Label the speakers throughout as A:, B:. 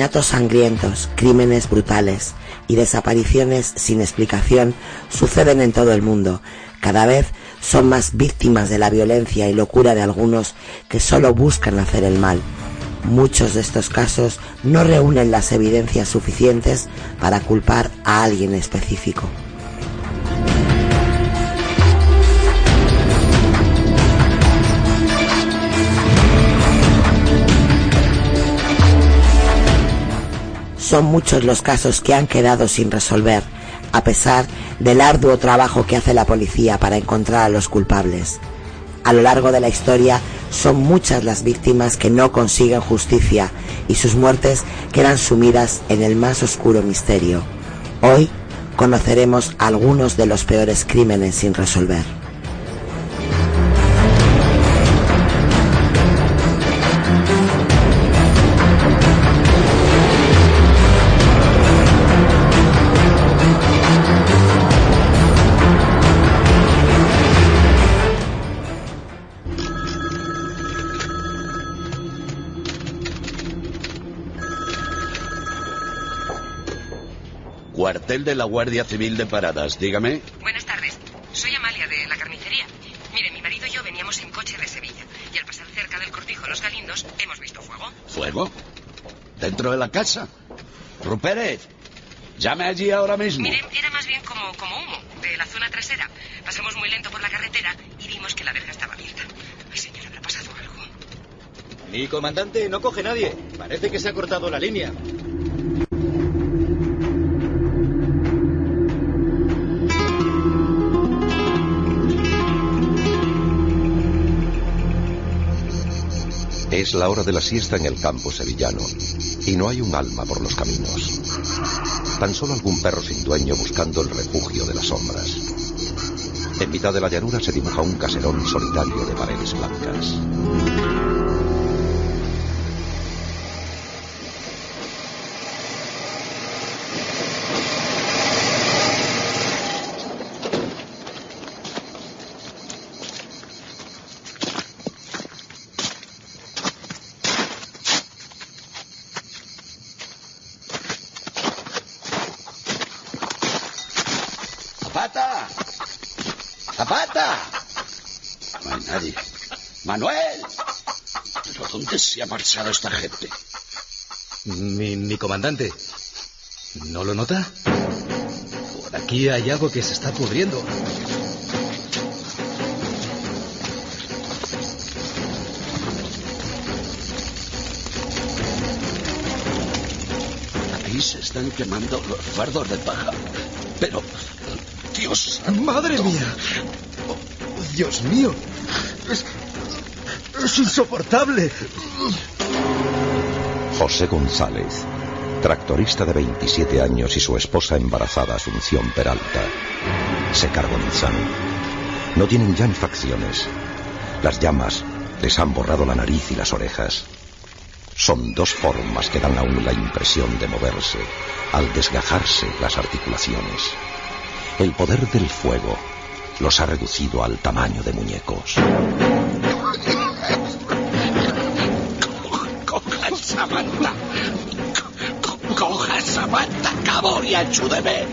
A: Asesinatos sangrientos, crímenes brutales y desapariciones sin explicación suceden en todo el mundo. Cada vez son más víctimas de la violencia y locura de algunos que solo buscan hacer el mal. Muchos de estos casos no reúnen las evidencias suficientes para culpar a alguien específico. Son muchos los casos que han quedado sin resolver, a pesar del arduo trabajo que hace la policía para encontrar a los culpables. A lo largo de la historia son muchas las víctimas que no consiguen justicia y sus muertes quedan sumidas en el más oscuro misterio. Hoy conoceremos algunos de los peores crímenes sin resolver.
B: Cuartel de la Guardia Civil de Paradas, dígame.
C: Buenas tardes. Soy Amalia de la carnicería. Mire, mi marido y yo veníamos en coche de Sevilla y al pasar cerca del cortijo de los Galindos hemos visto fuego.
B: ¿Fuego? ¿Dentro de la casa? Rupérez, llame allí ahora mismo.
C: Mire, era más bien como, como humo de la zona trasera. Pasamos muy lento por la carretera y vimos que la verja estaba abierta. Ay, señor, habrá pasado algo.
D: Mi comandante no coge nadie. Parece que se ha cortado la línea.
E: Es la hora de la siesta en el campo sevillano y no hay un alma por los caminos. Tan solo algún perro sin dueño buscando el refugio de las sombras. En mitad de la llanura se dibuja un caserón solitario de paredes blancas.
B: ¡Zapata! ¡Zapata! No hay nadie. ¡Manuel! ¿Pero dónde se ha marchado esta gente?
D: Mi, mi comandante. ¿No lo nota? Por aquí hay algo que se está pudriendo.
B: Ahí se están quemando los fardos de paja. Pero, Dios santo.
F: ¡Madre mía! Oh, Dios mío. Es, es insoportable.
E: José González, tractorista de 27 años y su esposa embarazada Asunción Peralta, se carbonizan. No tienen ya ni facciones. Las llamas les han borrado la nariz y las orejas. Son dos formas que dan aún la impresión de moverse al desgajarse las articulaciones. El poder del fuego los ha reducido al tamaño de muñecos.
B: Coja. Co- Coja esa manta, cabo y ayúdeme.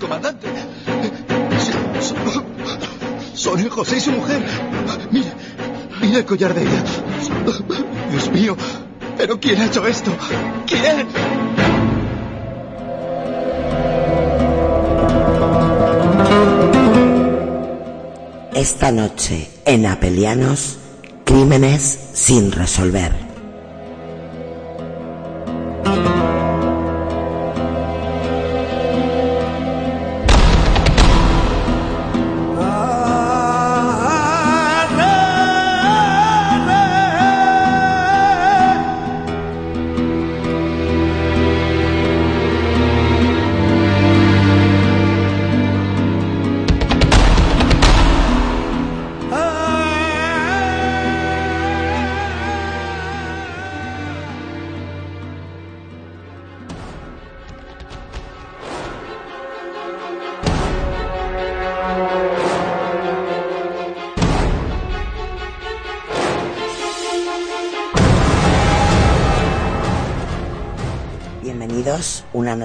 F: Comandante. Son, el José y su mujer. Mire, mire el collar de ella. Dios mío. ¿Pero quién ha hecho esto? ¿Quién?
A: Esta noche en Apelianos, crímenes sin resolver.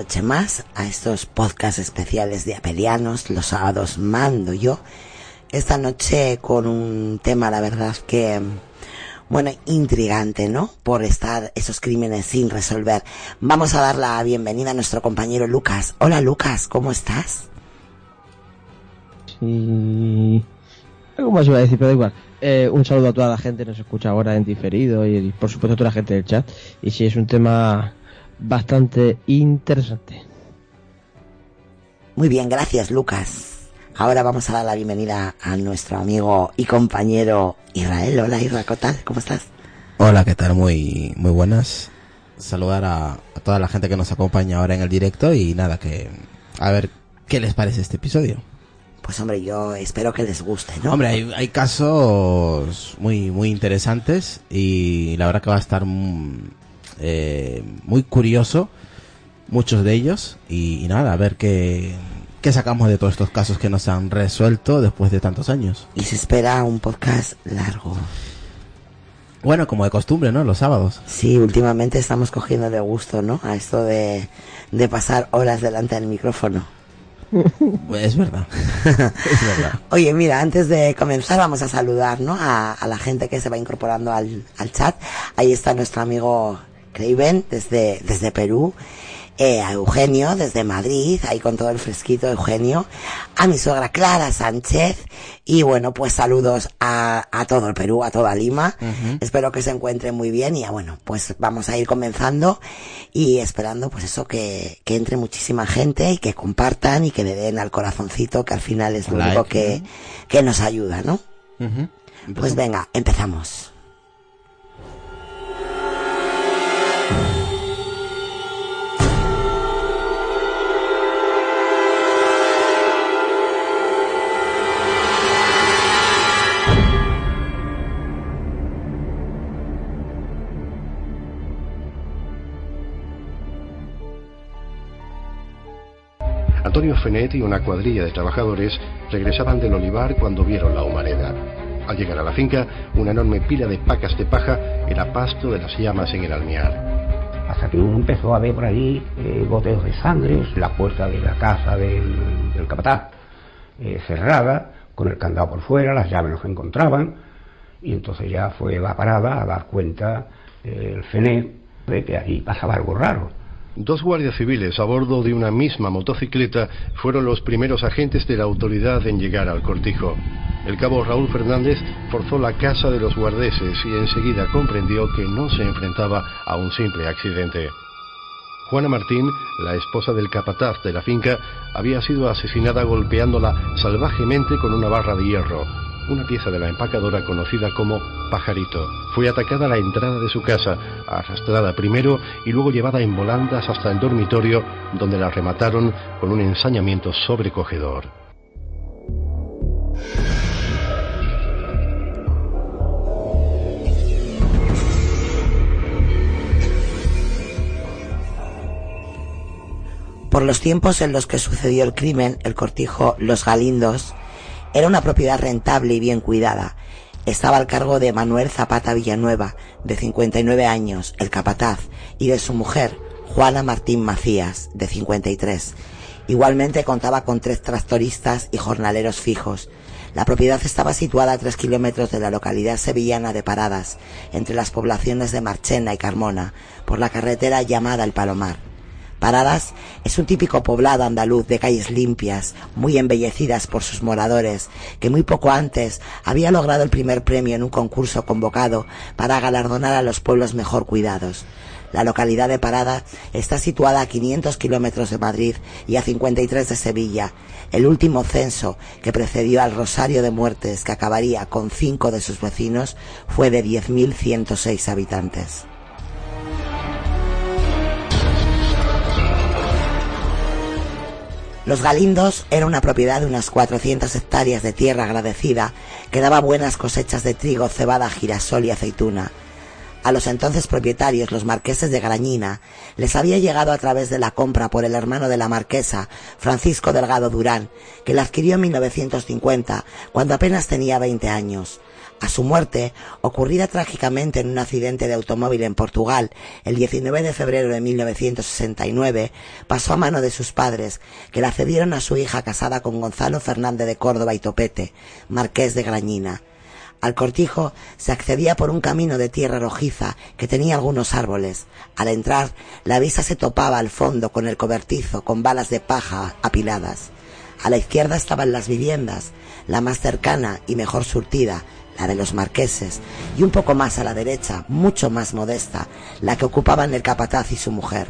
A: Noche más a estos podcasts especiales de Apelianos. Los sábados mando yo. Esta noche con un tema, la verdad que, bueno, intrigante, ¿no? Por estar esos crímenes sin resolver. Vamos a dar la bienvenida a nuestro compañero Lucas. Hola Lucas, ¿cómo estás?
G: Sí. Algo más iba a decir, pero da igual. Eh, un saludo a toda la gente que nos escucha ahora en diferido y, por supuesto a toda la gente del chat. Y sí, es un tema bastante interesante.
A: Muy bien, gracias Lucas. Ahora vamos a dar la bienvenida a nuestro amigo y compañero Israel. Hola Israel, ¿qué tal? ¿Cómo estás?
H: Hola, ¿qué tal? Muy, muy buenas. Saludar a, a toda la gente que nos acompaña ahora en el directo y nada, que a ver qué les parece este episodio.
A: Pues hombre, yo espero que les guste, ¿no?
H: Hombre, hay, hay casos muy, muy interesantes y la verdad que va a estar mm, eh, muy curioso muchos de ellos y, y nada, a ver qué, qué sacamos de todos estos casos que nos han resuelto después de tantos años.
A: Y se espera un podcast largo.
H: Bueno, como de costumbre, ¿no? Los sábados.
A: Sí, últimamente estamos cogiendo de gusto, ¿no? A esto de, de pasar horas delante del micrófono.
H: Es verdad. es verdad.
A: Oye, mira, antes de comenzar vamos a saludar, ¿no? A, a la gente que se va incorporando al, al chat. Ahí está nuestro amigo Craven desde, desde Perú. Eh, a Eugenio desde Madrid, ahí con todo el fresquito Eugenio, a mi suegra Clara Sánchez y bueno, pues saludos a, a todo el Perú, a toda Lima. Espero que se encuentren muy bien y ya bueno, pues vamos a ir comenzando y esperando pues eso que, que entre muchísima gente y que compartan y que le den al corazoncito que al final es lo
H: Like,
A: único que, que nos ayuda, ¿no?
H: Ujú.
A: Pues venga, empezamos.
I: Antonio Fenet y una cuadrilla de trabajadores regresaban del olivar cuando vieron la humareda. Al llegar a la finca, una enorme pila de pacas de paja era pasto de las llamas en el almiar.
J: hasta que uno empezó a ver por allí eh, goteos de sangre, la puerta de la casa del, capataz eh, cerrada, con el candado por fuera, las llaves no se encontraban, y entonces ya fue la parada a dar cuenta eh, el FENE de que allí pasaba algo raro.
I: Dos guardias civiles a bordo de una misma motocicleta fueron los primeros agentes de la autoridad en llegar al cortijo. El cabo Raúl Fernández forzó la casa de los guardeses y enseguida comprendió que no se enfrentaba a un simple accidente. Juana Martín, la esposa del capataz de la finca, había sido asesinada golpeándola salvajemente con una barra de hierro, una pieza de la empacadora conocida como pajarito. Fue atacada a la entrada de su casa, arrastrada primero y luego llevada en volandas hasta el dormitorio, donde la remataron con un ensañamiento sobrecogedor.
A: Por los tiempos en los que sucedió el crimen, el cortijo Los Galindos era una propiedad rentable y bien cuidada. Estaba al cargo de Manuel Zapata Villanueva, de 59 años, el capataz, y de su mujer, Juana Martín Macías, de 53. Igualmente contaba con tres tractoristas y jornaleros fijos. La propiedad estaba situada a tres kilómetros de la localidad sevillana de Paradas, entre las poblaciones de Marchena y Carmona, por la carretera llamada El Palomar. Paradas es un típico poblado andaluz de calles limpias, muy embellecidas por sus moradores, que muy poco antes había logrado el primer premio en un concurso convocado para galardonar a los pueblos mejor cuidados. La localidad de Parada está situada a 500 kilómetros de Madrid y a 53 de Sevilla. El último censo que precedió al Rosario de Muertes, que acabaría con cinco de sus vecinos, fue de 10.106 habitantes. Los Galindos era una propiedad de unas 400 hectáreas de tierra agradecida que daba buenas cosechas de trigo, cebada, girasol y aceituna. A los entonces propietarios, los marqueses de Grañina, les había llegado a través de la compra por el hermano de la marquesa, Francisco Delgado Durán, que la adquirió en 1950, cuando apenas tenía 20 años. A su muerte, ocurrida trágicamente en un accidente de automóvil en Portugal el 19 de febrero de 1969, pasó a mano de sus padres, que la cedieron a su hija casada con Gonzalo Fernández de Córdoba y Topete, marqués de Grañina. Al cortijo se accedía por un camino de tierra rojiza que tenía algunos árboles. Al entrar, la vista se topaba al fondo con el cobertizo, con balas de paja apiladas. A la izquierda estaban las viviendas, la más cercana y mejor surtida, la de los marqueses, y un poco más a la derecha, mucho más modesta, la que ocupaban el capataz y su mujer.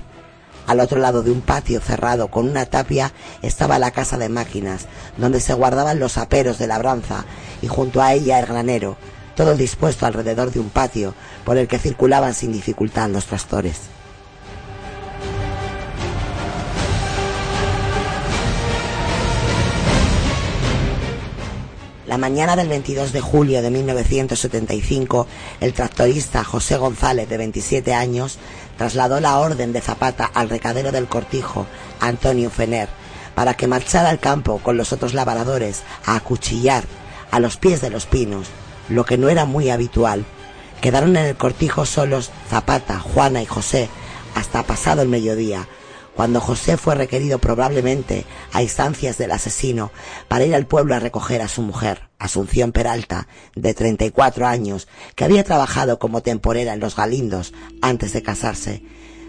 A: Al otro lado de un patio cerrado con una tapia estaba la casa de máquinas, donde se guardaban los aperos de labranza, y junto a ella el granero, todo dispuesto alrededor de un patio por el que circulaban sin dificultad los tractores. La mañana del 22 de julio de 1975, el tractorista José González, de 27 años, trasladó la orden de Zapata al recadero del cortijo, Antonio Fener, para que marchara al campo con los otros labradores a acuchillar a los pies de los pinos, lo que no era muy habitual. Quedaron en el cortijo solos Zapata, Juana y José hasta pasado el mediodía, cuando José fue requerido probablemente a instancias del asesino para ir al pueblo a recoger a su mujer, Asunción Peralta, de 34 años, que había trabajado como temporera en los Galindos antes de casarse.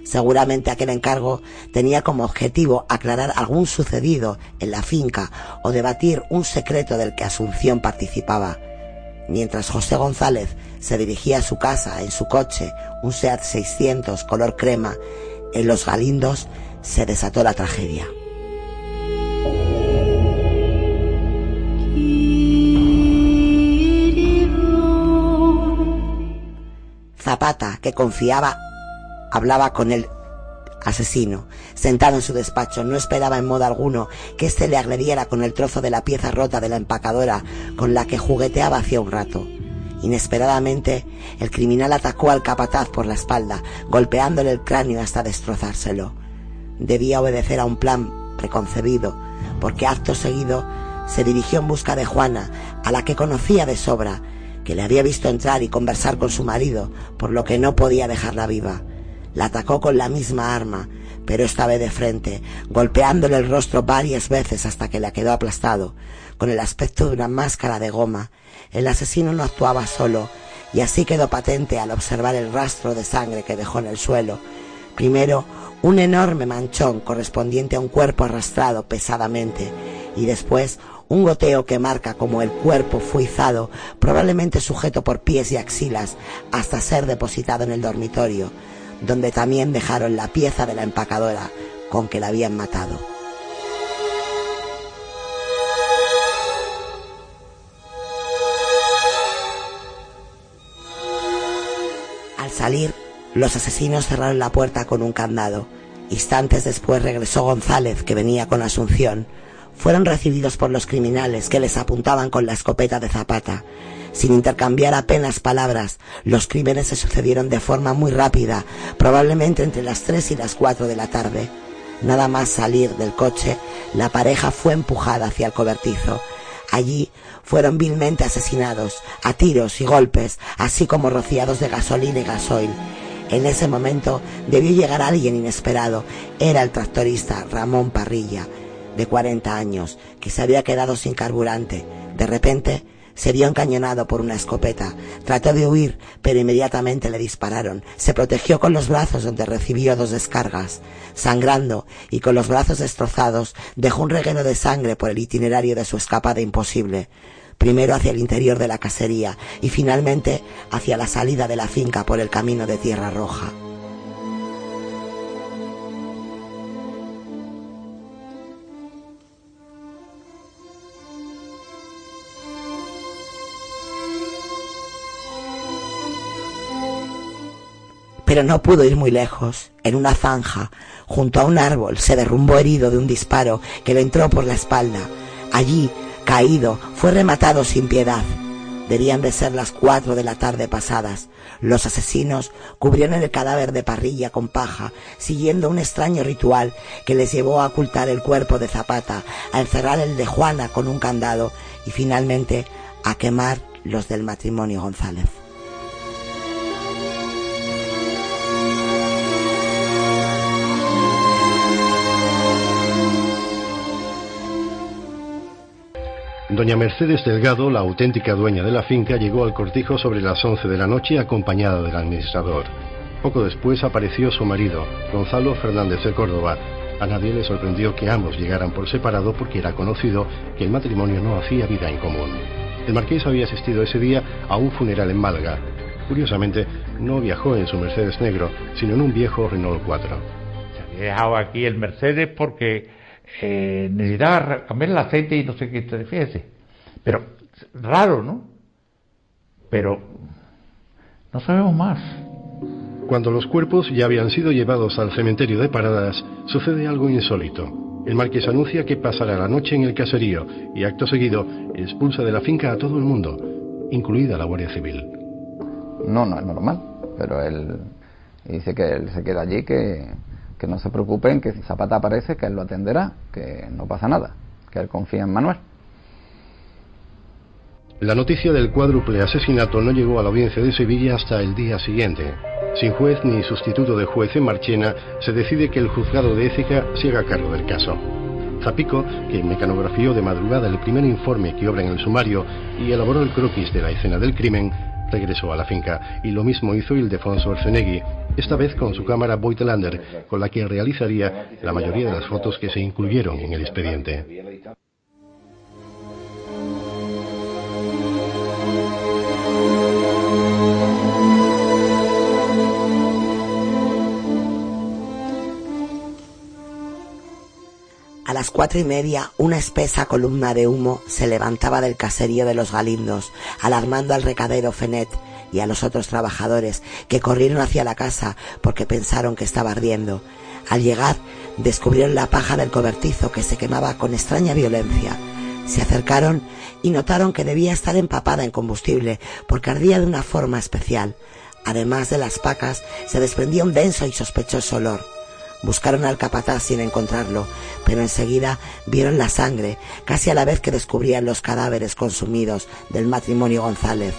A: Seguramente aquel encargo tenía como objetivo aclarar algún sucedido en la finca o debatir un secreto del que Asunción participaba. Mientras José González se dirigía a su casa en su coche, un SEAT 600 color crema, en Los Galindos se desató la tragedia. Zapata, que confiaba, hablaba con el asesino. Sentado en su despacho, no esperaba en modo alguno que éste le agrediera con el trozo de la pieza rota de la empacadora con la que jugueteaba hacía un rato. Inesperadamente, el criminal atacó al capataz por la espalda, golpeándole el cráneo hasta destrozárselo debía obedecer a un plan preconcebido, porque acto seguido se dirigió en busca de Juana, a la que conocía de sobra, que le había visto entrar y conversar con su marido, por lo que no podía dejarla viva. La atacó con la misma arma, pero esta vez de frente, golpeándole el rostro varias veces hasta que la quedó aplastado, con el aspecto de una máscara de goma. El asesino no actuaba solo, y así quedó patente al observar el rastro de sangre que dejó en el suelo. Primero un enorme manchón correspondiente a un cuerpo arrastrado pesadamente y después un goteo que marca como el cuerpo fue izado, probablemente sujeto por pies y axilas, hasta ser depositado en el dormitorio, donde también dejaron la pieza de la empacadora con que la habían matado. Al salir, los asesinos cerraron la puerta con un candado. Instantes después regresó González, que venía con Asunción. Fueron recibidos por los criminales que les apuntaban con la escopeta de Zapata. Sin intercambiar apenas palabras, los crímenes se sucedieron de forma muy rápida, probablemente entre las tres y las cuatro de la tarde. Nada más salir del coche, la pareja fue empujada hacia el cobertizo. Allí fueron vilmente asesinados, a tiros y golpes, así como rociados de gasolina y gasoil. En ese momento debió llegar alguien inesperado. Era el tractorista Ramón Parrilla, de 40 años, que se había quedado sin carburante. De repente se vio encañonado por una escopeta. Trató de huir, pero inmediatamente le dispararon. Se protegió con los brazos donde recibió dos descargas. Sangrando y con los brazos destrozados, dejó un reguero de sangre por el itinerario de su escapada imposible primero hacia el interior de la casería y finalmente hacia la salida de la finca por el camino de Tierra Roja. pero no pudo ir muy lejos. En una zanja, junto a un árbol, se derrumbó herido de un disparo que le entró por la espalda. Allí caído, fue rematado sin piedad. Debían de ser las cuatro de la tarde pasadas. Los asesinos cubrieron el cadáver de parrilla con paja, siguiendo un extraño ritual que les llevó a ocultar el cuerpo de Zapata, a encerrar el de Juana con un candado y finalmente a quemar los del matrimonio González.
I: Doña Mercedes Delgado, la auténtica dueña de la finca, llegó al cortijo sobre las 11 de la noche acompañada del administrador. Poco después apareció su marido, Gonzalo Fernández de Córdoba. A nadie le sorprendió que ambos llegaran por separado porque era conocido que el matrimonio no hacía vida en común. El marqués había asistido ese día a un funeral en Málaga. Curiosamente, no viajó en su Mercedes negro, sino en un viejo Renault 4.
K: Se había dejado aquí el Mercedes porque eh, necesitaba cambiar el aceite y no sé qué te refieres. Pero, raro, ¿no? Pero, no sabemos más.
I: Cuando los cuerpos ya habían sido llevados al cementerio de Paradas, sucede algo insólito. El marqués anuncia que pasará la noche en el caserío y acto seguido expulsa de la finca a todo el mundo, incluida la Guardia Civil.
L: No, no es normal, pero él dice que él se queda allí, que, que no se preocupen, que si Zapata aparece, que él lo atenderá, que no pasa nada, que él confía en Manuel.
I: La noticia del cuádruple asesinato no llegó a la audiencia de Sevilla hasta el día siguiente. Sin juez ni sustituto de juez en Marchena, se decide que el juzgado de ética se haga cargo del caso. Zapico, que mecanografió de madrugada el primer informe que obra en el sumario y elaboró el croquis de la escena del crimen, regresó a la finca y lo mismo hizo Ildefonso Orcenegui, esta vez con su cámara Voigtlander, con la que realizaría la mayoría de las fotos que se incluyeron en el expediente.
A: A las cuatro y media, una espesa columna de humo se levantaba del caserío de los Galindos, alarmando al recadero Fenet y a los otros trabajadores, que corrieron hacia la casa porque pensaron que estaba ardiendo. Al llegar, descubrieron la paja del cobertizo que se quemaba con extraña violencia. Se acercaron y notaron que debía estar empapada en combustible porque ardía de una forma especial. Además de las pacas, se desprendía un denso y sospechoso olor. Buscaron al capataz sin encontrarlo, pero enseguida vieron la sangre, casi a la vez que descubrían los cadáveres consumidos del matrimonio González.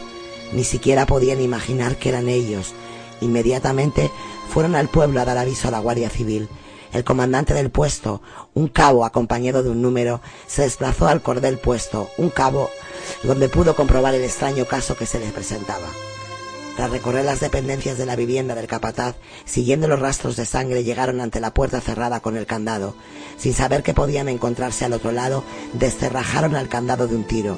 A: Ni siquiera podían imaginar que eran ellos. Inmediatamente fueron al pueblo a dar aviso a la Guardia Civil. El comandante del puesto, un cabo acompañado de un número, se desplazó al cordel puesto, un cabo donde pudo comprobar el extraño caso que se les presentaba. Tras recorrer las dependencias de la vivienda del capataz, siguiendo los rastros de sangre, llegaron ante la puerta cerrada con el candado. Sin saber que podían encontrarse al otro lado, descerrajaron al candado de un tiro.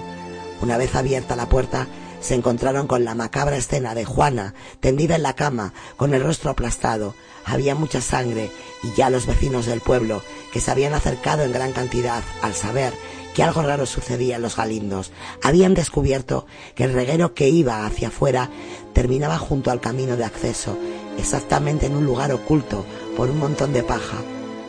A: Una vez abierta la puerta, se encontraron con la macabra escena de Juana, tendida en la cama, con el rostro aplastado. Había mucha sangre y ya los vecinos del pueblo, que se habían acercado en gran cantidad al saber que algo raro sucedía en los galindos. Habían descubierto que el reguero que iba hacia afuera terminaba junto al camino de acceso, exactamente en un lugar oculto por un montón de paja.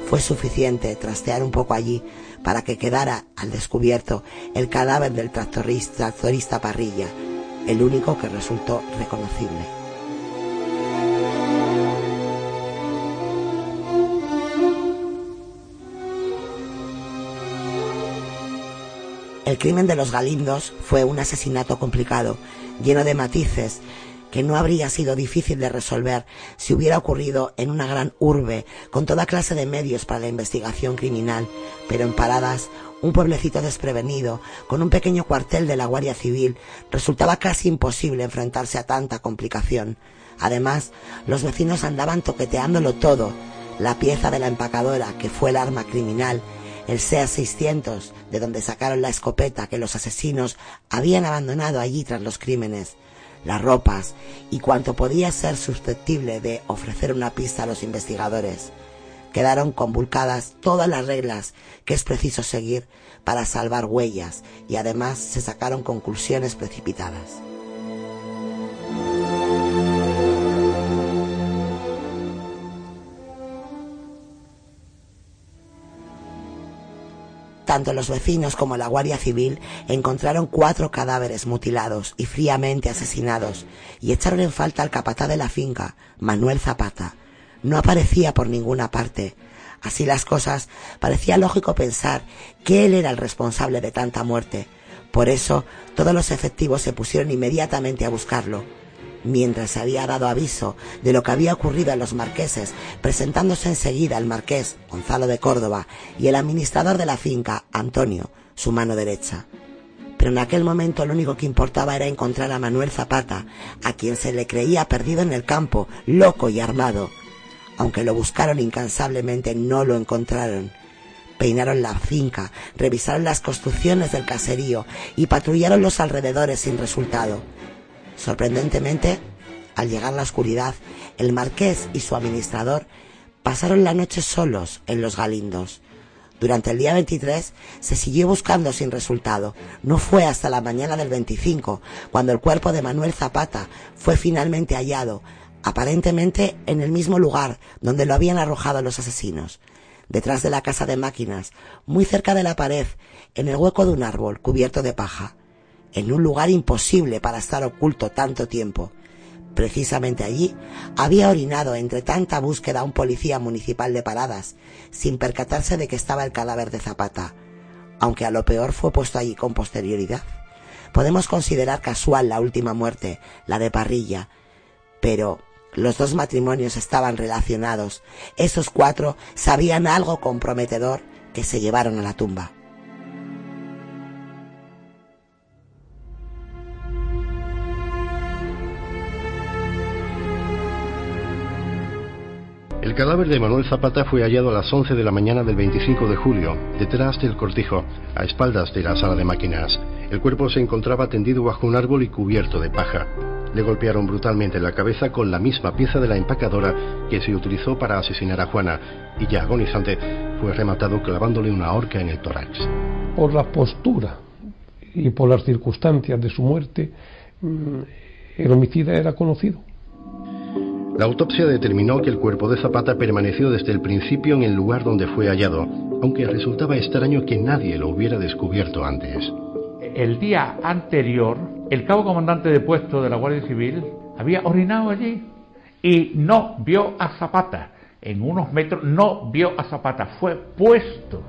A: Fue suficiente trastear un poco allí para que quedara al descubierto el cadáver del tractorista, tractorista Parrilla, el único que resultó reconocible. El crimen de los Galindos fue un asesinato complicado, lleno de matices, que no habría sido difícil de resolver si hubiera ocurrido en una gran urbe con toda clase de medios para la investigación criminal, pero en Paradas, un pueblecito desprevenido, con un pequeño cuartel de la Guardia Civil, resultaba casi imposible enfrentarse a tanta complicación. Además, los vecinos andaban toqueteándolo todo, la pieza de la empacadora, que fue el arma criminal, el SEA 600, de donde sacaron la escopeta que los asesinos habían abandonado allí tras los crímenes, las ropas y cuanto podía ser susceptible de ofrecer una pista a los investigadores. Quedaron convulcadas todas las reglas que es preciso seguir para salvar huellas y además se sacaron conclusiones precipitadas. Tanto los vecinos como la Guardia Civil encontraron cuatro cadáveres mutilados y fríamente asesinados y echaron en falta al capataz de la finca, Manuel Zapata. No aparecía por ninguna parte. Así las cosas, parecía lógico pensar que él era el responsable de tanta muerte. Por eso, todos los efectivos se pusieron inmediatamente a buscarlo. Mientras había dado aviso de lo que había ocurrido a los marqueses, presentándose enseguida el marqués Gonzalo de Córdoba y el administrador de la finca, Antonio, su mano derecha. Pero en aquel momento lo único que importaba era encontrar a Manuel Zapata, a quien se le creía perdido en el campo, loco y armado. Aunque lo buscaron incansablemente, no lo encontraron peinaron la finca, revisaron las construcciones del caserío y patrullaron los alrededores sin resultado. Sorprendentemente, al llegar la oscuridad, el marqués y su administrador pasaron la noche solos en los galindos. Durante el día 23 se siguió buscando sin resultado. No fue hasta la mañana del 25 cuando el cuerpo de Manuel Zapata fue finalmente hallado, aparentemente en el mismo lugar donde lo habían arrojado los asesinos detrás de la casa de máquinas, muy cerca de la pared, en el hueco de un árbol cubierto de paja, en un lugar imposible para estar oculto tanto tiempo. Precisamente allí había orinado entre tanta búsqueda un policía municipal de paradas, sin percatarse de que estaba el cadáver de Zapata, aunque a lo peor fue puesto allí con posterioridad. Podemos considerar casual la última muerte, la de Parrilla, pero los dos matrimonios estaban relacionados. Esos cuatro sabían algo comprometedor que se llevaron a la tumba.
I: El cadáver de Manuel Zapata fue hallado a las 11 de la mañana del 25 de julio, detrás del cortijo, a espaldas de la sala de máquinas. El cuerpo se encontraba tendido bajo un árbol y cubierto de paja. Le golpearon brutalmente la cabeza con la misma pieza de la empacadora que se utilizó para asesinar a Juana y ya agonizante fue rematado clavándole una horca en el tórax.
M: Por la postura y por las circunstancias de su muerte, mm, el homicida era conocido.
I: La autopsia determinó que el cuerpo de Zapata permaneció desde el principio en el lugar donde fue hallado, aunque resultaba extraño que nadie lo hubiera descubierto antes.
K: El día anterior el cabo comandante de puesto de la Guardia Civil había orinado allí y no vio a Zapata. En unos metros no vio a Zapata, fue puesto.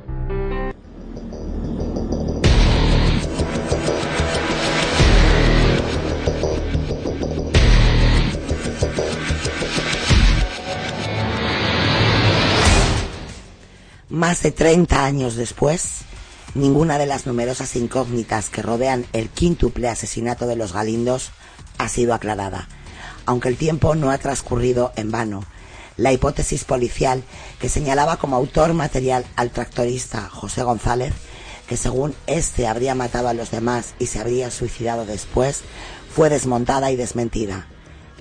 A: Más de 30 años después, Ninguna de las numerosas incógnitas que rodean el quíntuple asesinato de los Galindos ha sido aclarada, aunque el tiempo no ha transcurrido en vano. La hipótesis policial que señalaba como autor material al tractorista José González, que según éste habría matado a los demás y se habría suicidado después, fue desmontada y desmentida.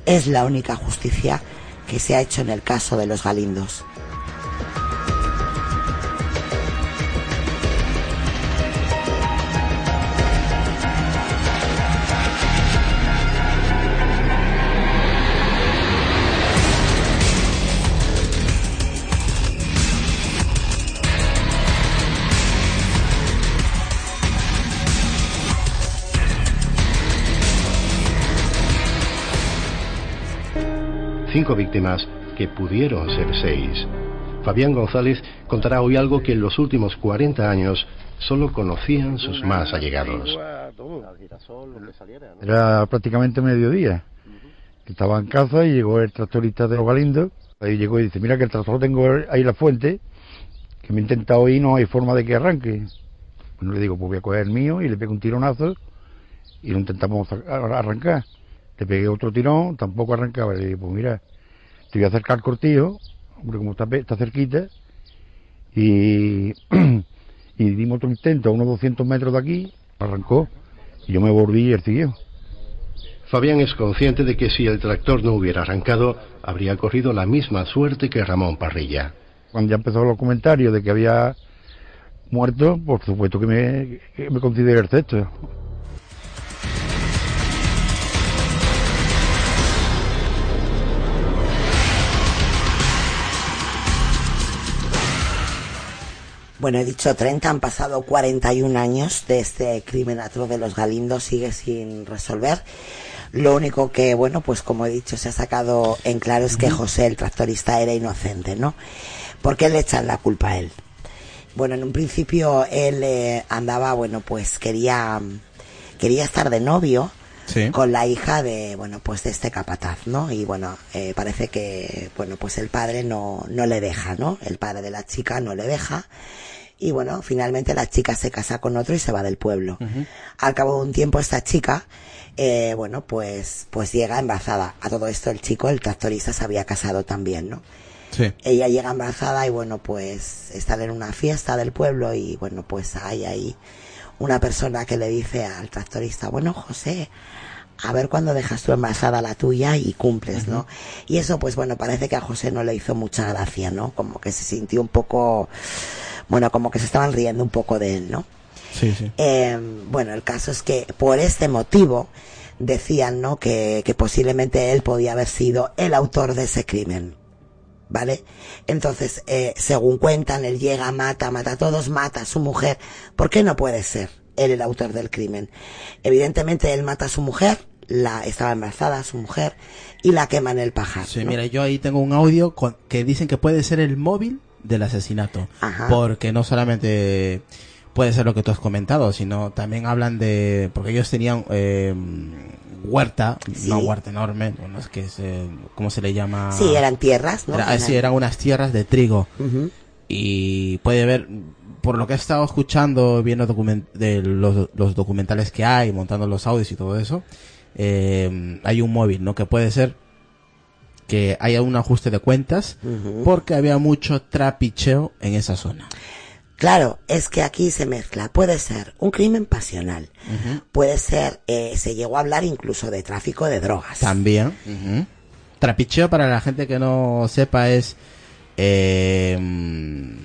A: Es la única justicia que se ha hecho en el caso de los Galindos.
I: Cinco víctimas que pudieron ser seis. Fabián González contará hoy algo que en los últimos 40 años solo conocían sus más allegados.
N: Era prácticamente mediodía. Estaba en casa y llegó el tractorista de los. Ahí llegó y dice, mira que el tractor tengo ahí la fuente, que me intenta oír y no hay forma de que arranque. Bueno, le digo, pues voy a coger el mío y le pego un tironazo y lo intentamos arrancar. Le pegué otro tirón, tampoco arrancaba. Le dije, pues mira, te voy a acercar al cortillo, hombre, como está, está cerquita, y, y dimos otro intento a unos 200 metros de aquí, arrancó, y yo me volví y él siguió.
I: Fabián es consciente de que si el tractor no hubiera arrancado, habría corrido la misma suerte que Ramón Parrilla.
N: Cuando ya empezó los comentarios de que había muerto, por supuesto que me, que me considero el sexto.
A: Bueno, he dicho 30, han pasado 41 años de este crimen atroz de los Galindos, sigue sin resolver. Lo único que, bueno, pues como he dicho, se ha sacado en claro es que José, el tractorista, era inocente, ¿no? ¿Por qué le echan la culpa a él? Bueno, en un principio él eh, andaba, bueno, pues quería quería estar de novio
H: Sí.
A: con la hija de, bueno, pues de este capataz, ¿no? Y bueno, eh, parece que, bueno, pues el padre no, no le deja, ¿no? El padre de la chica no le deja. Y bueno, finalmente la chica se casa con otro y se va del pueblo. Al cabo de un tiempo esta chica, eh, bueno, pues, pues llega embarazada. A todo esto el chico, el tractorista, se había casado también, ¿no?
H: Sí.
A: Ella llega embarazada y bueno, pues están en una fiesta del pueblo y bueno, pues hay ahí una persona que le dice al tractorista, bueno, José, a ver cuándo dejas tú embarazada la tuya y cumples, ¿no? Y eso, pues bueno, parece que a José no le hizo mucha gracia, ¿no? Como que se sintió un poco, bueno, como que se estaban riendo un poco de él, ¿no?
H: Sí, sí.
A: Eh, bueno, el caso es que por este motivo decían, ¿no? Que, que posiblemente él podía haber sido el autor de ese crimen. ¿Vale? Entonces, eh, según cuentan, él llega, mata, mata a todos, mata a su mujer. ¿Por qué no puede ser él el autor del crimen? Evidentemente, él mata a su mujer, la estaba embarazada su mujer, y la quema en el pajar.
H: Sí,
A: ¿no?
H: mira, yo ahí tengo un audio con- que dicen que puede ser el móvil del asesinato.
A: Ajá.
H: Porque no solamente puede ser lo que tú has comentado, sino también hablan de... Porque ellos tenían eh, huerta,
A: Sí.
H: una huerta enorme, bueno, es que se, ¿cómo se le llama?
A: Sí, eran tierras, ¿no?
H: Era- sí, eran unas tierras de trigo. Y puede ver, por lo que he estado escuchando, viendo document- de los, los documentales que hay, montando los audios y todo eso, eh, hay un móvil, ¿no? Que puede ser que haya un ajuste de cuentas porque había mucho trapicheo en esa zona.
A: Claro, es que aquí se mezcla. Puede ser un crimen pasional. Puede ser, eh, se llegó a hablar incluso de tráfico de drogas.
H: También. Trapicheo para la gente que no sepa es eh,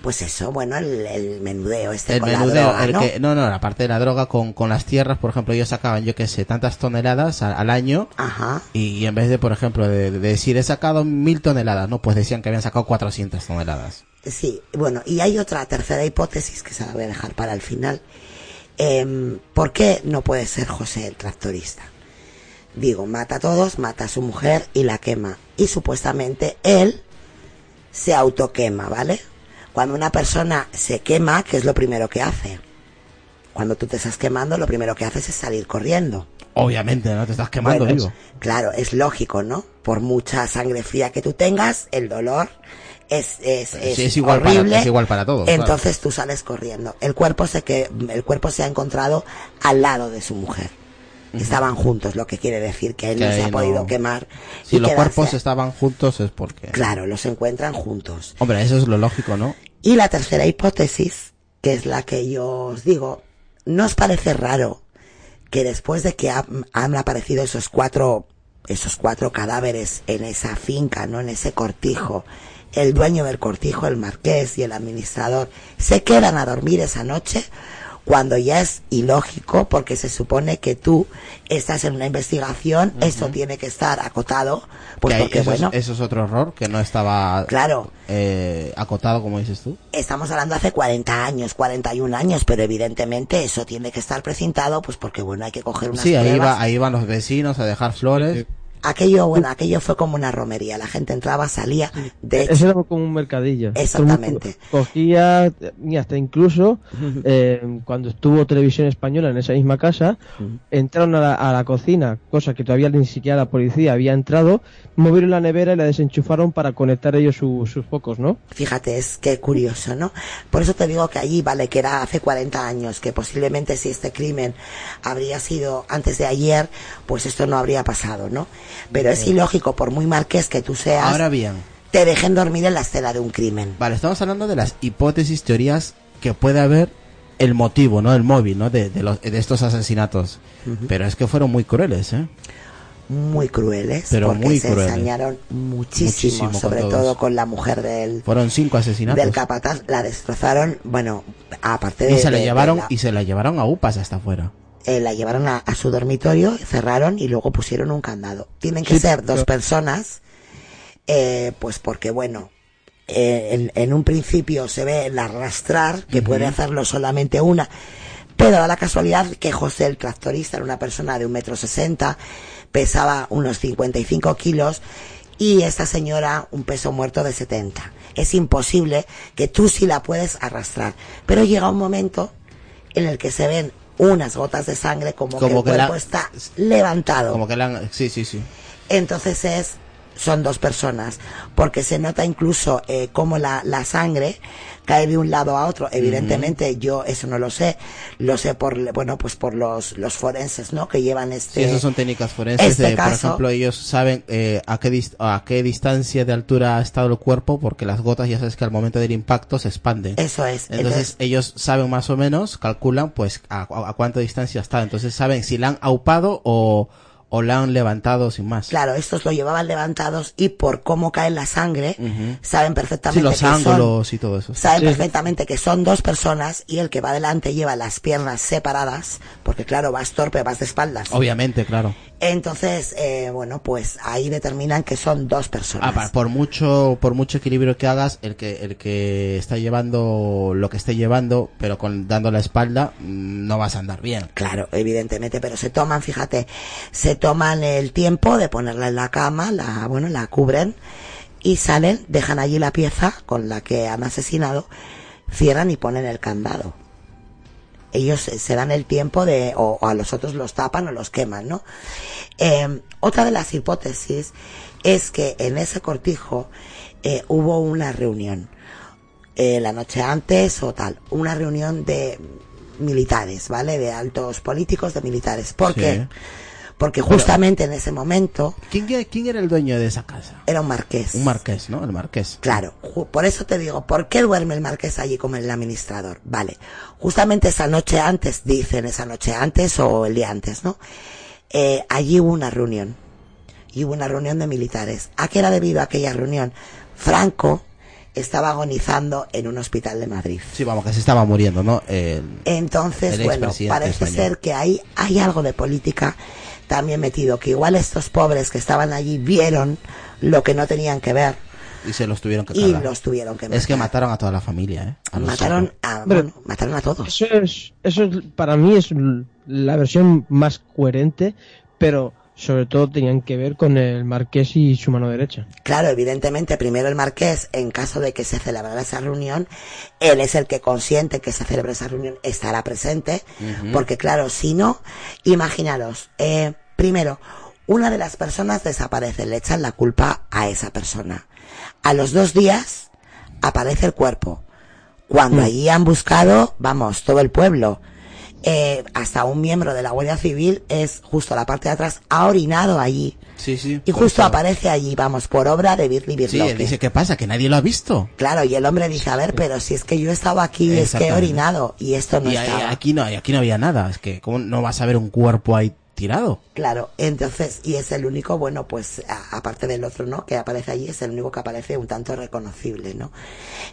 A: Pues eso, bueno, el, el menudeo este
H: el
A: con
H: menudeo,
A: la droga,
H: el
A: ¿no?
H: que, no, no, la parte de la droga con, con las tierras, por ejemplo, ellos sacaban, yo qué sé, tantas toneladas al, al año.
A: Ajá.
H: Y, y en vez de, por ejemplo, de, de decir he sacado mil toneladas, no, pues decían que habían sacado 400 toneladas.
A: Sí, bueno, y hay otra tercera hipótesis que se la voy a dejar para el final. Em, ¿Por qué no puede ser José el tractorista? Digo, mata a todos, mata a su mujer y la quema. Y supuestamente él se autoquema, ¿vale? Cuando una persona se quema, ¿qué es lo primero que hace? Cuando tú te estás quemando, lo primero que haces es salir corriendo.
H: Obviamente, ¿no? Te estás quemando
A: Bueno,
H: vivo.
A: Claro, es lógico, ¿no? Por mucha sangre fría que tú tengas, el dolor es, es, es,
H: es igual para-
A: horrible.
H: es igual para todos, claro.
A: Entonces tú sales corriendo. El cuerpo se que el cuerpo se ha encontrado al lado de su mujer. Estaban juntos, lo que quiere decir que él
H: Que
A: no se ha
H: no-
A: podido quemar.
H: Si
A: y
H: los
A: quedarse-
H: cuerpos estaban juntos es porque...
A: Claro, los encuentran juntos.
H: Hombre, eso es lo lógico, ¿no?
A: Y la tercera hipótesis, que es la que yo os digo, ¿no os parece raro que después de que han, han aparecido esos cuatro, esos cuatro cadáveres en esa finca, ¿no? En ese cortijo, el dueño del cortijo, el marqués y el administrador, se quedan a dormir esa noche? Cuando ya es ilógico, porque se supone que tú estás en una investigación, eso tiene que estar acotado, pues
H: Que
A: porque
H: eso, es-
A: bueno,
H: eso es otro error, que no estaba...
A: Claro.
H: eh, acotado, como dices tú.
A: Estamos hablando hace 40 años, 41 años, pero evidentemente eso tiene que estar precintado, pues porque bueno, hay que coger unas
H: Sí, ahí, va, ahí van los vecinos a dejar flores.
A: Aquello, bueno, aquello fue como una romería. La gente entraba, salía. De hecho,
G: Eso era como un mercadillo.
A: Exactamente.
G: Cogía, hasta incluso, eh, cuando estuvo Televisión Española en esa misma casa, entraron a la, a la cocina, cosa que todavía ni siquiera la policía había entrado, movieron la nevera y la desenchufaron para conectar ellos su- sus focos, ¿no?
A: fíjate, es que curioso, ¿no? Por eso te digo que allí, vale, que era hace 40 años, que posiblemente si este crimen habría sido antes de ayer, pues esto no habría pasado, ¿no? Pero es ilógico, por muy marqués que tú seas,
H: Ahora bien,
A: te dejen dormir en la estela de un crimen.
H: vale, estamos hablando de las hipótesis, teorías que puede haber el motivo, ¿no? El móvil, ¿no? De, de, los, de estos asesinatos. Pero es que fueron muy crueles, ¿eh?
A: muy crueles,
H: Pero
A: porque
H: muy
A: se
H: crueles.
A: ensañaron muchísimo, sobre
H: todos.
A: todo con la mujer del,
H: Fueron cinco asesinatos.
A: del capataz, la destrozaron, bueno, aparte de...
H: y se la
A: de- de
H: llevaron
A: la-
H: y se la llevaron a UPAs hasta afuera.
A: Eh, la llevaron a, a su dormitorio, cerraron y luego pusieron un candado. Tienen que
H: Sí,
A: ser dos personas, eh, pues porque bueno, eh, en, en un principio se ve el arrastrar, que puede hacerlo solamente una, pero da la casualidad que José el tractorista era una persona de un metro sesenta, pesaba unos 55 kilos y esta señora un peso muerto de 70. Es imposible que tú sí la puedes arrastrar. Pero llega un momento en el que se ven unas gotas de sangre como,
H: Como
A: que
H: que
A: el
H: la-
A: cuerpo está levantado.
H: Como que la Sí, sí, sí.
A: Entonces es son dos personas, porque se nota incluso eh, cómo la, la sangre cae de un lado a otro. Evidentemente yo eso no lo sé, lo sé por bueno pues por los los forenses, ¿no? Que llevan este
H: Sí, esas son técnicas forenses.
A: este
H: de, por ejemplo, ellos saben eh, a, qué a qué distancia de altura ha estado el cuerpo, porque las gotas ya sabes que al momento del impacto se expanden.
A: Eso es.
H: Entonces,
A: Entonces-
H: ellos saben más o menos, calculan pues a, a- a cuánta distancia está. Entonces saben si la han aupado o, o la han levantado sin más.
A: Claro, estos lo llevaban levantados y por cómo cae la sangre, saben
H: Sí,
A: perfectamente
H: los
A: que son
H: ángulos y todo eso.
A: saben
H: Sí.
A: perfectamente que son dos personas y el que va adelante lleva las piernas separadas, porque claro, vas torpe, vas de espaldas.
H: Obviamente, claro.
A: Entonces, eh, bueno, pues ahí determinan que son dos personas.
H: Ah, por mucho por mucho equilibrio que hagas, el que el que está llevando lo que esté llevando, pero con dando la espalda, mm, no vas a andar bien.
A: Claro, evidentemente, pero se toman, fíjate, se toman el tiempo de ponerla en la cama, la, bueno, la cubren y salen, dejan allí la pieza con la que han asesinado, cierran y ponen el candado. Ellos se dan el tiempo de, o, o a los otros los tapan o los queman, ¿no? Eh, otra de las hipótesis es que en ese cortijo eh, hubo una reunión eh, la noche antes o tal, una reunión de militares, ¿vale? De altos políticos, de militares. ¿Por
H: Sí.
A: qué? Porque justamente en ese momento
H: ¿Quién, ¿Quién era el dueño de esa casa?
A: era un marqués.
H: Un marqués, ¿no? El marqués.
A: Claro, por eso te digo, ¿por qué duerme el marqués allí como el administrador? Vale, justamente esa noche antes, dicen esa noche antes o el día antes, ¿no? Eh, allí hubo una reunión, y hubo una reunión de militares. ¿A qué era debido a aquella reunión? Franco estaba agonizando en un hospital de Madrid.
H: Sí, vamos, que se estaba muriendo, ¿no? El-
A: Entonces,
H: El
A: bueno, parece
H: español.
A: ser que ahí hay algo de política también metido, que igual estos pobres que estaban allí vieron lo que no tenían que ver
H: y se los tuvieron que
A: y
H: cargar.
A: los tuvieron que
H: Es que
A: matar.
H: mataron a toda la familia, ¿eh? A
A: Mataron a, bueno, mataron a todos.
G: Eso es, eso es, para mí es la versión más coherente, pero sobre todo tenían que ver con el marqués y su mano derecha.
A: Claro, evidentemente, primero el marqués, en caso de que se celebrara esa reunión, él es el que consiente que se celebre esa reunión, estará presente, porque claro, si no, imaginaros, eh, primero, una de las personas desaparece, le echan la culpa a esa persona. A los dos días aparece el cuerpo. Cuando
O: Mm.
A: allí han buscado, vamos, todo el pueblo, eh, hasta un miembro de la Guardia Civil es justo la parte de atrás, ha orinado allí.
H: Sí, sí.
A: Y justo
H: eso.
A: aparece allí, vamos, por obra de Birli
H: Sí,
A: Birloque.
H: él dice, ¿qué pasa? Que nadie lo ha visto.
A: Claro, y el hombre dice, a ver, pero si es que yo estaba aquí, es que he orinado, y esto no
H: y
A: estaba.
H: aquí no, y aquí no había nada. Es que, ¿cómo no vas a ver un cuerpo ahí tirado?
A: Claro, entonces, y es el único, bueno, pues, a- aparte del otro, ¿no? Que aparece allí, es el único que aparece un tanto reconocible, ¿no?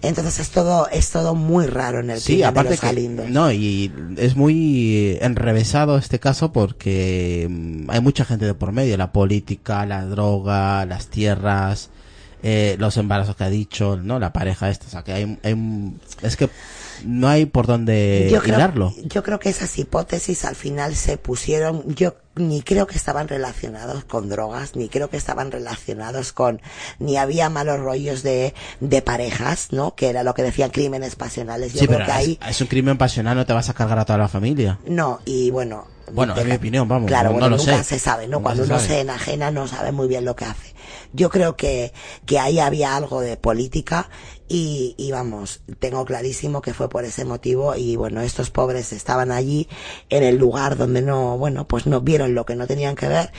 A: Entonces es todo, es todo muy raro en el
H: Sí,
A: crimen de
H: aparte
A: los
H: que,
A: Galindos.
H: no, y es muy enrevesado este caso porque mm, hay mucha gente de por medio, la política, la droga, las tierras, eh, los embarazos que ha dicho, ¿no? La pareja esta, o sea, que hay, hay un- es que no hay por dónde
A: yo creo,
H: hilarlo.
A: yo creo que esas hipótesis al final se pusieron, yo ni creo que estaban relacionados con drogas, ni creo que estaban relacionados con, ni había malos rollos de, de parejas, ¿no? Que era lo que decían crímenes pasionales. Yo
H: Sí,
A: creo
H: pero
A: que ahí,
H: es, es un crimen pasional, no te vas a cargar a toda la familia.
A: no, y bueno.
H: Bueno, en mi opinión, vamos,
A: Claro,
H: no,
A: bueno,
H: no lo
A: nunca
H: sé.
A: se sabe, ¿no?
H: Nunca
A: Cuando
H: se
A: uno
H: sabe.
A: se enajena no sabe muy bien lo que hace. Yo creo que, que ahí había algo de política y, vamos, tengo clarísimo que fue por ese motivo y bueno, estos pobres estaban allí en el lugar donde no, bueno, pues no vieron lo que no tenían que ver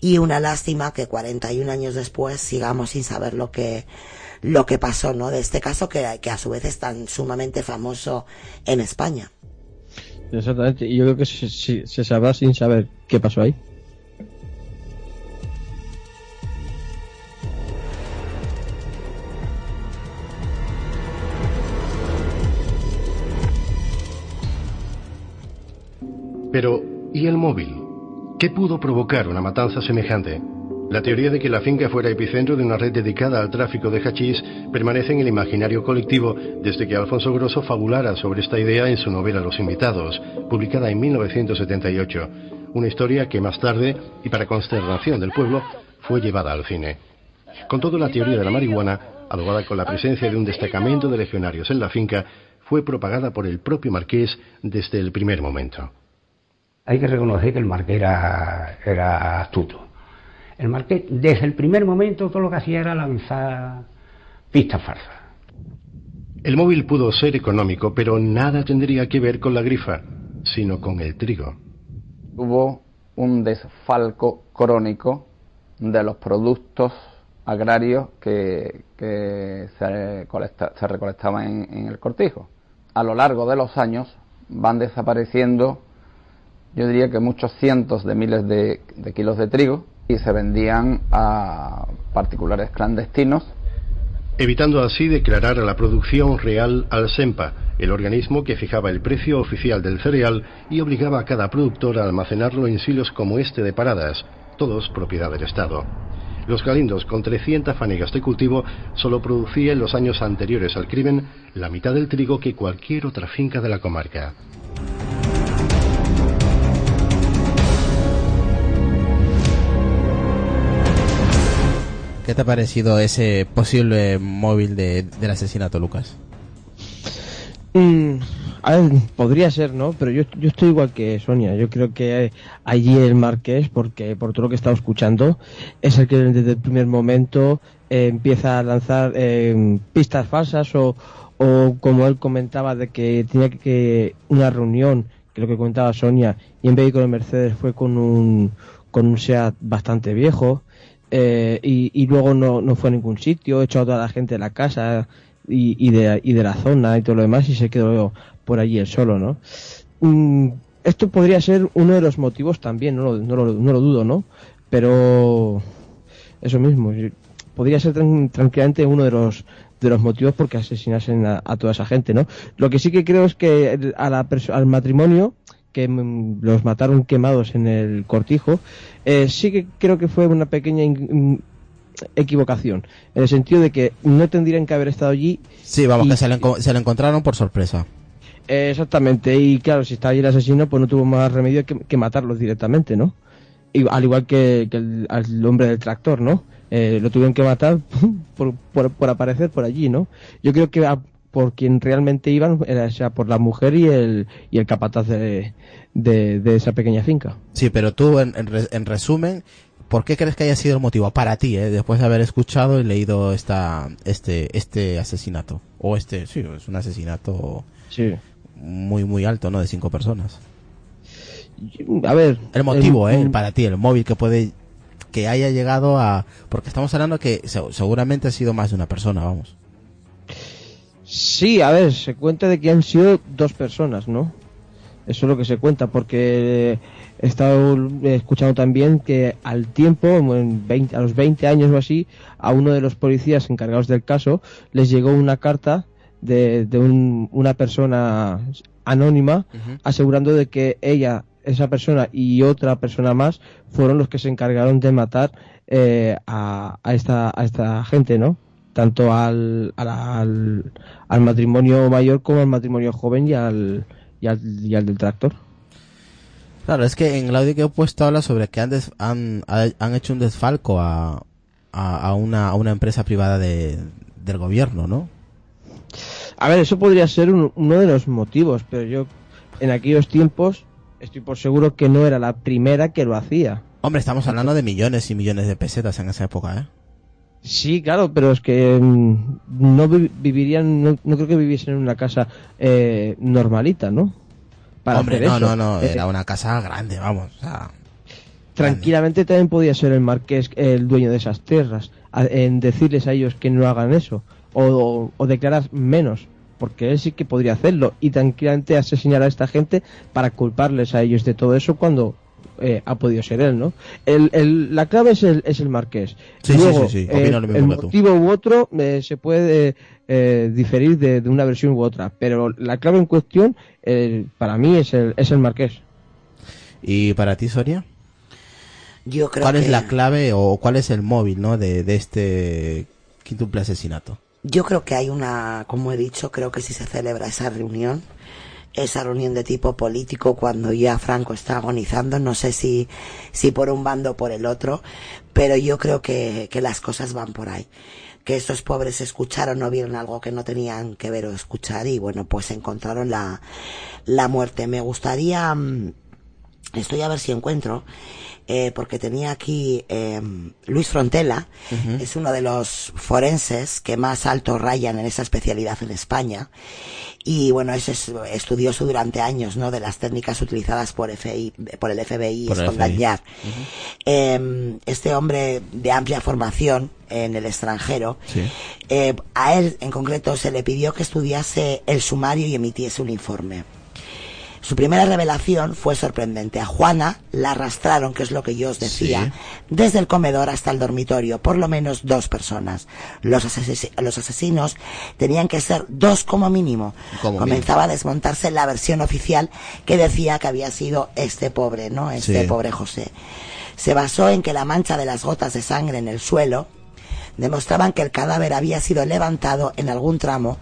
A: y una lástima que 41 años después sigamos sin saber lo que, lo que pasó, ¿no? De este caso que, que a su vez es tan sumamente famoso en España.
G: Exactamente, y yo creo que se, se- se sabrá sin saber qué pasó ahí.
I: Pero, ¿y el móvil? ¿Qué pudo provocar una matanza semejante? La teoría de que la finca fuera epicentro de una red dedicada al tráfico de hachís permanece en el imaginario colectivo desde que Alfonso Grosso fabulara sobre esta idea en su novela Los Invitados, publicada en 1978. Una historia que más tarde, y para consternación del pueblo, fue llevada al cine. Con todo, la teoría de la marihuana, adobada con la presencia de un destacamento de legionarios en la finca, fue propagada por el propio marqués desde el primer momento.
J: Hay que reconocer que el marqués era, era astuto. El marqués, desde el primer momento, todo lo que hacía era lanzar pistas falsas.
I: El móvil pudo ser económico, pero nada tendría que ver con la grifa, sino con el trigo.
L: Hubo un desfalco crónico de los productos agrarios que, que se, colecta- se recolectaban en, en el cortijo. A lo largo de los años van desapareciendo, yo diría que muchos cientos de miles de, kilos de trigo y se vendían a particulares clandestinos
I: evitando así declarar a la producción real al SEMPA, el organismo que fijaba el precio oficial del cereal y obligaba a cada productor a almacenarlo en silos como este de paradas, todos propiedad del Estado. Los Galindos, con 300 fanegas de cultivo, solo producía en los años anteriores al crimen la mitad del trigo que cualquier otra finca de la comarca.
H: ¿Qué te ha parecido ese posible móvil de, del asesinato, Lucas?
G: Mm, a podría ser, ¿no? Pero yo, yo estoy igual que Sonia. Yo creo que allí el Marqués, porque por todo lo que he estado escuchando, es el que desde el primer momento eh, empieza a lanzar eh, pistas falsas o, o como él comentaba de que tenía que, una reunión, que lo que comentaba Sonia, y en vez de con el Mercedes fue con un, con un SEAT bastante viejo. Eh, y, luego no, no fue a ningún sitio, echó a toda la gente de la casa y, de, y de la zona y todo lo demás y se quedó por allí él solo, ¿no? Mm, esto podría ser uno de los motivos también, no lo, no lo, no lo dudo, ¿no? Pero eso mismo, podría ser tran- tranquilamente uno de los de los motivos por que asesinasen a, a toda esa gente, ¿no? Lo que sí que creo es que a la al matrimonio que los mataron quemados en el cortijo, eh, sí que creo que fue una pequeña equivocación, en el sentido de que no tendrían que haber estado allí.
H: Sí, vamos,
G: y-
H: que se lo, se lo encontraron por sorpresa.
G: eh, exactamente, y claro, si está allí el asesino, pues no tuvo más remedio que, que matarlos directamente, ¿no? Y, al igual que, que el, al hombre del tractor, ¿no? Eh, lo tuvieron que matar por, por, por aparecer por allí, ¿no? Yo creo que a- por quien realmente iban era o sea, por la mujer y el, y el capataz de, de, de esa pequeña finca.
H: Sí, pero tú, en, en re- en resumen, ¿por qué crees que haya sido el motivo para ti, eh, después de haber escuchado y leído esta, este, este asesinato? O este, sí, es un asesinato
G: Sí.
H: muy, muy alto, ¿no? De cinco personas.
G: A ver.
H: El motivo,
G: el-
H: ¿eh? Para ti, el móvil que puede, que haya llegado a, porque estamos hablando que se- seguramente ha sido más de una persona, vamos.
G: Sí, a ver, se cuenta de que han sido dos personas, ¿no? Eso es lo que se cuenta, porque he estado escuchando también que al tiempo, en 20 a los 20 años o así, a uno de los policías encargados del caso les llegó una carta de, de un- una persona anónima asegurando de que ella, esa persona y otra persona más fueron los que se encargaron de matar eh, a, a esta, a esta gente, ¿no? Tanto al, al, al, matrimonio mayor como al matrimonio joven y al, y al, y al del tractor.
H: Claro, es que en el audio que he puesto habla sobre que han, des- han, ha- han hecho un desfalco a, a, a una, a una empresa privada de, del gobierno, ¿no?
G: A ver, eso podría ser un- uno de los motivos, pero yo en aquellos tiempos estoy por seguro que no era la primera que lo hacía.
H: Hombre, estamos hablando de millones y millones de pesetas en esa época, ¿eh?
G: Sí, claro, pero es que mm, no vi- vivirían, no, no creo que viviesen en una casa eh, normalita, ¿no?
H: Hombre,
G: hacer
H: no, no, no, era una casa grande, vamos. o sea,
G: tranquilamente también podía ser el marqués el dueño de esas tierras, a- en decirles a ellos que no hagan eso, o, o- o declarar menos, porque él sí que podría hacerlo, y tranquilamente asesinar a esta gente para culparles a ellos de todo eso cuando eh, ha podido ser él, ¿no? El, el- la clave es el, es el marqués.
H: Sí, sí,
G: Luego,
H: sí, sí,
G: eh,
H: opino lo mismo
G: el
H: que tú.
G: motivo u otro eh, se puede eh, diferir de, de una versión u otra, pero la clave en cuestión eh, para mí es el, es el marqués.
H: ¿Y para ti, Soria?
A: Yo creo
H: ¿Cuál
A: que
H: es la clave o cuál es el móvil, no, de, de este quíntuple asesinato?
A: Yo creo que hay una, como he dicho, creo que si se celebra esa reunión, esa reunión de tipo político cuando ya Franco está agonizando, no sé si, si por un bando o por el otro, pero yo creo que, que las cosas van por ahí. Que estos pobres escucharon o vieron algo que no tenían que ver o escuchar y bueno, pues encontraron la, la muerte. Me gustaría, mm, estoy a ver si encuentro, eh, porque tenía aquí eh, Luis Frontela, es uno de los forenses que más alto rayan en esa especialidad en España. Y bueno, es, es estudioso durante años, ¿no? De las técnicas utilizadas por, FI, por el FBI
H: Por el FBI.
A: Eh, este hombre de amplia formación en el extranjero,
H: Sí.
A: eh, a él en concreto se le pidió que estudiase el sumario y emitiese un informe. Su primera revelación fue sorprendente. A Juana la arrastraron, que es lo que yo os decía,
H: Sí.
A: desde el comedor hasta el dormitorio, por lo menos dos personas. Los, ases- los asesinos tenían que ser dos como mínimo.
H: Como
A: Comenzaba a desmontarse la versión oficial que decía que había sido este pobre, ¿no? Este
H: Sí.
A: pobre José. Se basó en que la mancha de las gotas de sangre en el suelo demostraban que el cadáver había sido levantado en algún tramo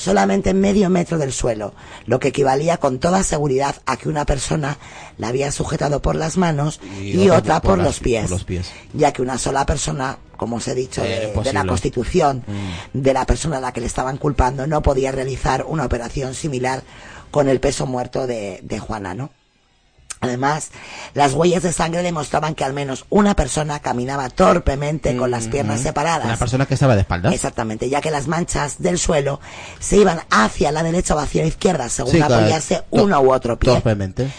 A: solamente medio metro del suelo, lo que equivalía con toda seguridad a que una persona la había sujetado por las manos y, otra, por, los pies,
H: por los pies.
A: ya que una sola persona, como os he dicho,
H: Era
A: de- la constitución
H: Mm.
A: de la persona a la que le estaban culpando, no podía realizar una operación similar con el peso muerto de, de Juana, ¿no? Además, las huellas de sangre demostraban que al menos una persona caminaba torpemente con las piernas separadas.
H: Una persona que estaba de espaldas.
A: Exactamente, ya que las manchas del suelo se iban hacia la derecha o hacia la izquierda, según
H: Sí, claro, to-
A: uno u otro pie.
H: Torpemente.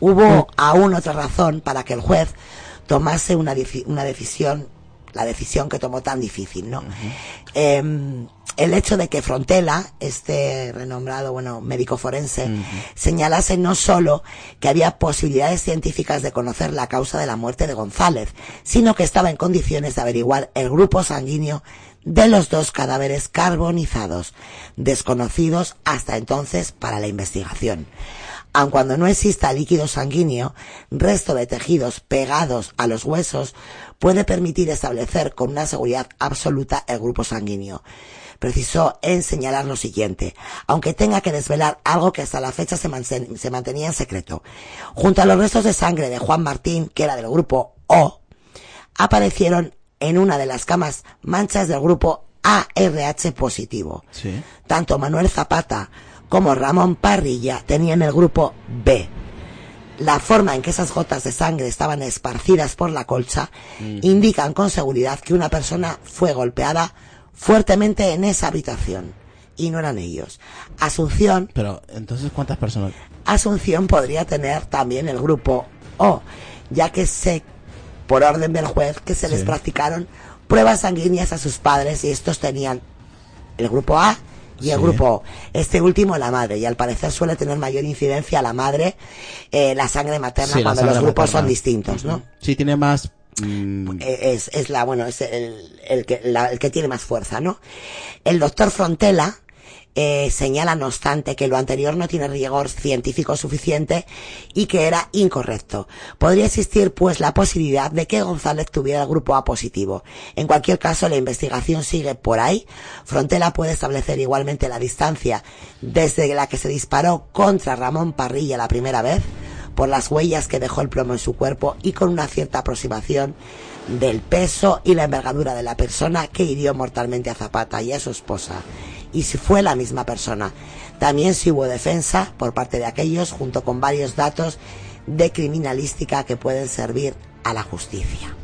A: Hubo aún otra razón para que el juez tomase una, una decisión, la decisión que tomó tan difícil, ¿no? Em, el hecho de que Frontela, este renombrado, bueno, médico forense, señalase no solo que había posibilidades científicas de conocer la causa de la muerte de González, sino que estaba en condiciones de averiguar el grupo sanguíneo de los dos cadáveres carbonizados, desconocidos hasta entonces para la investigación. Aun cuando no exista líquido sanguíneo, resto de tejidos pegados a los huesos puede permitir establecer con una seguridad absoluta el grupo sanguíneo. Precisó en señalar lo siguiente, aunque tenga que desvelar algo que hasta la fecha se, manten- se mantenía en secreto. Junto a los restos de sangre de Juan Martín, que era del grupo O, aparecieron en una de las camas manchas del grupo ARH positivo.
H: Sí.
A: Tanto Manuel Zapata como Ramón Parrilla tenían el grupo B. La forma en que esas gotas de sangre estaban esparcidas por la colcha indican con seguridad que una persona fue golpeada fuertemente en esa habitación. Y no eran ellos. Asunción
H: Pero, entonces, ¿cuántas personas?
A: Asunción podría tener también el grupo O, ya que sé, por orden del juez, que se les practicaron pruebas sanguíneas a sus padres y estos tenían el grupo A y el grupo. Este último la madre, y al parecer suele tener mayor incidencia la madre, eh, la sangre materna,
H: Sí,
A: cuando los grupos
H: materna.
A: son distintos, ¿no?
H: Sí, tiene más. mm,
A: Eh, es, es la, bueno, es el, el que, la- el que tiene más fuerza, ¿no? El doctor Frontela eh, señala, no obstante, que lo anterior no tiene rigor científico suficiente y que era incorrecto. Podría existir, pues, la posibilidad de que González tuviera el grupo A positivo. En cualquier caso, la investigación sigue por ahí. Frontela puede establecer igualmente la distancia desde la que se disparó contra Ramón Parrilla la primera vez por las huellas que dejó el plomo en su cuerpo y con una cierta aproximación del peso y la envergadura de la persona que hirió mortalmente a Zapata y a su esposa. Y si fue la misma persona. También si hubo defensa por parte de aquellos junto con varios datos de criminalística que pueden servir a la justicia.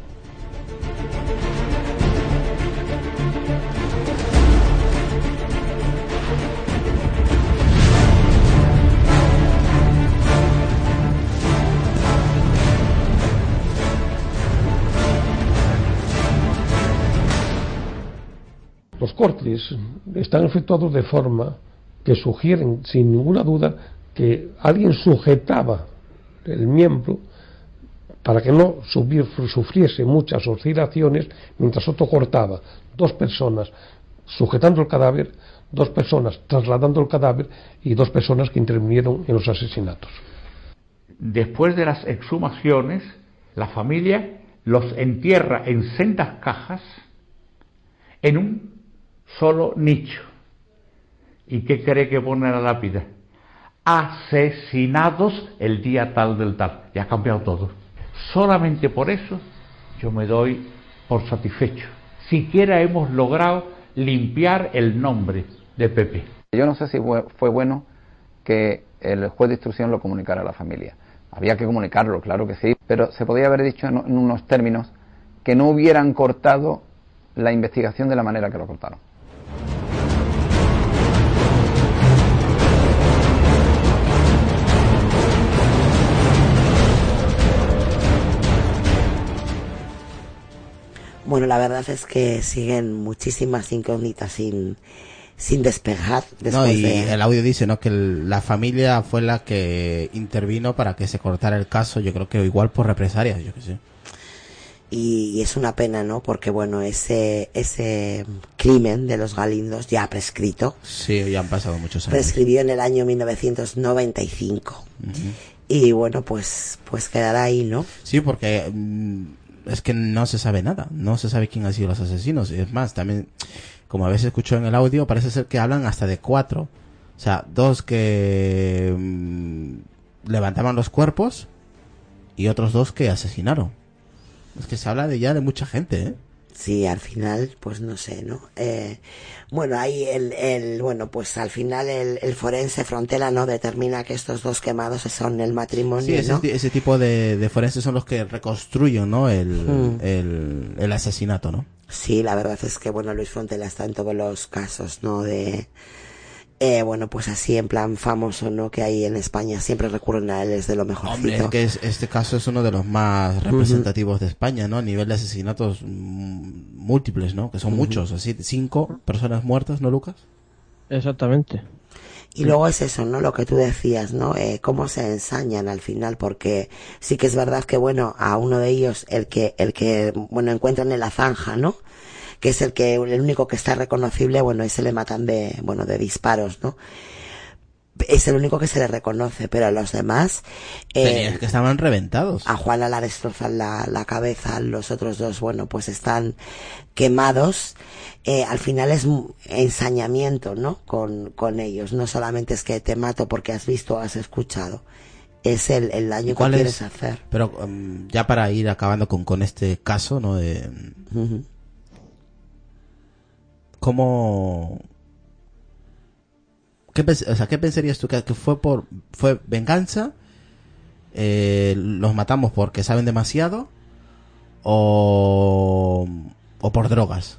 M: Los cortes están efectuados de forma que sugieren sin ninguna duda que alguien sujetaba el miembro para que no sufriese muchas oscilaciones mientras otro cortaba. Dos personas sujetando el cadáver, dos personas trasladando el cadáver y dos personas que intervinieron en los asesinatos.
K: Después de las exhumaciones, la familia los entierra en sendas cajas en un solo nicho. ¿Y qué cree que pone la lápida? Asesinados el día tal del tal. Ya ha cambiado todo. Solamente por eso yo me doy por satisfecho. Siquiera hemos logrado limpiar el nombre de Pepe.
L: Yo no sé si fue bueno que el juez de instrucción lo comunicara a la familia. había que comunicarlo, claro que sí, pero se podía haber dicho en unos términos que no hubieran cortado la investigación de la manera que lo cortaron.
A: Bueno, la verdad es que siguen muchísimas incógnitas sin, sin despejar.
H: No, y
A: de...
H: el audio dice, ¿no? Que el- la familia fue la que intervino para que se cortara el caso, yo creo que igual por represalias, yo qué sé.
A: Y, es una pena, ¿no? Porque bueno, ese, ese crimen de los Galindos ya ha prescrito.
H: Sí, ya han pasado muchos años.
A: Prescribió en el año 1995.
H: Ujú.
A: Y bueno, pues, pues quedará ahí, ¿no?
H: Sí, porque mm, es que no se sabe nada, no se sabe quién ha sido los asesinos. Es más, también, como a veces escucho en el audio, parece ser que hablan hasta de cuatro. O sea, dos que mm, levantaban los cuerpos y otros dos que asesinaron. Es que se habla de ya de mucha gente, ¿eh?
A: Sí, al final, pues no sé, ¿no? Eh, bueno, ahí el, el, bueno, pues al final el, el forense Frontera, ¿no? Determina que estos dos quemados son el matrimonio,
H: Sí, ese,
A: ¿no?
H: ese tipo de, de forenses son los que reconstruyen, ¿no? El,
A: Mm.
H: el, el asesinato, ¿no?
A: Sí, la verdad es que, bueno, Luis Frontera está en todos los casos, ¿no? De, eh, bueno, pues así en plan famoso, ¿no? Que hay en España siempre recurren a él, es de lo mejorcito.
H: Hombre, es que es- este caso es uno de los más representativos de España, ¿no? A nivel de asesinatos mm, múltiples, ¿no? Que son muchos, así, cinco personas muertas, ¿no, Lucas?
G: Exactamente.
A: Y luego es eso, ¿no? Lo que tú decías, ¿no? Eh, cómo se ensañan al final, porque sí que es verdad que, bueno, a uno de ellos, el que, el que, bueno, encuentran en la zanja, ¿no? Que es el que, el único que está reconocible, bueno, ese le matan de, bueno, de disparos, ¿no? Es el único que se le reconoce, pero a los demás, eh,
H: que estaban reventados.
A: a Juana la destrozan la, la cabeza, los otros dos, bueno, pues están quemados. Eh, al final es ensañamiento, ¿no? Con, con ellos. No solamente es que te mato porque has visto o has escuchado. Es el, el daño que
H: ¿Cuál
A: quieres
H: es?
A: hacer.
H: Pero mm, ya para ir acabando con, con este caso, ¿no? De. ¿Cómo... ¿Qué, ¿qué pensarías tú? ¿Que, que fue por fue venganza? Eh, ¿Los matamos porque saben demasiado? ¿O, o por drogas?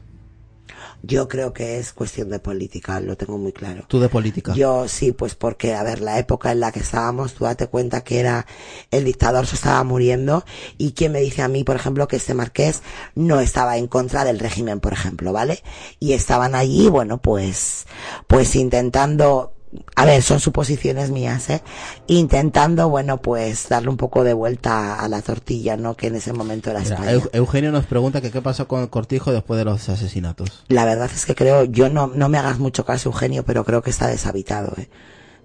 A: Yo creo que es cuestión de política, lo tengo muy claro.
H: Tú de política.
A: Yo sí, pues porque, a ver, la época en la que estábamos, tú date cuenta que era el dictador se estaba muriendo y quién me dice a mí, por ejemplo, que este marqués no estaba en contra del régimen, por ejemplo, ¿vale? Y estaban allí, bueno, pues, pues intentando, a ver, son suposiciones mías, ¿eh? Intentando, bueno, pues darle un poco de vuelta a la tortilla, ¿no? Que en ese momento era España.
H: Eu- Eugenio nos pregunta que qué pasó con el cortijo después de los asesinatos.
A: La verdad es que creo, yo no, no me hagas mucho caso, Eugenio, pero creo que está deshabitado, ¿eh?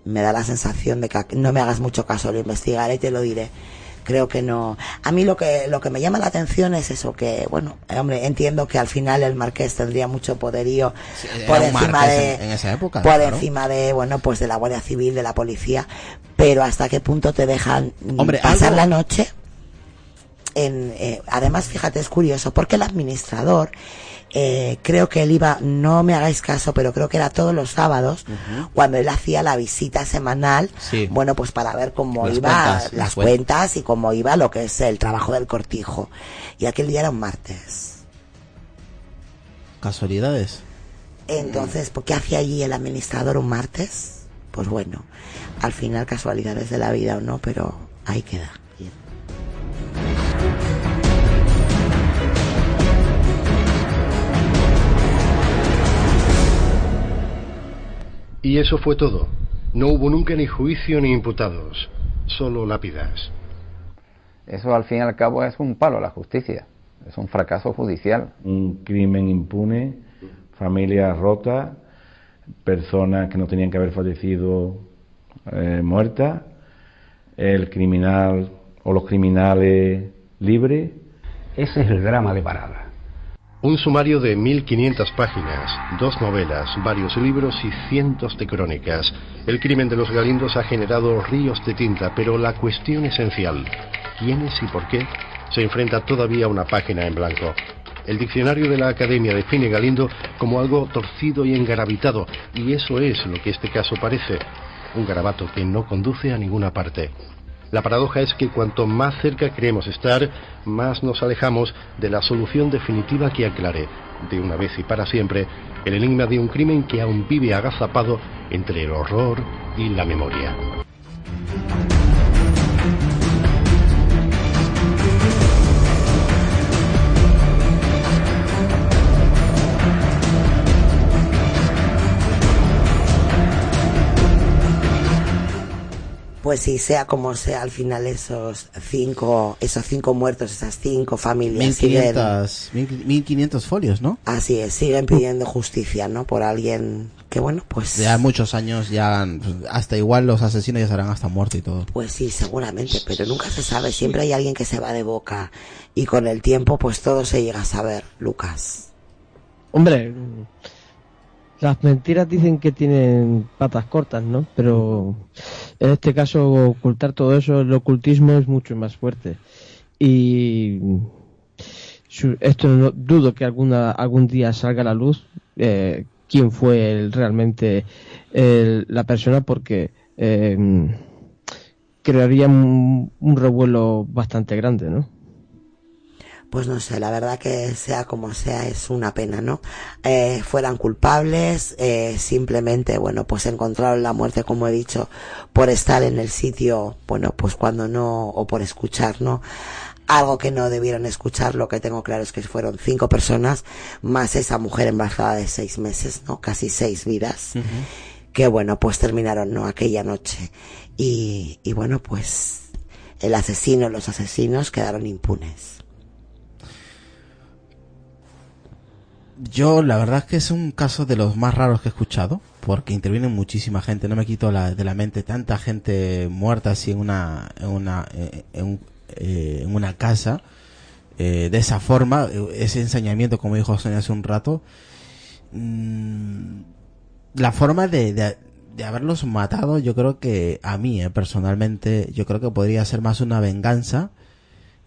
A: Me da la sensación de que no me hagas mucho caso, lo investigaré y te lo diré. Creo que no. A mí lo que, lo que me llama la atención es eso, que, bueno, eh, hombre, entiendo que al final el marqués tendría mucho poderío por encima de,
H: en, en esa época.
A: por
H: claro.
A: encima de, bueno, pues de la Guardia Civil, de la policía, pero hasta qué punto te dejan
H: Hombre,
A: pasar
H: algo-
A: la noche en, eh, además, fíjate, es curioso, porque el administrador, eh, creo que él iba, no me hagáis caso, pero creo que era todos los sábados, cuando él hacía la visita semanal,
H: Sí.
A: bueno, pues para ver cómo
H: Las
A: iba
H: cuentas,
A: las,
H: las
A: cuentas y cómo iba lo que es el trabajo del cortijo. Y aquel día era un martes.
H: Casualidades.
A: Entonces, ¿por qué hacía allí el administrador un martes? Pues bueno, al final casualidades de la vida o no, pero ahí queda.
I: Y eso fue todo. No hubo nunca ni juicio ni imputados, solo lápidas.
L: Eso al fin y al cabo es un palo a la justicia, es un fracaso judicial.
O: un crimen impune, familia rota, personas que no tenían que haber fallecido eh, muertas, el criminal o los criminales libres.
J: Ese es el drama de Parada.
I: Un sumario de 1500 páginas, dos novelas, varios libros y cientos de crónicas. El crimen de los Galindos ha generado ríos de tinta, pero la cuestión esencial, quiénes y por qué, se enfrenta todavía a una página en blanco. El diccionario de la Academia define Galindo como algo torcido y engarabitado, y eso es lo que este caso parece, un garabato que no conduce a ninguna parte. La paradoja es que cuanto más cerca queremos estar, más nos alejamos de la solución definitiva que aclare, de una vez y para siempre, el enigma de un crimen que aún vive agazapado entre el horror y la memoria.
A: Pues sí, sea como sea, al final esos cinco, esos cinco muertos, esas cinco familias siguen,
H: 1500, 1500 folios, ¿no?
A: así es, siguen pidiendo justicia, ¿no? Por alguien que bueno, pues
H: Ya muchos años ya pues, hasta igual los asesinos ya serán hasta muertos y todo.
A: Pues sí, seguramente, pero nunca se sabe. Siempre hay alguien que se va de boca y con el tiempo, pues todo se llega a saber, Lucas.
G: Hombre, las mentiras dicen que tienen patas cortas, ¿no? Pero en este caso ocultar todo eso, el ocultismo es mucho más fuerte. Y esto no dudo que alguna algún día salga a la luz eh, quién fue el- realmente el- la persona porque eh, crearía un revuelo bastante grande, ¿no?
A: Pues no sé, la verdad que sea como sea es una pena, ¿no? Eh, fueran culpables, eh, simplemente, bueno, pues encontraron la muerte, como he dicho, por estar en el sitio, bueno, pues cuando no, o por escuchar, ¿no? Algo que no debieron escuchar, lo que tengo claro es que fueron cinco personas, más esa mujer embarazada de seis meses, ¿no? Casi seis vidas, que bueno, pues terminaron, ¿no? Aquella noche. Y, y bueno, pues el asesino, los asesinos quedaron impunes.
H: Yo la verdad es que es un caso de los más raros que he escuchado, porque interviene muchísima gente, no me quito la, de la mente tanta gente muerta así en una, en una, eh, eh, en una casa, eh, de esa forma, ese ensañamiento como dijo Sonia hace un rato, mm, la forma de, de, de haberlos matado, yo creo que a mí, eh, personalmente, yo creo que podría ser más una venganza,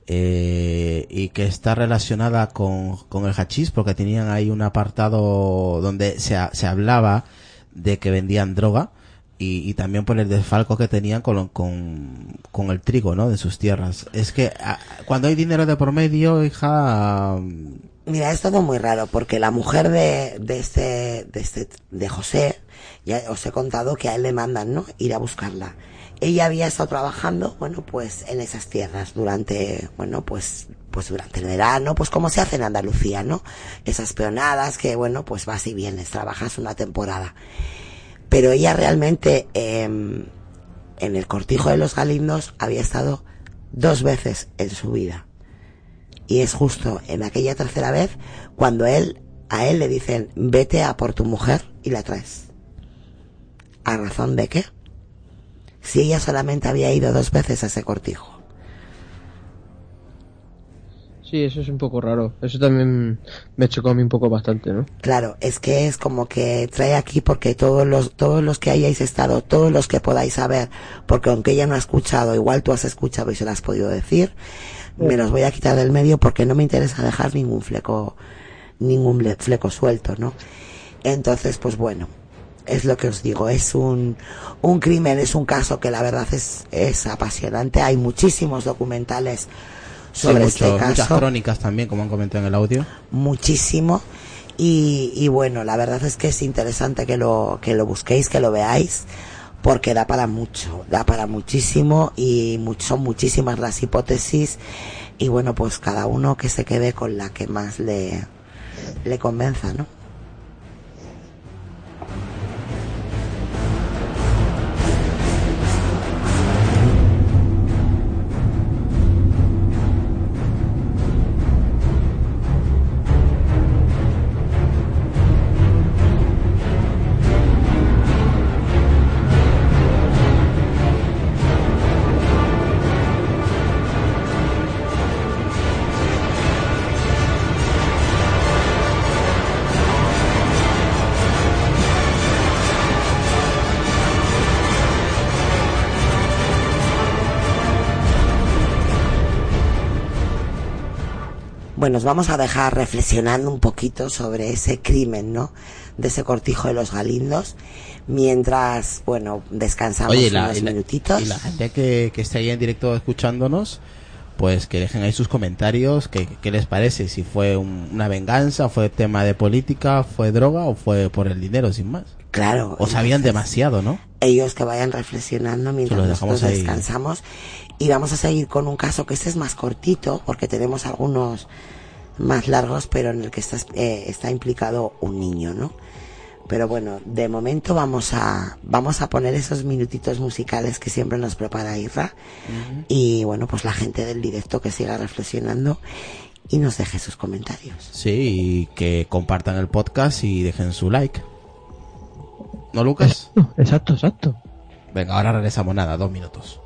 H: eh, y que está relacionada con, con el hachís porque tenían ahí un apartado donde se, se hablaba de que vendían droga y, y también por el desfalco que tenían con, con, con el trigo, ¿no? De sus tierras. Es que ah, cuando hay dinero de por medio, hija,
A: Mira, es todo muy raro porque la mujer de, de este, de este, de José, ya os he contado que a él le mandan, ¿no? Ir a buscarla. Ella había estado trabajando, bueno, pues en esas tierras durante, bueno, pues, pues durante el verano, pues como se hace en Andalucía, ¿no? Esas peonadas que, bueno, pues vas y vienes, trabajas una temporada. Pero ella realmente, em, en el cortijo de los Galindos había estado dos veces en su vida. Y es justo en aquella tercera vez cuando él, a él le dicen, vete a por tu mujer y la traes. ¿A razón de qué? Si ella solamente había ido dos veces a ese cortijo.
G: Sí, eso es un poco raro. Eso también me chocó a mí un poco bastante, ¿no?
A: Claro, es que es como que trae aquí porque todos los, todos los que hayáis estado, todos los que podáis saber, porque aunque ella no ha escuchado, igual tú has escuchado y se lo has podido decir, me los voy a quitar del medio porque no me interesa dejar ningún fleco, ningún fleco suelto, ¿no? Entonces, pues bueno, es lo que os digo, es un, un crimen, es un caso que la verdad es, es apasionante, hay muchísimos documentales sobre
H: sí, mucho-
A: este
H: muchas
A: caso
H: crónicas también, como han comentado en el audio.
A: muchísimo. Y, y bueno la verdad es que es interesante que lo que lo busquéis que lo veáis porque da para mucho da para muchísimo y son muchísimas las hipótesis. Y bueno pues cada uno que se quede con la que más le le convenza no Bueno, os vamos a dejar reflexionando un poquito sobre ese crimen, ¿no? De ese cortijo de los galindos, mientras, bueno, descansamos
H: Oye, la,
A: unos
H: y la-
A: minutitos.
H: y la gente que, que esté ahí en directo escuchándonos, pues que dejen ahí sus comentarios, que, qué les parece, si fue un- una venganza, fue tema de política, fue droga o fue por el dinero, sin más.
A: Claro.
H: O sabían demasiado, ¿no?
A: ellos que vayan reflexionando mientras
H: los
A: nosotros
H: ahí.
A: descansamos y vamos a seguir con un caso que este es más cortito porque tenemos algunos más largos pero en el que está, eh, está implicado un niño no pero bueno de momento vamos a vamos a poner esos minutitos musicales que siempre nos prepara Irra y bueno pues la gente del directo que siga reflexionando y nos deje sus comentarios
H: Sí, y que compartan el podcast y dejen su like. ¿No, Lucas?
G: Exacto, exacto.
H: Venga, ahora regresamos nada, dos minutos.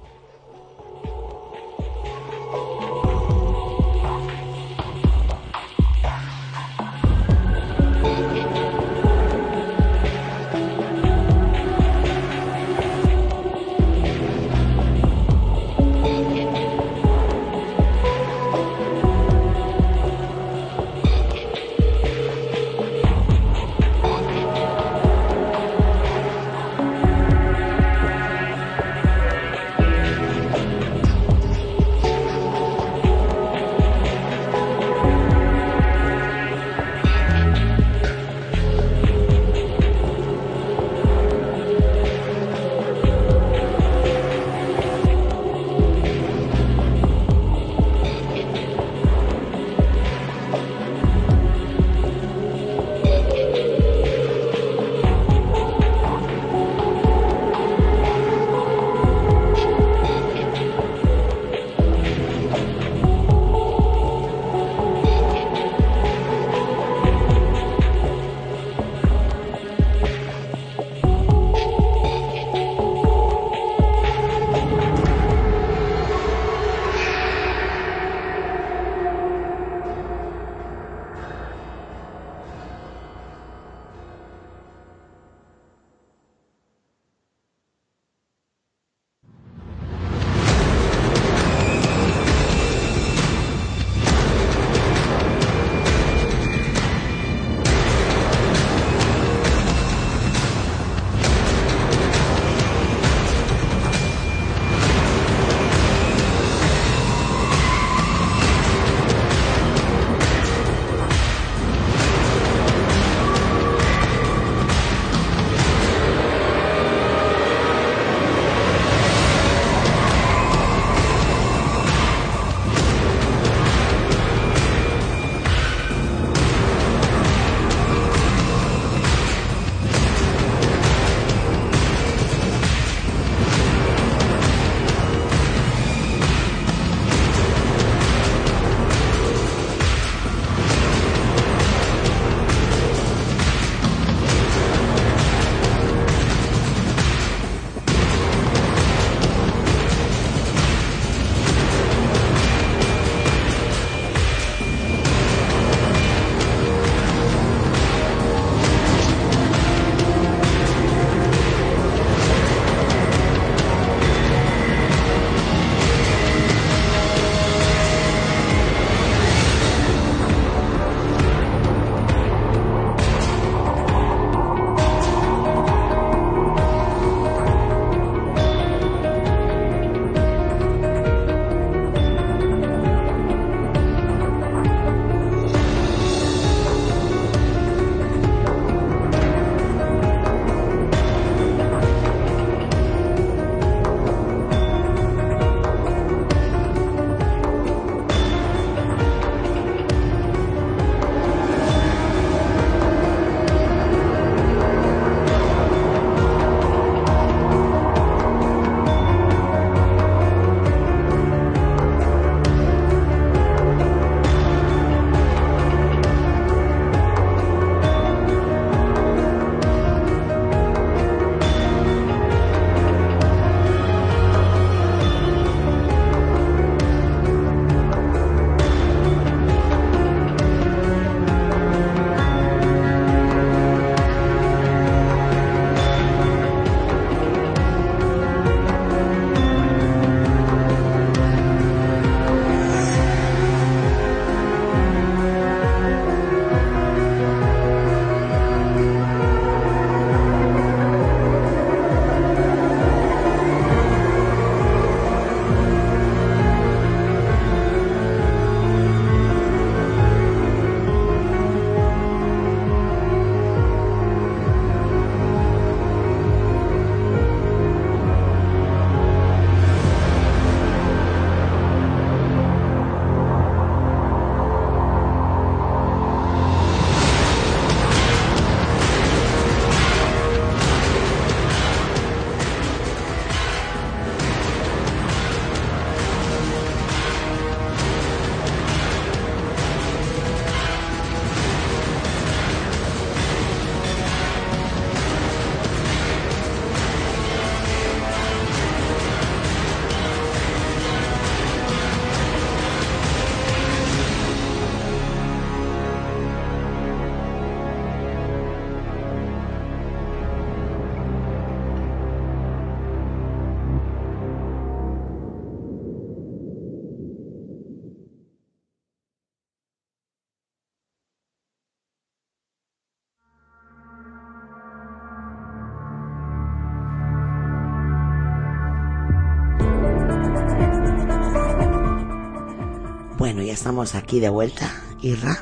A: Estamos aquí de vuelta, Irra.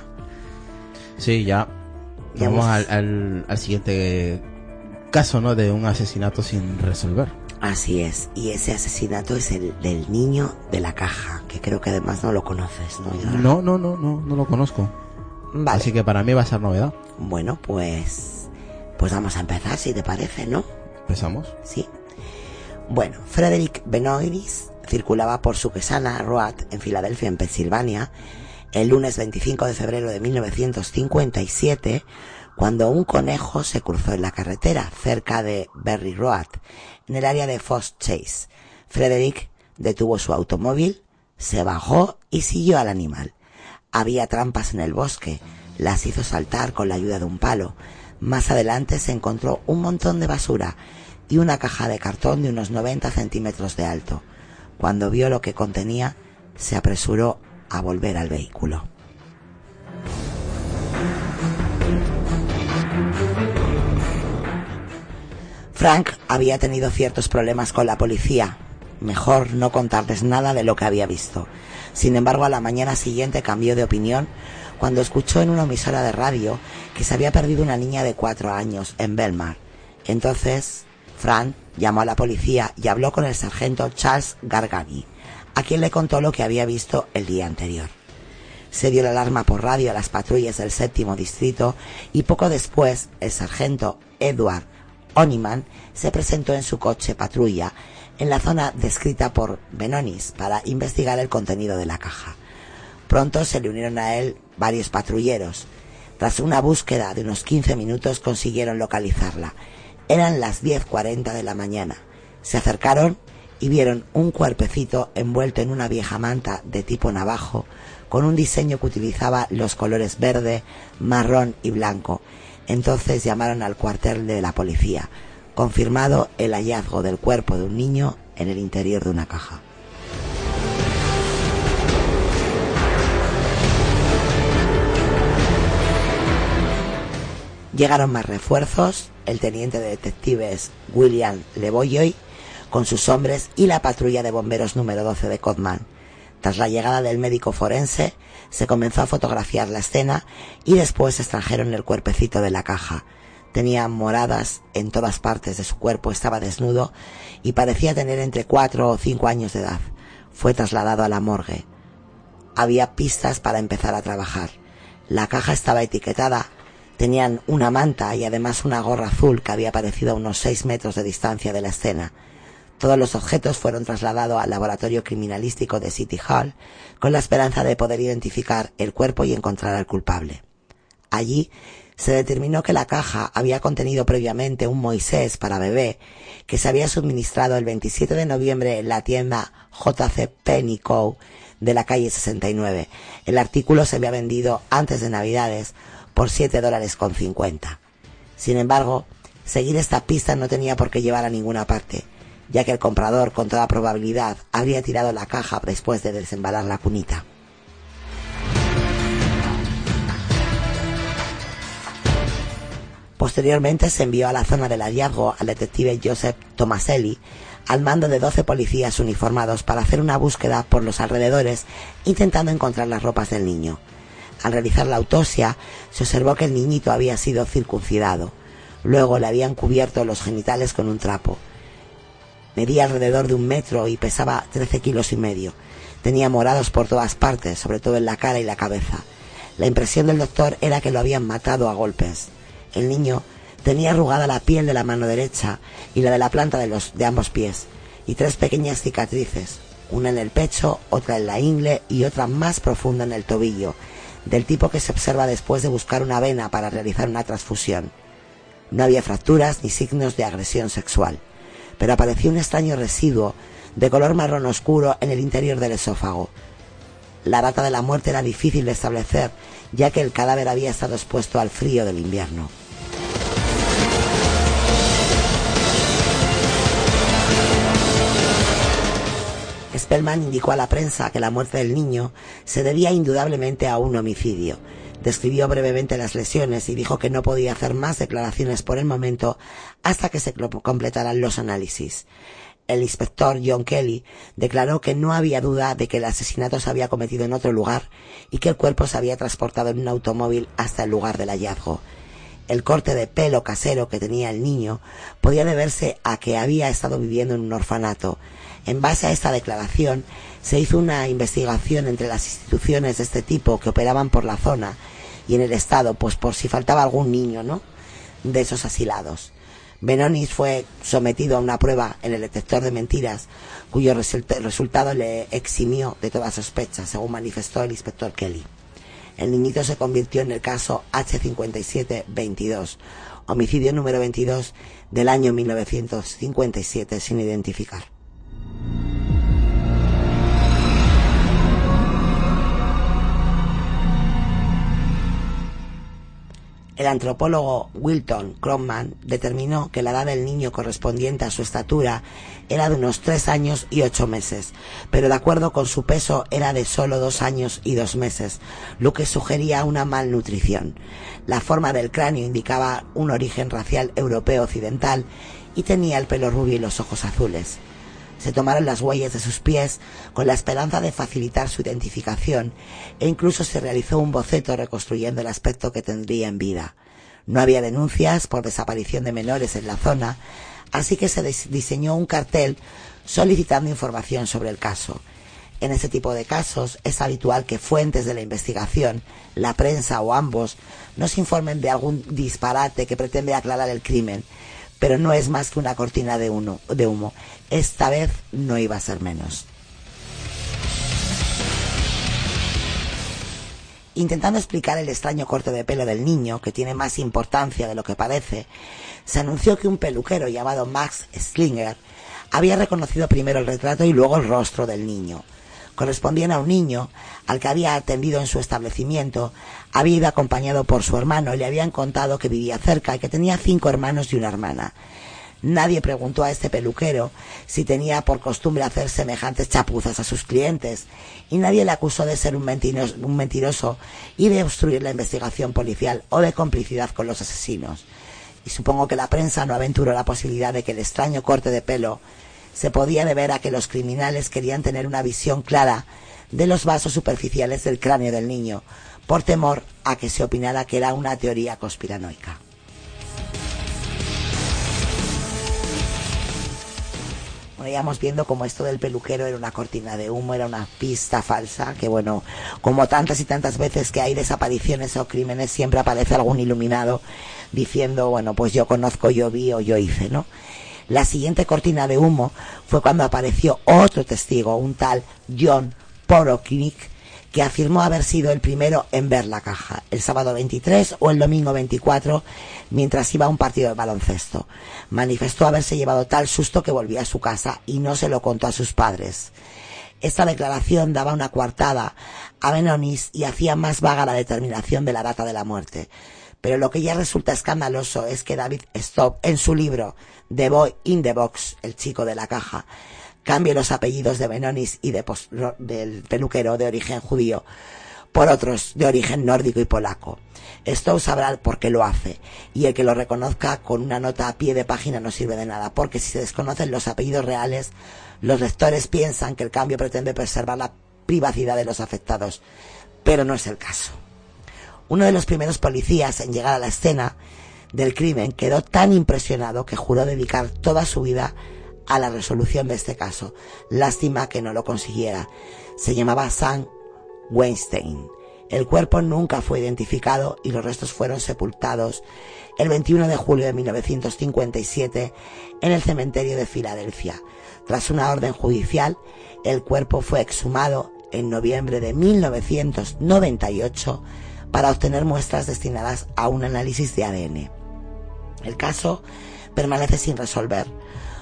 H: Sí, ya.
A: Ya
H: Vamos al, al- al siguiente caso, ¿no? De un asesinato sin resolver.
A: Así es, y ese asesinato es el del niño de la caja, que creo que además no lo conoces, ¿no? Irra?
H: No, no, no, no, no lo conozco.
A: Vale.
H: Así que para mí va a ser novedad.
A: Bueno, pues. Pues vamos a empezar, si te parece, ¿no?
H: Empezamos.
A: Sí. Bueno, Frederick Benoiris circulaba por su Quesana Road en Filadelfia, en Pensilvania, el lunes 25 de febrero de 1957, cuando un conejo se cruzó en la carretera cerca de Berry Road, en el área de Foss Chase. Frederick detuvo su automóvil, se bajó y siguió al animal. Había trampas en el bosque, las hizo saltar con la ayuda de un palo. Más adelante se encontró un montón de basura y una caja de cartón de unos 90 centímetros de alto. Cuando vio lo que contenía, se apresuró a volver al vehículo. Frank había tenido ciertos problemas con la policía. Mejor no contarles nada de lo que había visto. Sin embargo, a la mañana siguiente cambió de opinión cuando escuchó en una emisora de radio que se había perdido una niña de cuatro años en Belmar. Entonces, Frank llamó a la policía y habló con el sargento Charles Gargani, a quien le contó lo que había visto el día anterior. Se dio la alarma por radio a las patrullas del séptimo distrito y poco después el sargento Edward Oniman se presentó en su coche patrulla en la zona descrita por Benonis para investigar el contenido de la caja. Pronto se le unieron a él varios patrulleros. Tras una búsqueda de unos 15 minutos consiguieron localizarla. Eran las 10.40 de la mañana. Se acercaron y vieron un cuerpecito envuelto en una vieja manta de tipo navajo con un diseño que utilizaba los colores verde, marrón y blanco. Entonces llamaron al cuartel de la policía, confirmado el hallazgo del cuerpo de un niño en el interior de una caja. Llegaron más refuerzos, el teniente de detectives William Leboyoy con sus hombres y la patrulla de bomberos número 12 de Codman. Tras la llegada del médico forense, se comenzó a fotografiar la escena y después extrajeron el cuerpecito de la caja. Tenía moradas en todas partes de su cuerpo, estaba desnudo y parecía tener entre cuatro o cinco años de edad. Fue trasladado a la morgue. Había pistas para empezar a trabajar. La caja estaba etiquetada, tenían una manta y además una gorra azul que había aparecido a unos seis metros de distancia de la escena. Todos los objetos fueron trasladados al laboratorio criminalístico de City Hall con la esperanza de poder identificar el cuerpo y encontrar al culpable. Allí se determinó que la caja había contenido previamente un Moisés para bebé que se había suministrado el 27 de noviembre en la tienda JC Penny Co. de la calle 69. El artículo se había vendido antes de Navidades por 7 dólares con 50. Sin embargo, seguir esta pista no tenía por qué llevar a ninguna parte ya que el comprador con toda probabilidad habría tirado la caja después de desembalar la cunita. Posteriormente se envió a la zona del hallazgo al detective Joseph Tomaselli al mando de 12 policías uniformados para hacer una búsqueda por los alrededores intentando encontrar las ropas del niño. Al realizar la autopsia se observó que el niñito había sido circuncidado. Luego le habían cubierto los genitales con un trapo. Medía alrededor de un metro y pesaba 13 kilos y medio. Tenía morados por todas partes, sobre todo en la cara y la cabeza. La impresión del doctor era que lo habían matado a golpes. El niño tenía arrugada la piel de la mano derecha y la de la planta de, los, de ambos pies, y tres pequeñas cicatrices, una en el pecho, otra en la ingle y otra más profunda en el tobillo, del tipo que se observa después de buscar una vena para realizar una transfusión. No había fracturas ni signos de agresión sexual pero apareció un extraño residuo de color marrón oscuro en el interior del esófago. La data de la muerte era difícil de establecer, ya que el cadáver había estado expuesto al frío del invierno. Spellman indicó a la prensa que la muerte del niño se debía indudablemente a un homicidio. Describió brevemente las lesiones y dijo que no podía hacer más declaraciones por el momento hasta que se completaran los análisis. el inspector John Kelly declaró que no había duda de que el asesinato se había cometido en otro lugar y que el cuerpo se había transportado en un automóvil hasta el lugar del hallazgo. El corte de pelo casero que tenía el niño podía deberse a que había estado viviendo en un orfanato. En base a esta declaración, se hizo una investigación entre las instituciones de este tipo que operaban por la zona y en el estado, pues por si faltaba algún niño, ¿no? De esos asilados. Benonis fue sometido a una prueba en el detector de mentiras, cuyo resultado le eximió de toda sospecha, según manifestó el inspector Kelly. El niñito se convirtió en el caso H5722, homicidio número 22 del año 1957 sin identificar. El antropólogo Wilton Cromman determinó que la edad del niño correspondiente a su estatura era de unos tres años y ocho meses, pero de acuerdo con su peso era de solo dos años y dos meses, lo que sugería una malnutrición. La forma del cráneo indicaba un origen racial europeo occidental y tenía el pelo rubio y los ojos azules se tomaron las huellas de sus pies con la esperanza de facilitar su identificación e incluso se realizó un boceto reconstruyendo el aspecto que tendría en vida. No había denuncias por desaparición de menores en la zona, así que se diseñó un cartel solicitando información sobre el caso. En este tipo de casos es habitual que fuentes de la investigación, la prensa o ambos, nos informen de algún disparate que pretende aclarar el crimen pero no es más que una cortina de, humo. Esta vez no iba a ser menos. Intentando explicar el extraño corte de pelo del niño, que tiene más importancia de lo que parece, se anunció que un peluquero llamado Max Slinger había reconocido primero el retrato y luego el rostro del niño correspondían a un niño al que había atendido en su establecimiento, había ido acompañado por su hermano y le habían contado que vivía cerca y que tenía cinco hermanos y una hermana. Nadie preguntó a este peluquero si tenía por costumbre hacer semejantes chapuzas a sus clientes y nadie le acusó de ser un mentiroso, y de obstruir la investigación policial o de complicidad con los asesinos. Y supongo que la prensa no aventuró la posibilidad de que el extraño corte de pelo se podía deber a que los criminales querían tener una visión clara de los vasos superficiales del cráneo del niño, por temor a que se opinara que era una teoría conspiranoica. Íbamos viendo como esto del peluquero era una cortina de humo, era una pista falsa, que bueno, como tantas y tantas veces que hay desapariciones o crímenes, siempre aparece algún iluminado diciendo, bueno, pues yo conozco, yo vi o yo hice, ¿no? La siguiente cortina de humo fue cuando apareció otro testigo, un tal John Poroknik, que afirmó haber sido el primero en ver la caja, el sábado 23 o el domingo 24, mientras iba a un partido de baloncesto. Manifestó haberse llevado tal susto que volvía a su casa y no se lo contó a sus padres. Esta declaración daba una coartada a Benonis y hacía más vaga la determinación de la data de la muerte. Pero lo que ya resulta escandaloso es que David Stopp, en su libro The Boy in the Box, el chico de la caja, cambie los apellidos de Benonis y de del peluquero de origen judío por otros de origen nórdico y polaco. Stowe sabrá por qué lo hace, y el que lo reconozca con una nota a pie de página no sirve de nada, porque si se desconocen los apellidos reales, los lectores piensan que el cambio pretende preservar la privacidad de los afectados, pero no es el caso. Uno de los primeros policías en llegar a la escena del crimen quedó tan impresionado que juró dedicar toda su vida a la resolución de este caso. Lástima que no lo consiguiera. Se llamaba Sam Weinstein. El cuerpo nunca fue identificado y los restos fueron sepultados el 21 de julio de 1957 en el cementerio de Filadelfia. Tras una orden judicial, el cuerpo fue exhumado en noviembre de 1998 para obtener muestras destinadas a un análisis de ADN. El caso permanece sin resolver.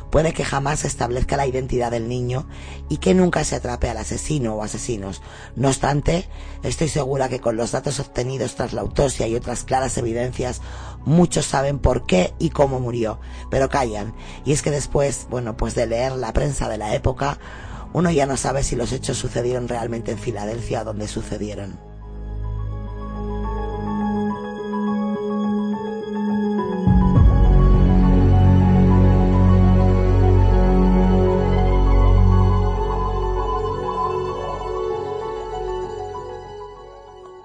A: Puede que jamás se establezca la identidad del niño y que nunca se atrape al asesino o asesinos. No obstante, estoy segura que con los datos obtenidos tras la autopsia y otras claras evidencias, muchos saben por qué y cómo murió, pero callan. Y es que después, bueno, pues de leer la prensa de la época, uno ya no sabe si los hechos sucedieron realmente en Filadelfia donde sucedieron.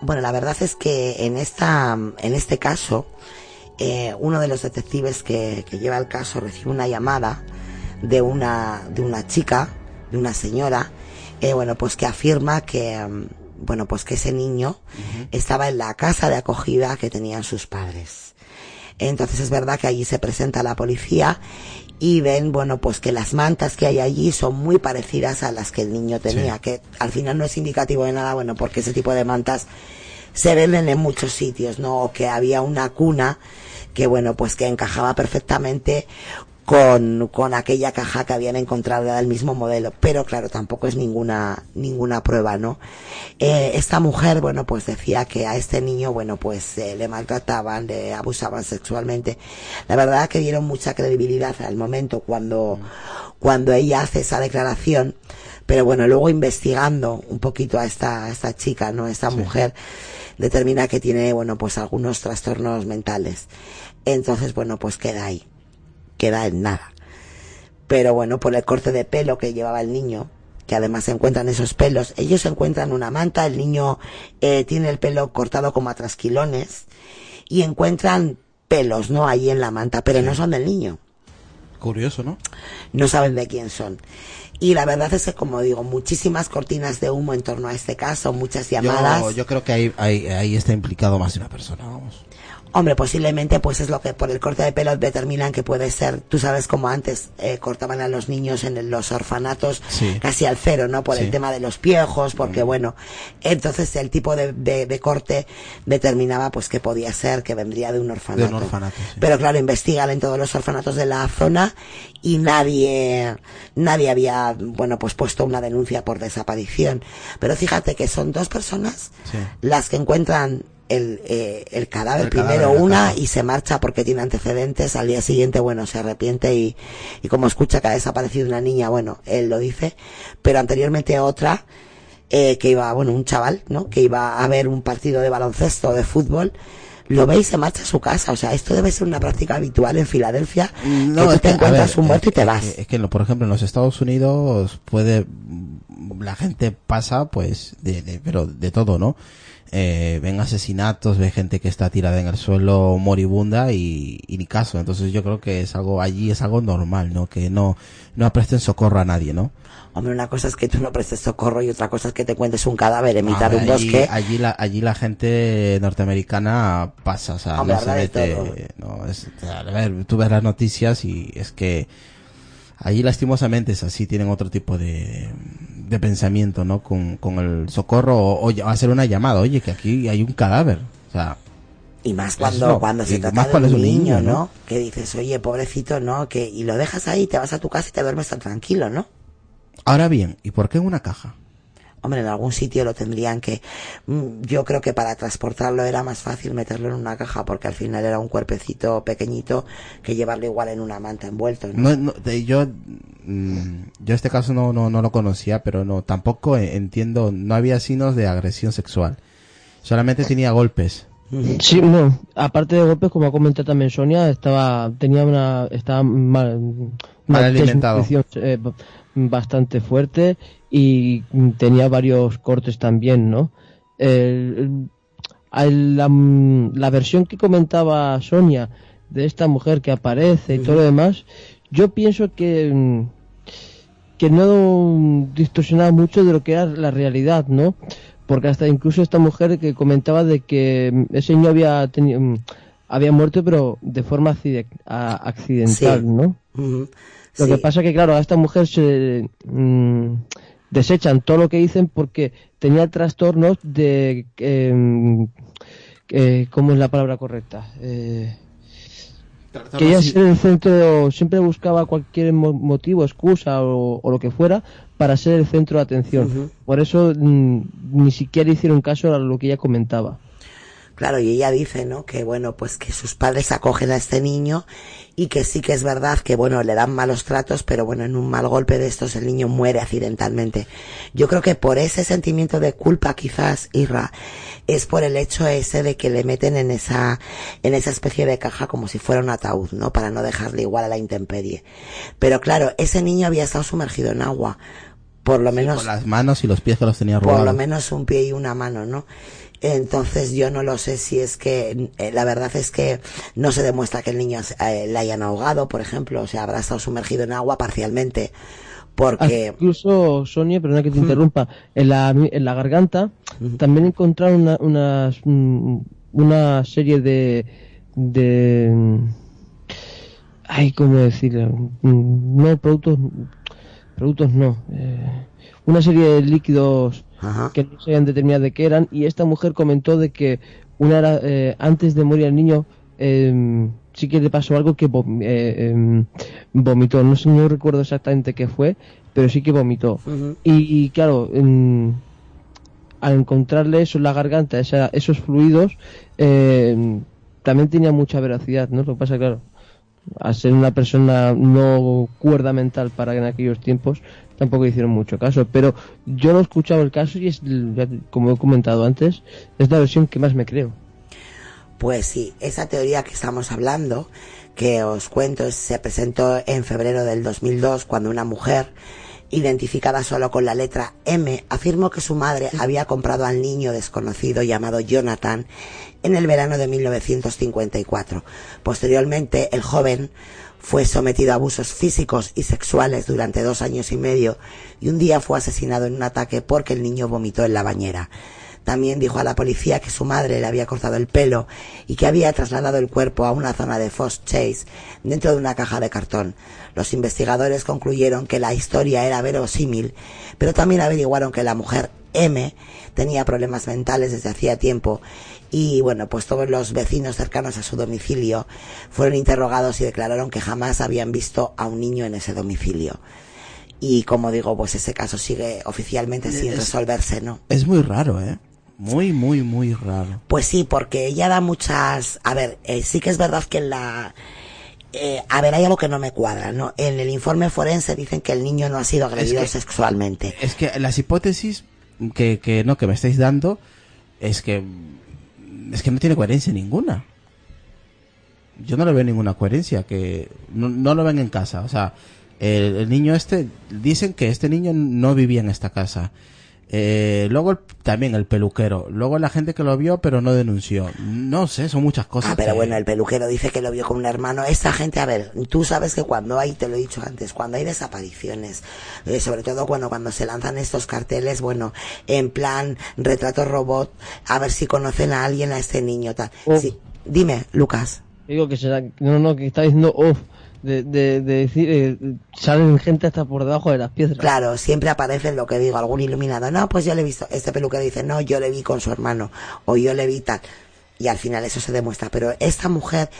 A: Bueno, la verdad es que en esta, en este caso, eh, uno de los detectives que, que lleva el caso recibe una llamada de una, de una chica, de una señora, eh, bueno, pues que afirma que, mm, bueno, pues que ese niño estaba en la casa de acogida que tenían sus padres. Entonces es verdad que allí se presenta la policía y ven, bueno, pues que las mantas que hay allí son muy parecidas a las que el niño tenía, que al final no es indicativo de nada, bueno, porque ese tipo de mantas se venden en muchos sitios, ¿no? O que había una cuna que, bueno, pues que encajaba perfectamente con, con aquella caja que habían encontrado del mismo modelo. Pero claro, tampoco es ninguna, ninguna prueba, ¿no? Eh, esta mujer, bueno, pues decía que a este niño, bueno, pues eh, le maltrataban, le abusaban sexualmente. La verdad que dieron mucha credibilidad al momento cuando, cuando ella hace esa declaración. Pero bueno, luego investigando un poquito a esta, a esta chica, ¿no? Esta mujer determina que tiene, bueno, pues algunos trastornos mentales. Entonces, bueno, pues queda ahí queda en nada. Pero bueno, por el corte de pelo que llevaba el niño, que además se encuentran esos pelos, ellos encuentran una manta, el niño eh, tiene el pelo cortado como a trasquilones y encuentran pelos, ¿no? Ahí en la manta, pero no son del niño.
H: Curioso, ¿no?
A: No saben de quién son. Y la verdad es que, como digo, muchísimas cortinas de humo en torno a este caso, muchas llamadas.
H: Yo, yo creo que ahí, ahí, ahí está implicado más de una persona, vamos.
A: Hombre, posiblemente pues es lo que por el corte de pelo determinan que puede ser, tú sabes como antes eh, cortaban a los niños en los orfanatos
H: Sí.
A: casi al cero, ¿no? Por
H: Sí.
A: el tema de los piojos, porque bueno, entonces el tipo de, de- de corte determinaba pues que podía ser que vendría de un orfanato.
H: De un orfanato, sí.
A: Pero claro, investigan en todos los orfanatos de la zona y nadie, nadie había, bueno, pues puesto una denuncia por desaparición. Pero fíjate que son dos personas las que encuentran el, eh, el cadáver
H: El
A: primero
H: cadáver,
A: una y se marcha porque tiene antecedentes. Al día siguiente bueno se arrepiente y, y como escucha que ha desaparecido una niña bueno él lo dice. Pero anteriormente otra eh, que iba bueno un chaval no que iba a ver un partido de baloncesto o de fútbol lo ve y se marcha a su casa. O sea esto debe ser una práctica habitual en Filadelfia que tú
H: es
A: te
H: a
A: encuentras
H: ver,
A: un muerto y te vas.
H: que- Es que, por ejemplo, en los Estados Unidos puede la gente pasa, pues, de, de- pero de todo, ¿no? Eh, ven asesinatos, ve gente que está tirada en el suelo moribunda y, y ni caso. Entonces yo creo que es algo allí es algo normal, ¿no? Que no no presten socorro a nadie, ¿no?
A: hombre una cosa es que tú no prestes socorro y otra cosa es que te encuentres un cadáver en mitad de un
H: allí,
A: bosque
H: allí la allí la gente norteamericana pasa, o sea,
A: Hombre,
H: no se mete, no, es- a ver, tú ves las noticias y es que allí lastimosamente es así, tienen otro tipo de, de pensamiento, ¿no? Con, con el socorro o, o hacer una llamada, oye, que aquí hay un cadáver, o sea,
A: Y más cuando, cuando se trata
H: más
A: de un
H: es un
A: niño,
H: niño,
A: ¿no?
H: ¿no?
A: Que dices, oye, pobrecito, ¿no? Que, y lo dejas ahí, te vas a tu casa y te duermes tan tranquilo, ¿no?
H: ahora bien, ¿y por qué en una caja?
A: Hombre, en algún sitio lo tendrían que... mm, Yo creo que para transportarlo era más fácil meterlo en una caja porque al final era un cuerpecito pequeñito que llevarlo igual en una manta envuelto, ¿no?
H: No, no, de- yo, mm, yo este caso no, no, no lo conocía, pero no, tampoco e- entiendo, no había signos de agresión sexual. Solamente tenía golpes.
G: Sí, no, aparte de golpes, como ha comentado también Sonia, estaba, tenía una, estaba mal,
H: Mal alimentado.
G: eh, bastante fuerte y tenía varios cortes también, ¿no? El- el- la, la versión que comentaba Sonia de esta mujer que aparece y todo lo demás, yo pienso que, que no distorsionaba mucho de lo que era la realidad, ¿no? Porque hasta incluso esta mujer que comentaba de que ese niño había tenido, mm, había muerto pero de forma accidental,
A: Sí.
G: ¿no? Lo
A: Sí.
G: que pasa que claro, a esta mujer se mm, desechan todo lo que dicen porque tenía trastornos de eh, eh, ¿cómo es la palabra correcta? Eh, quería ser el centro, siempre buscaba cualquier mo- motivo, excusa o, o lo que fuera para ser el centro de atención. Por eso mm, ni siquiera hicieron caso a lo que ella comentaba.
A: Claro, y ella dice, ¿no? Que bueno, pues que sus padres acogen a este niño y que sí que es verdad que bueno, le dan malos tratos, pero bueno, en un mal golpe de estos el niño muere accidentalmente. Yo creo que por ese sentimiento de culpa quizás, Irra, es por el hecho ese de que le meten en esa, en esa especie de caja como si fuera un ataúd, ¿no? Para no dejarle igual a la intemperie. Pero claro, ese niño había estado sumergido en agua. Por lo menos
H: Con las manos y los pies que los tenía
A: por
H: robados.
A: lo menos un pie y una mano, ¿no? Entonces yo no lo sé si es que, eh, la verdad es que no se demuestra que el niño eh, le hayan ahogado, por ejemplo, o sea, habrá estado sumergido en agua parcialmente. Porque...
G: Ah, incluso, Sonia, perdona que te interrumpa, en la, en la garganta también encontraron una, unas, mm, una serie de, de... Ay, ¿cómo decirlo? Mm, No, productos, productos no. Eh, una serie de líquidos que no se habían determinado de qué eran y esta mujer comentó de que una era, eh, antes de morir el niño eh, sí que le pasó algo que vom- eh, em, vomitó. No sé no recuerdo exactamente qué fue pero sí que vomitó. Y, y claro em, al encontrarle eso en la garganta esa- esos fluidos em, también tenía mucha veracidad no lo que pasa claro al ser una persona no cuerda mental para en aquellos tiempos, tampoco hicieron mucho caso. Pero yo no he escuchado el caso y es, como he comentado antes, es la versión que más me creo.
A: Pues sí, esa teoría que estamos hablando, que os cuento, se presentó en febrero del 2002 cuando una mujer, identificada solo con la letra M, afirmó que su madre había comprado al niño desconocido llamado Jonathan en el verano de 1954. Posteriormente, el joven fue sometido a abusos físicos y sexuales durante dos años y medio y un día fue asesinado en un ataque porque el niño vomitó en la bañera. También dijo a la policía que su madre le había cortado el pelo y que había trasladado el cuerpo a una zona de Foss Chase dentro de una caja de cartón. Los investigadores concluyeron que la historia era verosímil, pero también averiguaron que la mujer M tenía problemas mentales desde hacía tiempo y bueno, pues todos los vecinos cercanos a su domicilio fueron interrogados y declararon que jamás habían visto a un niño en ese domicilio. Y como digo, pues ese caso sigue oficialmente sin
H: Es-
A: resolverse, ¿no?
H: Es muy raro, ¿eh? Muy, muy, muy raro.
A: Pues sí, porque ella da muchas... A ver, eh, sí que es verdad que en la... eh, a ver, hay algo que no me cuadra, ¿no? En el informe forense dicen que el niño no ha sido agredido
H: que-
A: sexualmente.
H: Es que las hipótesis que, que no que me estáis dando es que es que no tiene coherencia ninguna. Yo no le veo ninguna coherencia que no, no lo ven en casa, o sea, el, el niño este dicen que este niño no vivía en esta casa. Eh, luego el- también el peluquero, luego la gente que lo vio pero no denunció. No sé, son muchas cosas.
A: Ah, pero
H: que-
A: bueno, el peluquero dice que lo vio con un hermano. Esta gente, a ver, tú sabes que cuando hay, te lo he dicho antes, cuando hay desapariciones, eh, sobre todo cuando, cuando se lanzan estos carteles, bueno, en plan retrato robot, a ver si conocen a alguien a este niño. Tal. Sí, dime, Lucas.
G: Digo que será, no, no, que está diciendo off, de, de, de decir, eh, salen gente hasta por debajo de las piedras.
A: Claro, siempre aparece lo que digo, algún iluminado. No, pues yo le he visto. Este peluquero dice, no, yo le vi con su hermano. O yo le vi tal. Y al final eso se demuestra. Pero esta mujer,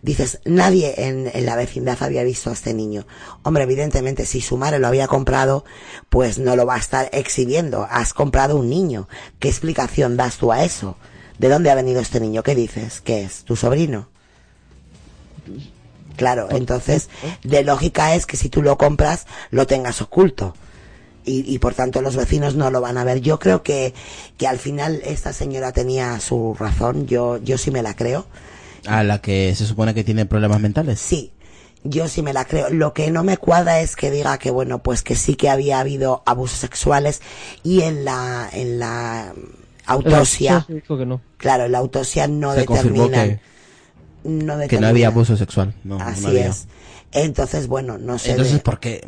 A: dices, nadie en, en la vecindad había visto a este niño. Hombre, evidentemente, si su madre lo había comprado, pues no lo va a estar exhibiendo. Has comprado un niño. ¿Qué explicación das tú a eso? ¿De dónde ha venido este niño? ¿Qué dices? ¿Qué es? ¿Tu sobrino? Claro, entonces, de lógica es que si tú lo compras, lo tengas oculto. Y, y por tanto los vecinos no lo van a ver. Yo creo que, que al final esta señora tenía su razón, yo, yo sí me la creo.
H: A la que se supone que tiene problemas mentales.
A: Sí, yo sí me la creo. Lo que no me cuadra es que diga que bueno, pues que sí que había habido abusos sexuales y en la, en la autopsia,
G: Se dijo que no.
A: claro, en la autopsia no
H: se confirmó
A: determinan.
H: Que,
A: no
H: que no había abuso sexual. No, no
A: Así
H: había.
A: es. Entonces, bueno, no sé.
H: Entonces,
A: de-
H: ¿por qué?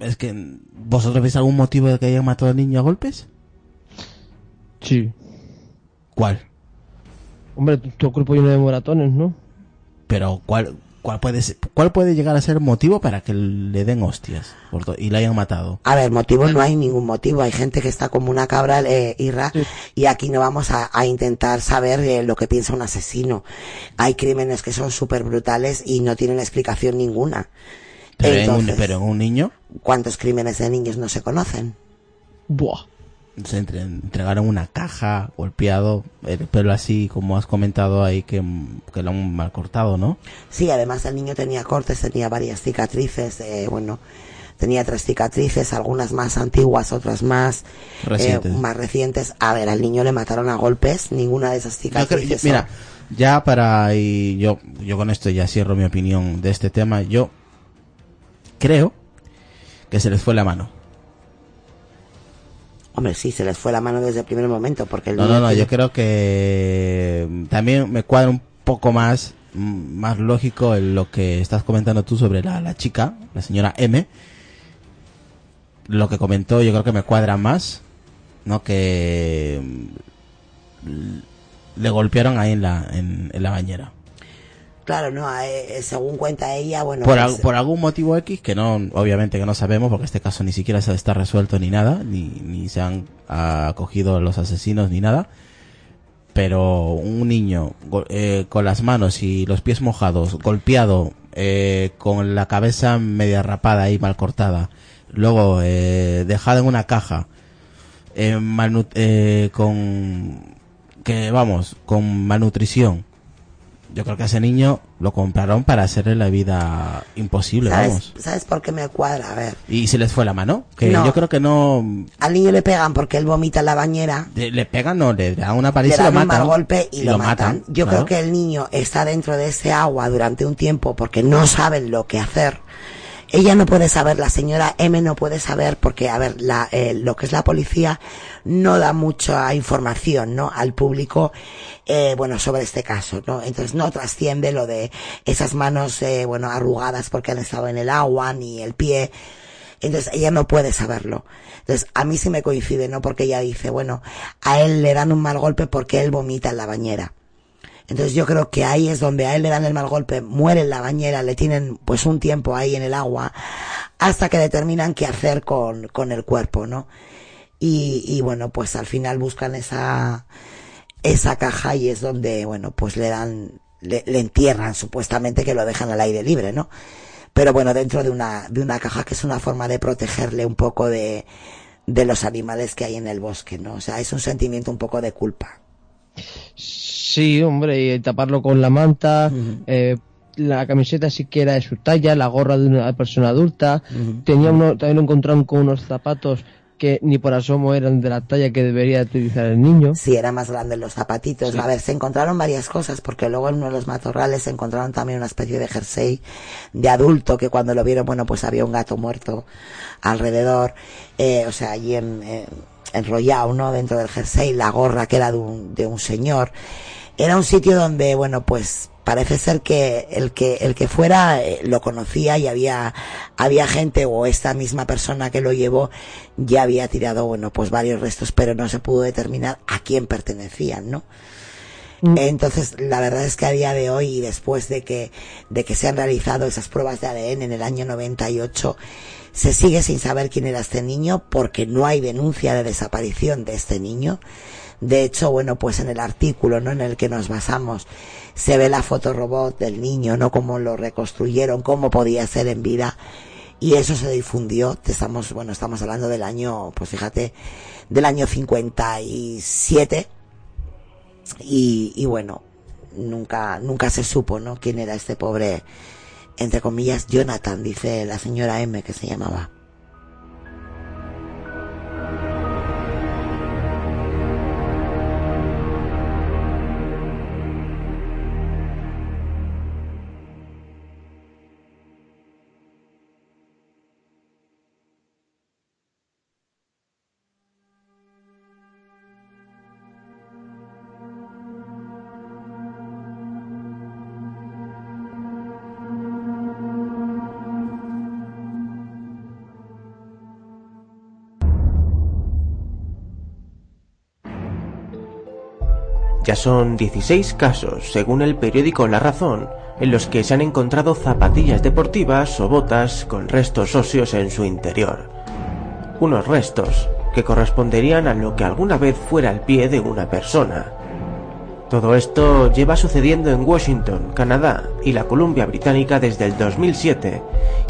H: Es que vosotros veis algún motivo de que hayan matado al niño a golpes?
G: Sí.
H: ¿Cuál?
G: Hombre, tu, tu cuerpo lleno de moratones, ¿no?
H: Pero ¿cuál cuál puede ser- cuál puede llegar a ser motivo para que le den hostias y le hayan matado?
A: A ver, motivo no hay ningún motivo. Hay gente que está como una cabra, eh, Irra, y aquí no vamos a, a intentar saber eh, lo que piensa un asesino. Hay crímenes que son súper brutales y no tienen explicación ninguna.
H: Pero, en un, pero en un niño
A: ¿cuántos crímenes de niños no se conocen?
G: Buah.
H: Se entre- entregaron una caja, golpeado, el pelo así como has comentado ahí que, que lo han mal cortado, ¿no?
A: Sí, además el niño tenía cortes, tenía varias cicatrices, eh, bueno, tenía tres cicatrices, algunas más antiguas, otras más eh,
H: Recientes.
A: más recientes. A ver, al niño le mataron a golpes, ninguna de esas
H: Yo creo-
A: cicatrices.
H: yo- mira, ya para y yo yo con esto ya cierro mi opinión de este tema. Yo creo que se les fue la mano.
A: Hombre, sí, se les fue la mano desde el primer momento porque el
H: No, no, no, yo creo que mm, también me cuadra un poco más, mm, más lógico en lo que estás comentando tú sobre la, la chica, la señora M. Lo que comentó yo creo que me cuadra más, ¿no? Que mm, le golpearon ahí en la, en, en la bañera.
A: Claro, no, eh, según cuenta ella, bueno,
H: por,
A: pues,
H: al- por algún motivo X que no obviamente que no sabemos porque este caso ni siquiera se está resuelto ni nada ni, ni se han acogido los asesinos ni nada pero un niño eh, con las manos y los pies mojados golpeado eh, con la cabeza media rapada y mal cortada luego eh, dejado en una caja eh, eh, con que vamos con malnutrición yo creo que a ese niño lo compraron para hacerle la vida imposible,
A: ¿sabes,
H: vamos.
A: ¿sabes por qué me cuadra? A ver,
H: Y se les fue la mano. Que
A: No.
H: yo creo que no.
A: al niño le pegan porque él vomita en la bañera,
H: le pegan, no, le dan una
A: le
H: paliza y lo
A: dan un
H: matan.
A: mal golpe y, lo, matan. Yo
H: claro.
A: creo que el niño está dentro de ese agua durante un tiempo porque no saben lo que hacer. Ella no puede saber, la señora M no puede saber porque, a ver, la, eh, lo que es la policía no da mucha información, ¿no? Al público, eh, bueno, sobre este caso, ¿no? Entonces no trasciende lo de esas manos, eh, bueno, arrugadas porque han estado en el agua, ni el pie. Entonces ella no puede saberlo. Entonces a mí sí me coincide, ¿no? Porque ella dice, bueno, a él le dan un mal golpe porque él vomita en la bañera. Entonces yo creo que ahí es donde a él le dan el mal golpe, muere en la bañera, le tienen pues un tiempo ahí en el agua, hasta que determinan qué hacer con, con el cuerpo, ¿no? Y, y bueno, pues al final buscan esa, esa caja y es donde, bueno, pues le dan, le, le entierran supuestamente que lo dejan al aire libre, ¿no? Pero bueno, dentro de una, de una caja que es una forma de protegerle un poco de, de los animales que hay en el bosque, ¿no? O sea, es un sentimiento un poco de culpa.
G: Sí, hombre, y taparlo con la manta, eh, la camiseta siquiera de su talla, la gorra de una persona adulta. Tenía uno, también lo encontraron con unos zapatos que ni por asomo eran de la talla que debería utilizar el niño.
A: Sí, era más grande los zapatitos.
G: Sí.
A: A ver, se encontraron varias cosas, porque luego en uno de los matorrales se encontraron también una especie de jersey de adulto, que cuando lo vieron, bueno, pues había un gato muerto alrededor, eh, o sea, allí en, eh, enrollado, ¿no? Dentro del jersey, la gorra que era de un, de un señor. Era un sitio donde, bueno, pues parece ser que el que el que fuera eh, lo conocía y había había gente o esta misma persona que lo llevó ya había tirado bueno pues varios restos pero no se pudo determinar a quién pertenecían no entonces la verdad es que a día de hoy y después de que de que se han realizado esas pruebas de ADN en el año 98 se sigue sin saber quién era este niño porque no hay denuncia de desaparición de este niño de hecho, bueno, pues en el artículo, ¿no? En el que nos basamos, se ve la fotorobot del niño, ¿no? Cómo lo reconstruyeron, cómo podía ser en vida. Y eso se difundió, estamos, bueno, estamos hablando del año, pues fíjate, del año 57. Y, y bueno, nunca, nunca se supo, ¿no? Quién era este pobre, entre comillas, Jonathan, dice la señora M que se llamaba.
P: Ya son 16 casos, según el periódico La Razón, en los que se han encontrado zapatillas deportivas o botas con restos óseos en su interior. Unos restos que corresponderían a lo que alguna vez fuera el pie de una persona. Todo esto lleva sucediendo en Washington, Canadá y la Columbia Británica desde el 2007,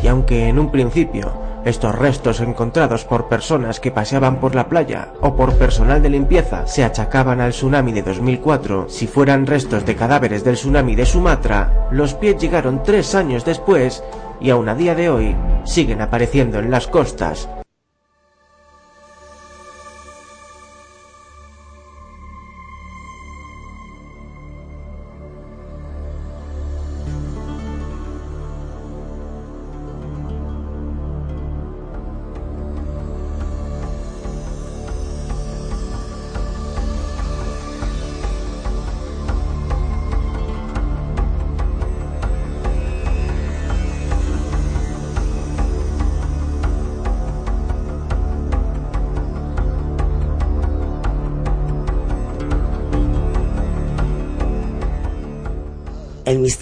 P: y aunque en un principio estos restos encontrados por personas que paseaban por la playa o por personal de limpieza se achacaban al tsunami de 2004, si fueran restos de cadáveres del tsunami de Sumatra, los pies llegaron tres años después y aún a día de hoy siguen apareciendo en las costas,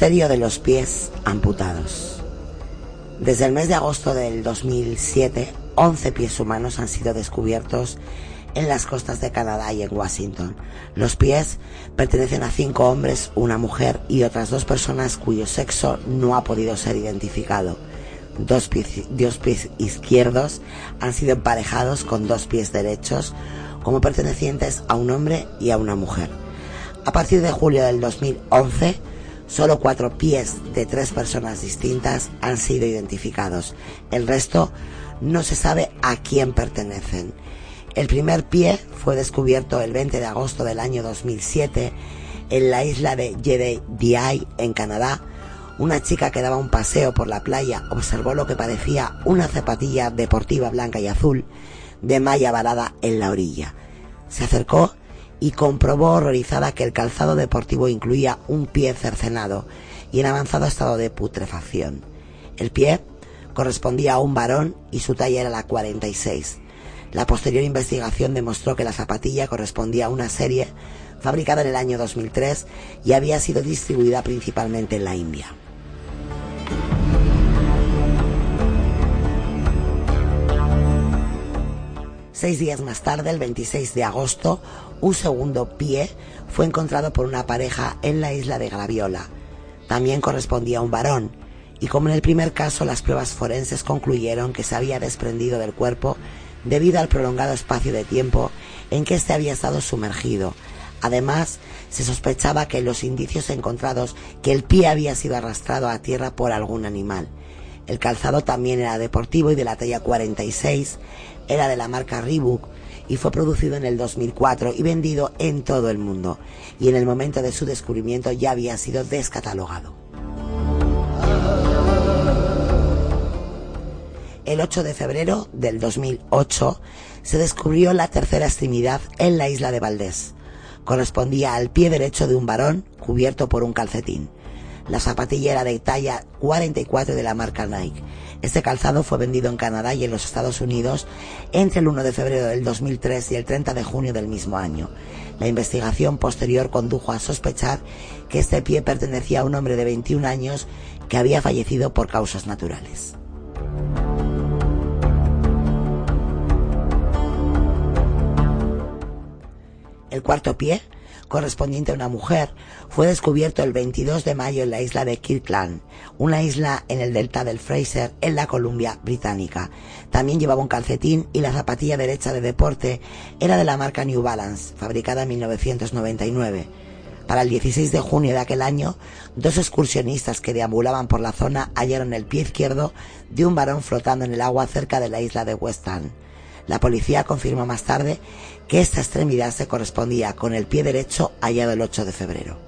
A: de los pies amputados. Desde el mes de agosto del 2007, 11 pies humanos han sido descubiertos en las costas de Canadá y en Washington. Los pies pertenecen a cinco hombres, una mujer y otras dos personas cuyo sexo no ha podido ser identificado. Dos pies, dos pies izquierdos han sido emparejados con dos pies derechos como pertenecientes a un hombre y a una mujer. A partir de julio del 2011, solo cuatro pies de tres personas distintas han sido identificados. El resto no se sabe a quién pertenecen. El primer pie fue descubierto el 20 de agosto del año 2007 en la isla de Jedediah, en Canadá. Una chica que daba un paseo por la playa observó lo que parecía una zapatilla deportiva blanca y azul de malla varada en la orilla. Se acercó y comprobó horrorizada que el calzado deportivo incluía un pie cercenado y en avanzado estado de putrefacción. El pie correspondía a un varón y su talla era la 46. La posterior investigación demostró que la zapatilla correspondía a una serie fabricada en el año 2003 y había sido distribuida principalmente en la India. Seis días más tarde, el 26 de agosto, un segundo pie fue encontrado por una pareja en la isla de Graviola. También correspondía a un varón, y como en el primer caso, las pruebas forenses concluyeron que se había desprendido del cuerpo debido al prolongado espacio de tiempo en que éste había estado sumergido. Además, se sospechaba que los indicios encontrados que el pie había sido arrastrado a tierra por algún animal. El calzado también era deportivo y de la talla 46, era de la marca Reebok y fue producido en el 2004 y vendido en todo el mundo. Y en el momento de su descubrimiento ya había sido descatalogado. el 8 de febrero del 2008 se descubrió la tercera extremidad en la isla de Valdés. Correspondía al pie derecho de un varón cubierto por un calcetín. La zapatilla era de talla 44 de la marca Nike. Este calzado fue vendido en Canadá y en los Estados Unidos entre el 1 de febrero del 2003 y el 30 de junio del mismo año. La investigación posterior condujo a sospechar que este pie pertenecía a un hombre de 21 años que había fallecido por causas naturales. El cuarto pie, correspondiente a una mujer, fue descubierto el 22 de mayo en la isla de Kirkland, una isla en el delta del Fraser, en la Columbia Británica. También llevaba un calcetín y la zapatilla derecha de deporte era de la marca New Balance, fabricada en 1999. Para el 16 de junio de aquel año, dos excursionistas que deambulaban por la zona hallaron el pie izquierdo de un varón flotando en el agua cerca de la isla de West. La policía confirmó más tarde que esta extremidad se correspondía con el pie derecho hallado el 8 de febrero.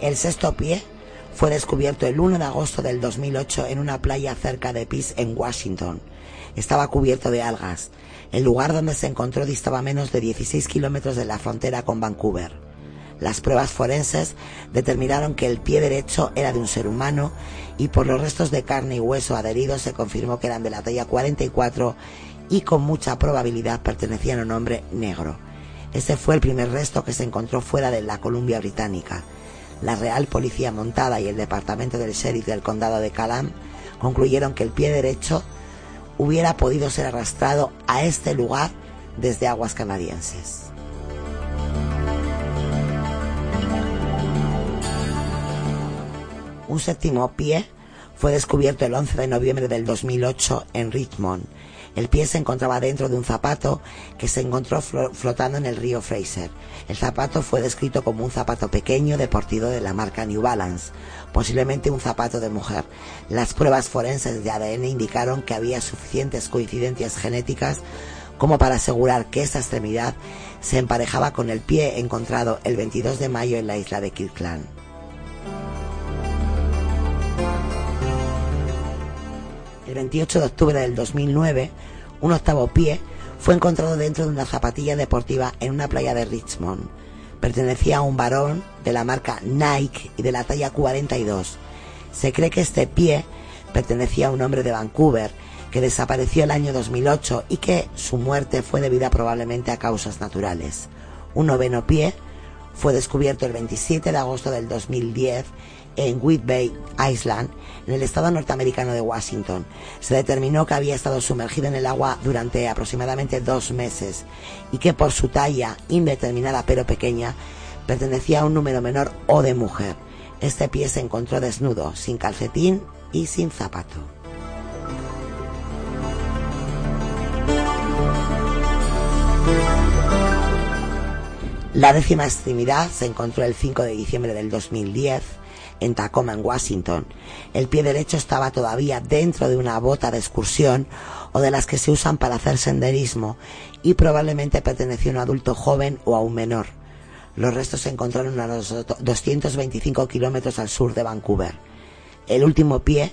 A: El sexto pie fue descubierto el 1 de agosto del 2008 en una playa cerca de Peace en Washington. Estaba cubierto de algas. El lugar donde se encontró distaba menos de 16 kilómetros de la frontera con Vancouver. Las pruebas forenses determinaron que el pie derecho era de un ser humano y por los restos de carne y hueso adheridos se confirmó que eran de la talla 44 y con mucha probabilidad pertenecían a un hombre negro. Este fue el primer resto que se encontró fuera de la Columbia Británica. La Real Policía Montada y el Departamento del Sheriff del Condado de Calam concluyeron que el pie derecho hubiera podido ser arrastrado a este lugar desde aguas canadienses. Un séptimo pie fue descubierto el 11 de noviembre del 2008 en Richmond. El pie se encontraba dentro de un zapato que se encontró flotando en el río Fraser. El zapato fue descrito como un zapato pequeño deportivo de la marca New Balance, posiblemente un zapato de mujer. Las pruebas forenses de ADN indicaron que había suficientes coincidencias genéticas como para asegurar que esa extremidad se emparejaba con el pie encontrado el 22 de mayo en la isla de Kirkland. 28 de octubre del 2009, un octavo pie fue encontrado dentro de una zapatilla deportiva en una playa de Richmond. Pertenecía a un varón de la marca Nike y de la talla 42. Se cree que este pie pertenecía a un hombre de Vancouver que desapareció el año 2008 y que su muerte fue debida probablemente a causas naturales. Un noveno pie fue descubierto el 27 de agosto del 2010 en Whidbey Island, en el estado norteamericano de Washington. Se determinó que había estado sumergido en el agua durante aproximadamente dos meses y que por su talla indeterminada pero pequeña pertenecía a un número menor o de mujer. Este pie se encontró desnudo, sin calcetín y sin zapato. La décima extremidad se encontró el 5 de diciembre del 2010 en Tacoma, en Washington. El pie derecho estaba todavía dentro de una bota de excursión o de las que se usan para hacer senderismo y probablemente perteneció a un adulto joven o a un menor. Los restos se encontraron a los 225 kilómetros al sur de Vancouver. El último pie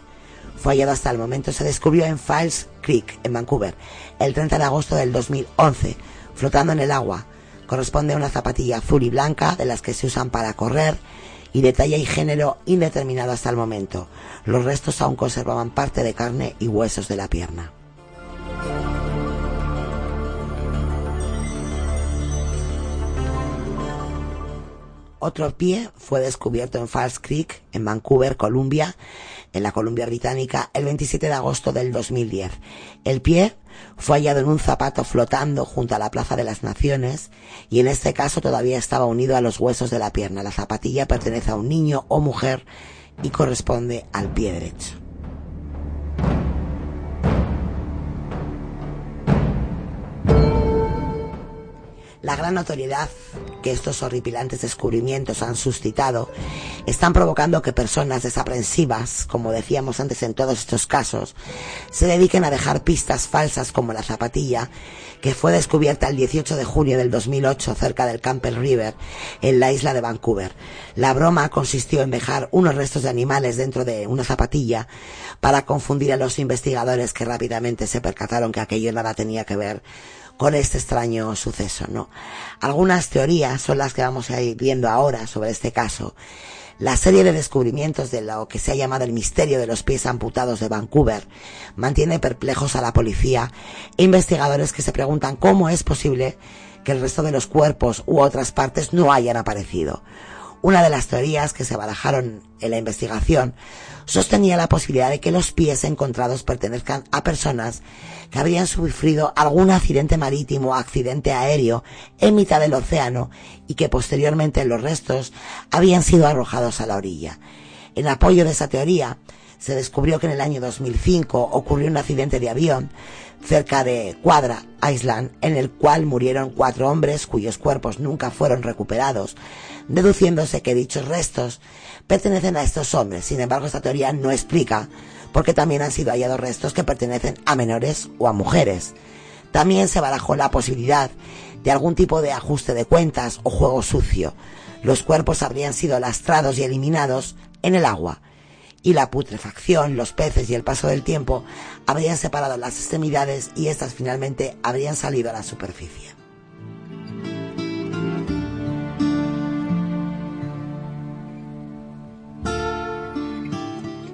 A: fue hallado hasta el momento. Se descubrió en Falls Creek, en Vancouver, el 30 de agosto del 2011, flotando en el agua. Corresponde a una zapatilla azul y blanca de las que se usan para correr y de talla y género indeterminado hasta el momento. Los restos aún conservaban parte de carne y huesos de la pierna. Otro pie fue descubierto en Falls Creek, en Vancouver, Columbia, en la Columbia Británica, el 27 de agosto del 2010. El pie fue hallado en un zapato flotando junto a la Plaza de las Naciones y en este caso todavía estaba unido a los huesos de la pierna. La zapatilla pertenece a un niño o mujer y corresponde al pie derecho. La gran notoriedad que estos horripilantes descubrimientos han suscitado están provocando que personas desaprensivas, como decíamos antes en todos estos casos, se dediquen a dejar pistas falsas como la zapatilla, que fue descubierta el 18 de junio del 2008 cerca del Campbell River, en la isla de Vancouver. La broma consistió en dejar unos restos de animales dentro de una zapatilla para confundir a los investigadores que rápidamente se percataron que aquello nada tenía que ver con este extraño suceso, ¿no? Algunas teorías son las que vamos a ir viendo ahora sobre este caso. La serie de descubrimientos de lo que se ha llamado el misterio de los pies amputados de Vancouver mantiene perplejos a la policía e investigadores que se preguntan cómo es posible que el resto de los cuerpos u otras partes no hayan aparecido. Una de las teorías que se barajaron en la investigación sostenía la posibilidad de que los pies encontrados pertenezcan a personas que habrían sufrido algún accidente marítimo o accidente aéreo en mitad del océano y que posteriormente los restos habían sido arrojados a la orilla. En apoyo de esa teoría, se descubrió que en el año 2005 ocurrió un accidente de avión cerca de Quadra Island, en el cual murieron cuatro hombres cuyos cuerpos nunca fueron recuperados, deduciéndose que dichos restos pertenecen a estos hombres. Sin embargo, esta teoría no explica por qué también han sido hallados restos que pertenecen a menores o a mujeres. También se barajó la posibilidad de algún tipo de ajuste de cuentas o juego sucio. Los cuerpos habrían sido lastrados y eliminados en el agua y la putrefacción, los peces y el paso del tiempo habrían separado las extremidades y éstas finalmente habrían salido a la superficie.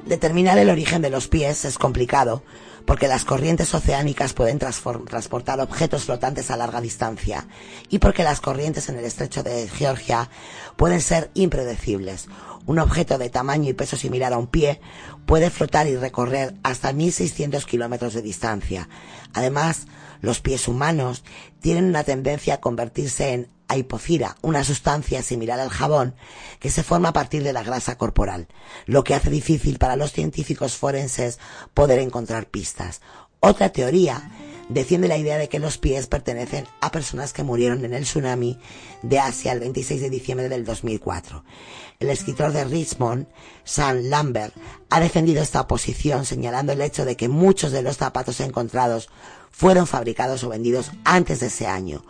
A: Determinar el origen de los pies es complicado porque las corrientes oceánicas pueden transportar objetos flotantes a larga distancia y porque las corrientes en el estrecho de Georgia pueden ser impredecibles. Un objeto de tamaño y peso similar a un pie puede flotar y recorrer hasta 1.600 kilómetros de distancia. Además, los pies humanos tienen una tendencia a convertirse en hipocira, una sustancia similar al jabón que se forma a partir de la grasa corporal, lo que hace difícil para los científicos forenses poder encontrar pistas. Otra teoría defiende la idea de que los pies pertenecen a personas que murieron en el tsunami de Asia el 26 de diciembre del 2004. El escritor de Richmond, Sam Lambert, ha defendido esta posición señalando el hecho de que muchos de los zapatos encontrados fueron fabricados o vendidos antes de ese año,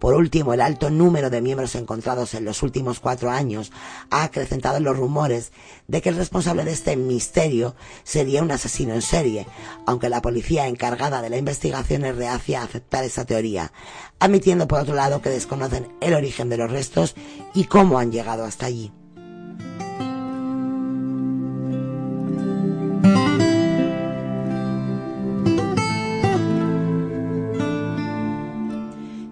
A: por último, el alto número de miembros encontrados en los últimos cuatro años ha acrecentado los rumores de que el responsable de este misterio sería un asesino en serie, aunque la policía encargada de la investigación es reacia a aceptar esa teoría, admitiendo por otro lado que desconocen el origen de los restos y cómo han llegado hasta allí.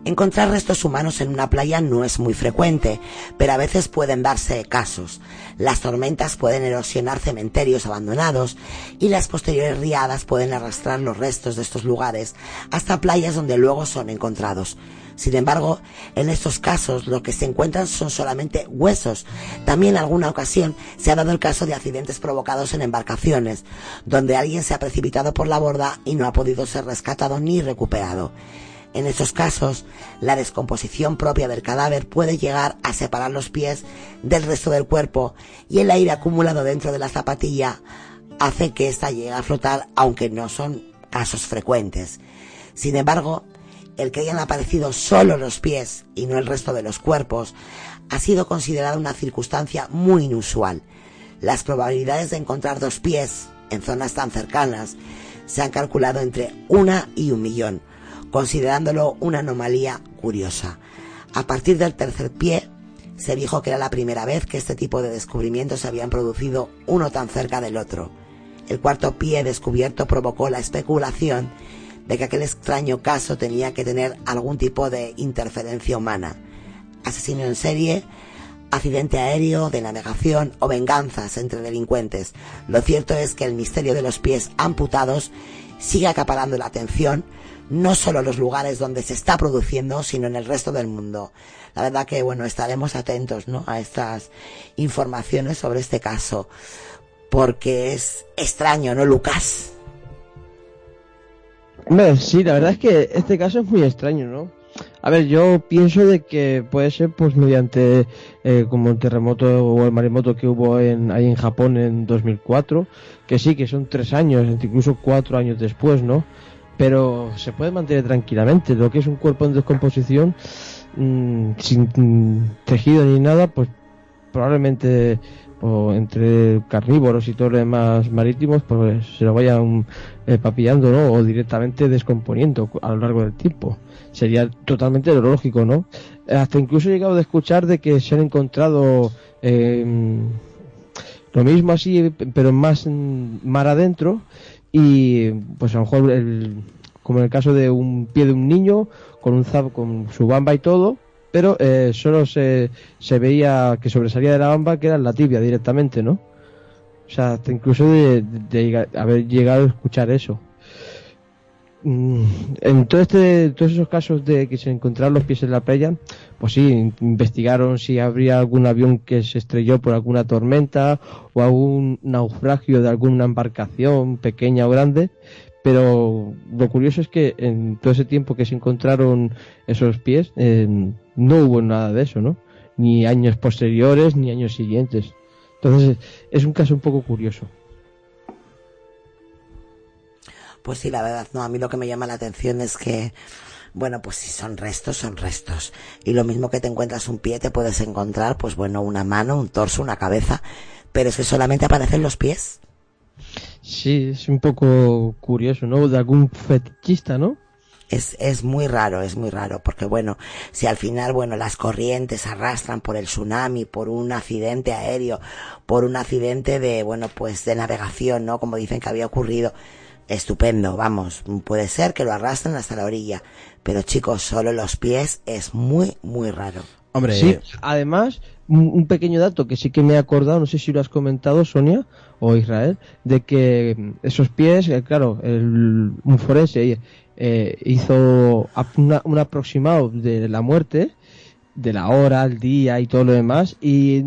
A: Encontrar restos humanos en una playa no es muy frecuente, pero a veces pueden darse casos. Las tormentas pueden erosionar cementerios abandonados y las posteriores riadas pueden arrastrar los restos de estos lugares hasta playas donde luego son encontrados. Sin embargo, en estos casos lo que se encuentran son solamente huesos. También en alguna ocasión se ha dado el caso de accidentes provocados en embarcaciones, donde alguien se ha precipitado por la borda y no ha podido ser rescatado ni recuperado. En estos casos, la descomposición propia del cadáver puede llegar a separar los pies del resto del cuerpo y el aire acumulado dentro de la zapatilla hace que ésta llegue a flotar, aunque no son casos frecuentes. Sin embargo, el que hayan aparecido solo los pies y no el resto de los cuerpos ha sido considerado una circunstancia muy inusual. Las probabilidades de encontrar dos pies en zonas tan cercanas se han calculado entre una y un millón, considerándolo una anomalía curiosa. A partir del tercer pie, se dijo que era la primera vez que este tipo de descubrimientos se habían producido uno tan cerca del otro. El cuarto pie descubierto provocó la especulación de que aquel extraño caso tenía que tener algún tipo de interferencia humana. Asesino en serie, accidente aéreo, de navegación o venganzas entre delincuentes. Lo cierto es que el misterio de los pies amputados sigue acaparando la atención, no solo los lugares donde se está produciendo, sino en el resto del mundo. La verdad que, bueno, estaremos atentos, ¿no? A estas informaciones sobre este caso. Porque es extraño, ¿no, Lucas?
G: sí, la verdad es que este caso es muy extraño, ¿no? A ver, yo pienso de que puede ser pues mediante eh, como el terremoto o el maremoto que hubo en, ahí en Japón en 2004, que sí, que son tres años, incluso cuatro años después, ¿no? Pero se puede mantener tranquilamente. Lo que es un cuerpo en descomposición, mm, sin mm, tejido ni nada, pues probablemente o entre carnívoros y todo lo demás marítimos, pues se lo vayan eh, papillando, ¿no? O directamente descomponiendo a lo largo del tiempo. Sería totalmente lógico, ¿no? Hasta incluso he llegado a escuchar de que se han encontrado eh, lo mismo así, pero más mar adentro y pues a lo mejor el, como en el caso de un pie de un niño con un zap, con su bamba y todo, pero eh, solo se, se veía que sobresalía de la bamba que era la tibia directamente, ¿no? O sea, incluso de, haber llegado a escuchar eso. Mm, en todo este, todos esos casos de que se encontraron los pies en la playa, pues sí, investigaron si habría algún avión que se estrelló por alguna tormenta o algún naufragio de alguna embarcación pequeña o grande, pero lo curioso es que en todo ese tiempo que se encontraron esos pies, no hubo nada de eso, ¿no? Ni años posteriores, ni años siguientes. Entonces, es un caso un poco curioso.
A: Pues sí, la verdad, no, a mí lo que me llama la atención es que, bueno, pues si son restos, son restos. Y lo mismo que te encuentras un pie, te puedes encontrar, pues bueno, una mano, un torso, una cabeza, pero es que solamente aparecen los pies.
G: Sí, es un poco curioso, ¿no? De algún fetichista, ¿no?
A: Es, es muy raro, es muy raro, porque bueno, si al final, bueno, las corrientes arrastran por el tsunami, por un accidente aéreo, por un accidente de, bueno, pues de navegación, ¿no? Como dicen que había ocurrido, estupendo, vamos, puede ser que lo arrastren hasta la orilla, pero chicos, solo los pies es muy, muy raro.
G: Hombre, sí, además, un pequeño dato que sí que me he acordado, no sé si lo has comentado, Sonia o Israel, de que esos pies, eh, claro, el, un forense eh, hizo un aproximado de la muerte, de la hora, el día y todo lo demás, y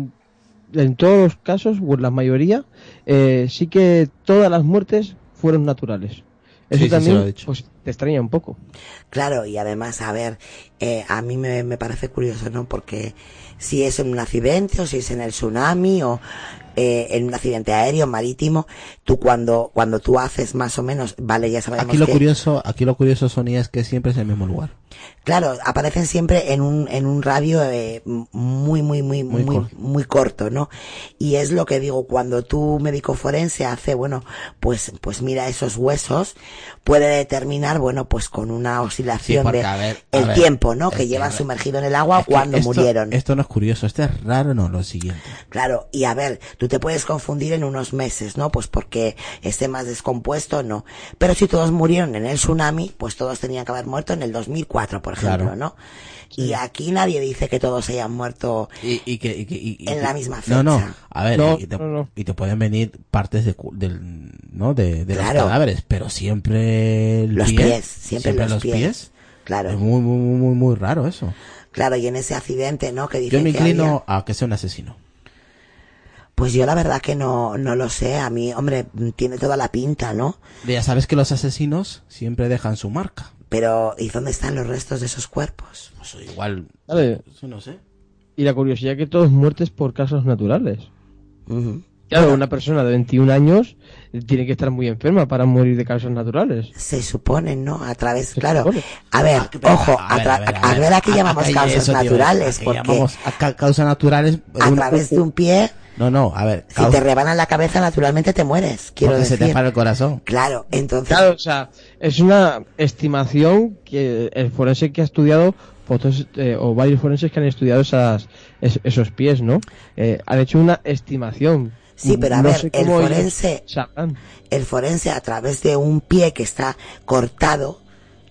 G: en todos los casos, o en la mayoría, eh, sí que todas las muertes fueron naturales. Eso también pues, te extraña un poco.
A: Claro, y además, a ver, eh, a mí me, me, parece curioso, ¿no? Porque si es en un accidente o si es en el tsunami o eh, en un accidente aéreo, marítimo, tú cuando, cuando tú haces más o menos, vale, ya sabemos
H: aquí lo curioso, aquí lo curioso, Sonia, es que siempre es el mismo lugar.
A: Claro, aparecen siempre en un, en un radio eh, muy, muy, muy, muy, muy, corto. ¿no? Y es lo que digo, cuando tu médico forense hace, bueno, pues, pues mira esos huesos, puede determinar, bueno, pues con una oscilación de el tiempo, ¿no? Que llevan sumergido en el agua cuando murieron.
H: Esto no es curioso, esto es raro, no, lo siguiente.
A: Claro, y a ver, tú te puedes confundir en unos meses, ¿no? Pues porque esté más descompuesto, no. Pero si todos murieron en el tsunami, pues todos tenían que haber muerto en el 2004, por ejemplo,
H: Claro.
A: ¿no? Y aquí nadie dice que todos hayan muerto
H: y, y que, y que- y- y-
A: en la misma fecha.
H: No, no, a ver,
A: No,
H: y, te,
A: no, no.
H: y te pueden venir partes de, cu- del, ¿no? de, de
A: Claro.
H: los cadáveres, pero siempre el
A: Los
H: pie,
A: pies, siempre los pies. Claro.
H: Es muy, muy, muy, muy, muy raro eso.
A: Claro, y en ese accidente, ¿no? Que
H: Yo
A: dicen
H: me
A: que
H: inclino
A: había-
H: a que sea un asesino.
A: Pues yo la verdad que no, no lo sé. A mí, hombre, tiene toda la pinta, ¿no?
H: Ya sabes que los asesinos siempre dejan su marca.
A: Pero, ¿y dónde están los restos de esos cuerpos?
H: Pues igual,
G: Vale.
H: eso no sé.
G: Y la curiosidad que todos muertes por causas naturales. Claro, una persona de 21 años tiene que estar muy enferma para morir de causas naturales.
A: Se supone, ¿no? A través,
G: Se
A: claro.
G: supone.
A: A ver,
H: pero,
A: ojo,
H: a
A: a,
H: ver, a ver, a
A: a
H: ver.
A: ver a qué
H: A-
A: llamamos
H: a-
A: causas
H: eso
A: naturales, porque
H: llamamos a ca- causas naturales.
A: a
H: un-
A: través de un pie,
H: No, no, a ver.
A: si
H: causa-
A: te rebanan la cabeza, naturalmente te mueres. Quiero
H: porque se
A: decir.
H: te para el corazón.
A: Claro, entonces.
G: Claro, o sea, es una estimación que el forense que ha estudiado, fotos, eh, o varios forenses que han estudiado esas, es- esos pies, ¿no? Eh, han hecho una estimación.
A: Sí, pero a
G: No
A: ver, el forense, el forense a través de un pie que está cortado,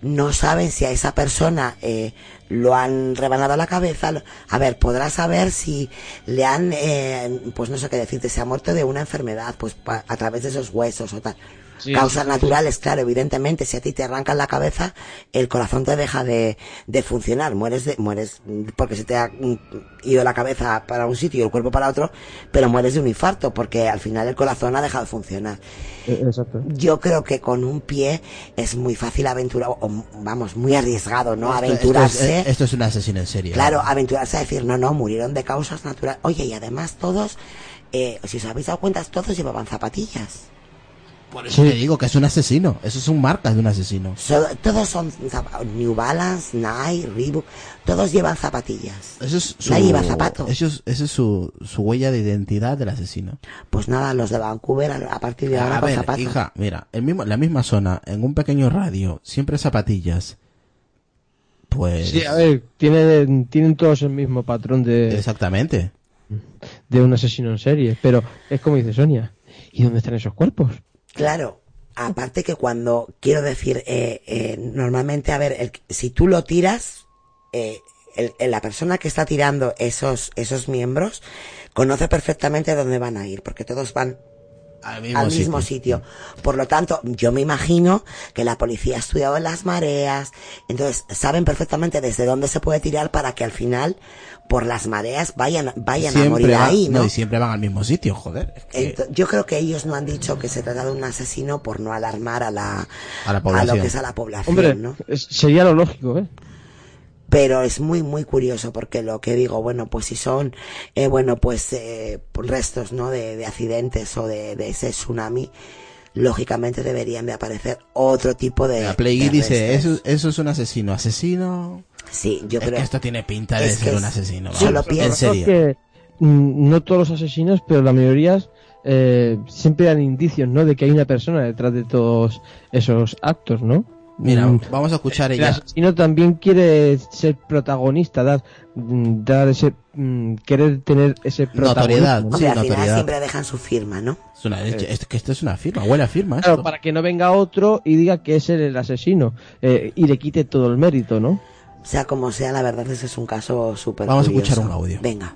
A: no saben si a esa persona eh, lo han rebanado la cabeza. A ver, podrá saber si le han, eh, pues no sé qué decirte, se ha muerto de una enfermedad, pues a través de esos huesos o tal.
G: Sí,
A: Causas naturales, claro, evidentemente, si a ti te arrancan la cabeza, el corazón te deja de, de funcionar, mueres de, mueres porque se te ha ido la cabeza para un sitio y el cuerpo para otro, pero mueres de un infarto porque al final el corazón ha dejado de funcionar.
G: Eh, Exacto.
A: Yo creo que con un pie es muy fácil aventurar, o vamos, muy arriesgado, ¿no?
H: Esto-
A: aventurarse.
H: Esto es, esto es un asesino en serie.
A: Claro, aventurarse a decir, no, no, murieron de causas naturales. Oye, y además todos, eh, si os habéis dado cuenta, todos llevaban zapatillas.
H: Por eso te digo que es un asesino. Eso son marcas de un asesino.
A: So- todos son New Balance, Nike, Reebok, todos llevan zapatillas.
H: Eso es su,
A: Nadie lleva zapatos.
H: Eso es, esa es su, su huella de identidad del asesino.
A: Pues nada, los de Vancouver a, partir de ahora
H: A
A: con
H: ver,
A: zapatos.
H: hija, mira, el mismo, la misma zona, en un pequeño radio, siempre zapatillas. Pues.
G: Sí, a ver, tiene, tienen todos el mismo patrón de,
H: Exactamente.
G: de un asesino en serie. Pero es como dice Sonia. ¿Y dónde están esos cuerpos?
A: Claro, aparte que cuando, quiero decir, eh, eh, normalmente, a ver, el- si tú lo tiras, eh, el- la persona que está tirando esos, esos miembros conoce perfectamente dónde van a ir, porque todos van
H: al
A: mismo, sitio. Por lo tanto, yo me imagino que la policía ha estudiado las mareas, entonces saben perfectamente desde dónde se puede tirar para que al final, por las mareas, vayan, vayan a morir ahí, ¿no?
H: y siempre van al mismo sitio, joder. es que-
A: Ento- yo creo que ellos no han dicho que se trata de un asesino por no alarmar a la,
H: A la
A: lo
H: población.
A: que es a la población,
G: Hombre,
A: ¿no?
G: sería lo lógico, ¿eh?
A: Pero es muy, muy curioso porque lo que digo, bueno, pues si son, eh, bueno, pues eh, restos, ¿no? De, de accidentes o de, de ese tsunami, lógicamente deberían de aparecer otro tipo de.
H: La Play
A: de
H: dice, eso, eso es un asesino. ¿Asesino?
A: Sí, yo
H: es
A: creo-
H: que esto tiene pinta de ser un
A: es-
H: asesino.
A: yo lo
H: en
A: pienso.
H: serio.
G: que mm, no todos los asesinos, pero la mayoría eh, siempre dan indicios, ¿no? De que hay una persona detrás de todos esos actos, ¿no?
H: Mira,
G: Mm,
H: vamos a escuchar
G: el
H: ella.
G: asesino también quiere ser protagonista, dar, mm, dar ese, mm, querer tener ese
H: Notoriedad,
G: protagonismo, ¿no?
A: Hombre, al final
H: notoriedad.
A: siempre dejan su firma, ¿no?
H: Es, una, es que esto es una firma, huele a firma esto.
G: Claro, para que no venga otro y diga que es el asesino eh, y le quite todo el mérito, ¿no?
A: Sea como sea, la verdad ese es un caso súper
H: Vamos a
A: curioso.
H: escuchar un audio.
A: Venga.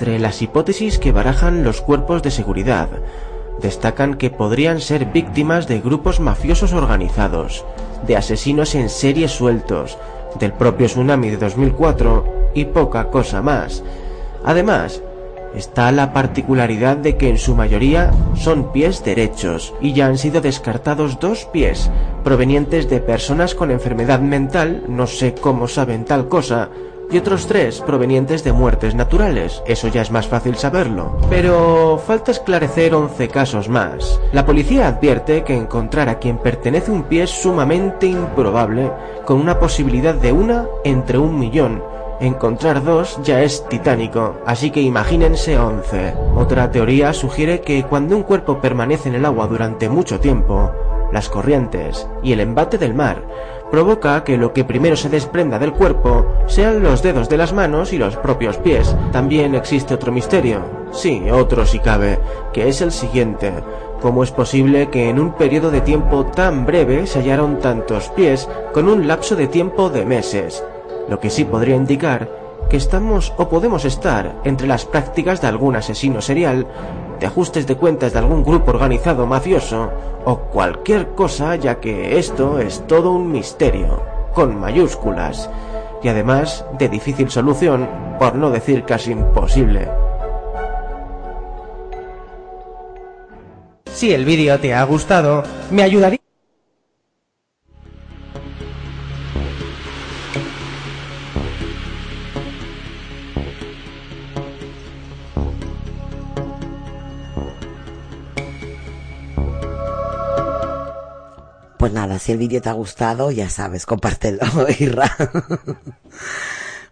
P: Entre las hipótesis que barajan los cuerpos de seguridad, destacan que podrían ser víctimas de grupos mafiosos organizados, de asesinos en serie sueltos, del propio tsunami de 2004 y poca cosa más. Además, está la particularidad de que en su mayoría son pies derechos y ya han sido descartados dos pies provenientes de personas con enfermedad mental, no sé cómo saben tal cosa, y otros tres provenientes de muertes naturales. Eso ya es más fácil saberlo. Pero falta esclarecer 11 casos más. La policía advierte que encontrar a quien pertenece un pie es sumamente improbable, con una posibilidad de una entre un millón. Encontrar dos ya es titánico, así que imagínense 11. Otra teoría sugiere que cuando un cuerpo permanece en el agua durante mucho tiempo, las corrientes y el embate del mar provoca que lo que primero se desprenda del cuerpo sean los dedos de las manos y los propios pies. También existe otro misterio, sí, otro si cabe, que es el siguiente. ¿Cómo es posible que en un periodo de tiempo tan breve se hallaron tantos pies con un lapso de tiempo de meses? Lo que sí podría indicar que estamos o podemos estar entre las prácticas de algún asesino serial, de ajustes de cuentas de algún grupo organizado mafioso o cualquier cosa, ya que esto es todo un misterio, con mayúsculas, y además de difícil solución, por no decir casi imposible.
Q: Si el vídeo te ha gustado, me ayudaría.
A: Pues nada, si el vídeo te ha gustado, ya sabes, compártelo, Irra.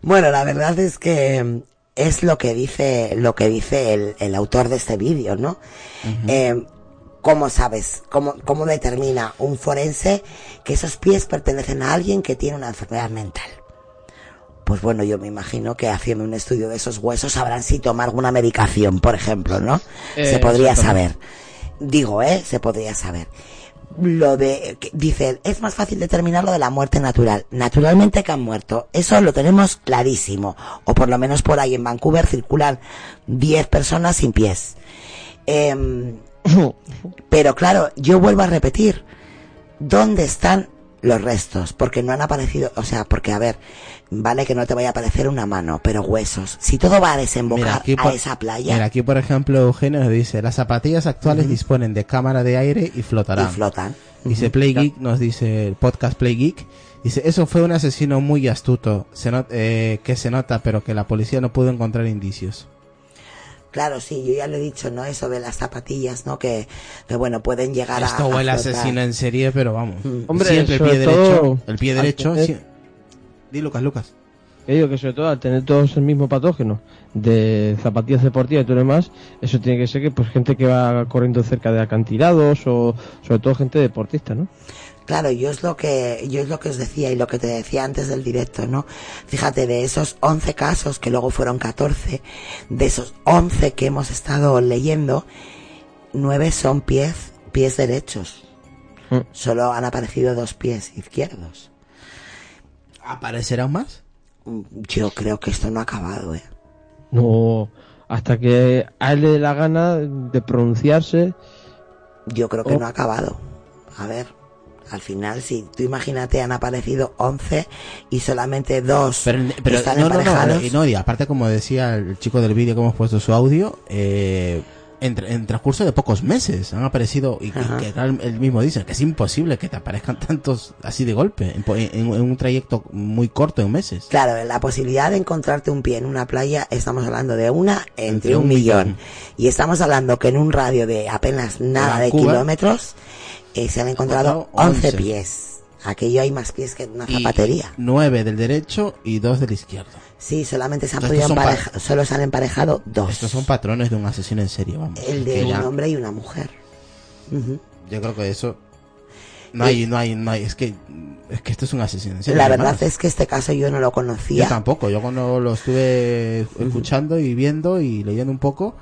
A: bueno, la verdad es que es lo que dice, lo que dice el, el autor de este vídeo, ¿no? Eh, ¿Cómo sabes? ¿Cómo, ¿Cómo determina un forense que esos pies pertenecen a alguien que tiene una enfermedad mental? Pues bueno, yo me imagino que haciendo un estudio de esos huesos sabrán si toma alguna medicación, por ejemplo, ¿no?
G: Eh,
A: Se podría
G: exactamente.
A: saber. Digo, ¿eh? Se podría saber. Lo de, que- dice, es más fácil determinar lo de la muerte natural. Naturalmente que han muerto. Eso lo tenemos clarísimo. O por lo menos por ahí en Vancouver circulan 10 personas sin pies. Em, pero claro, yo vuelvo a repetir, ¿dónde están los restos? Porque no han aparecido, o sea, porque a ver, vale que no te vaya a aparecer una mano, pero huesos. Si todo va a desembocar a
H: por,
A: esa playa,
H: mira, aquí por ejemplo Eugenio nos dice, las zapatillas actuales disponen de cámara de aire y flotarán.
A: Y flotan.
H: Dice
A: Ujú.
H: Play Geek, nos dice el podcast Play Geek, dice, eso fue un asesino muy astuto, se not- eh, que se nota, pero que la policía no pudo encontrar indicios.
A: claro, sí, yo ya lo he dicho, ¿no? Eso de las zapatillas, ¿no? Que, que bueno, pueden llegar a.
H: Esto o el asesino en serie, pero vamos.
G: Hombre,
H: siempre el pie derecho,
G: todo-
H: el pie derecho. Di Lucas, Lucas.
G: Que digo que sobre todo al tener todos el mismo patógeno de zapatillas deportivas y todo lo demás, eso tiene que ser que pues gente que va corriendo cerca de acantilados o sobre todo gente deportista, ¿no?
A: Claro, yo es lo que yo es lo que os decía y lo que te decía antes del directo, ¿no? Fíjate, de esos 11 casos, que luego fueron 14, de esos 11 que hemos estado leyendo, 9 son pies, pies derechos.
G: Mm.
A: Solo han aparecido dos pies izquierdos.
H: ¿Aparecerán más?
A: Yo creo que esto no ha acabado, ¿eh?
G: No, hasta que a él le dé la gana de pronunciarse.
A: Yo creo que
G: Oh.
A: no ha acabado. A ver, al final, si tú imagínate, han aparecido 11 y solamente dos
H: Pero, pero
A: están
H: no, no, no,
A: emparejados.
H: y no, y aparte como decía el chico del vídeo que hemos puesto su audio, eh, en, en transcurso de pocos meses han aparecido y
A: Ajá.
H: que él mismo dice que es imposible que te aparezcan tantos así de golpe en, po- en- en un trayecto muy corto en meses.
A: Claro, la posibilidad de encontrarte un pie en una playa, estamos hablando de una entre,
H: Entre
A: un
H: un
A: millón.
H: millón.
A: Y estamos hablando que en un radio de apenas nada de kilómetros eh, se han encontrado
H: Encontrado
A: 11
H: 11.
A: pies. Aquello hay más pies que una
H: Y
A: zapatería.
H: nueve del derecho y dos del izquierdo.
A: Sí, solamente se han podido emparejar, solo se han emparejado dos.
H: Estos son patrones de un asesino en serie, vamos.
A: El de un
H: ya-
A: hombre y una mujer. Ujú.
H: Yo creo que eso no hay, no hay, no hay, es que es que esto es un asesino serie.
A: La
H: además.
A: verdad es que este caso yo no lo
H: Yo
A: conocía.
H: tampoco, yo cuando lo estuve escuchando y viendo y leyendo un poco,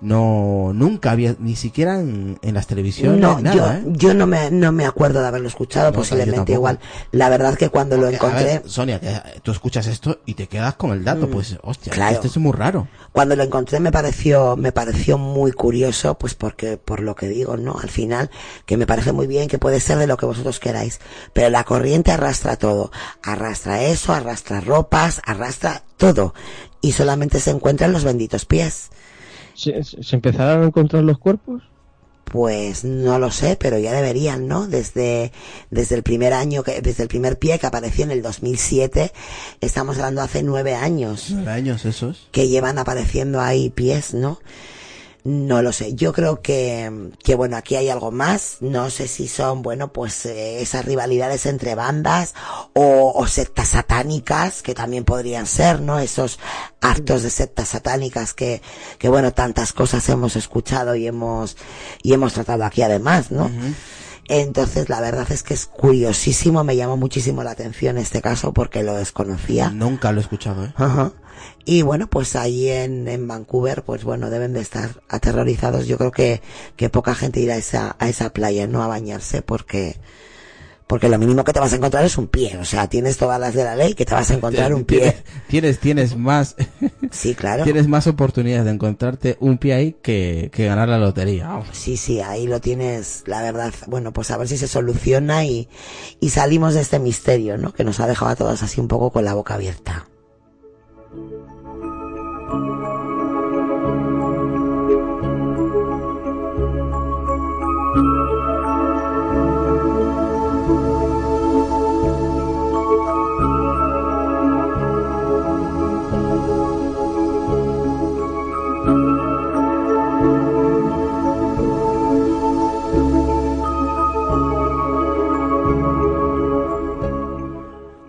H: no, nunca había, ni siquiera en, en las televisiones,
A: No,
H: nada,
A: yo,
H: ¿eh?
A: yo no me, no me acuerdo de haberlo escuchado,
H: No,
A: posiblemente igual. La verdad que cuando lo
H: Porque,
A: encontré,
H: ver, Sonia, que tú escuchas esto y te quedas con el dato,
A: Mm,
H: pues, hostia,
A: claro.
H: esto es muy raro.
A: cuando lo encontré me pareció, me pareció muy curioso, pues porque, por lo que digo, ¿no? Al final, que me parece muy bien que puede ser de lo que vosotros queráis. Pero la corriente arrastra todo. Arrastra eso, arrastra ropas, arrastra todo. Y solamente se encuentran los benditos pies.
G: ¿Se, se- empezarán a encontrar los cuerpos?
A: Pues no lo sé, pero ya deberían, ¿no? Desde, desde el primer año, que, desde el primer pie que apareció en el 2007, estamos hablando hace nueve años.
H: Nueve años esos.
A: que llevan apareciendo ahí pies, ¿no? No lo sé. Yo creo que, que bueno, aquí hay algo más. No sé si son, bueno, pues eh, esas rivalidades entre bandas o, o sectas satánicas, que también podrían ser, ¿no? Esos actos de sectas satánicas que, que bueno, tantas cosas hemos escuchado y hemos, y hemos tratado aquí además, ¿no? Entonces, la verdad es que es curiosísimo, me llamó muchísimo la atención este caso porque lo desconocía.
H: Nunca lo he escuchado, ¿eh?
A: Ajá. Y bueno, pues ahí en, en Vancouver, pues bueno, deben de estar aterrorizados. Yo creo que, que poca gente irá a esa, a esa playa, no a bañarse, porque, porque lo mínimo que te vas a encontrar es un pie. O sea, tienes todas las de la ley que te vas a encontrar un pie.
H: Tienes, tienes más.
A: Sí, claro.
H: Tienes más oportunidades de encontrarte un pie ahí que, que ganar la lotería.
A: Sí, sí, ahí lo tienes, la verdad. Bueno, pues a ver si se soluciona y, y salimos de este misterio, ¿no? Que nos ha dejado a todos así un poco con la boca abierta.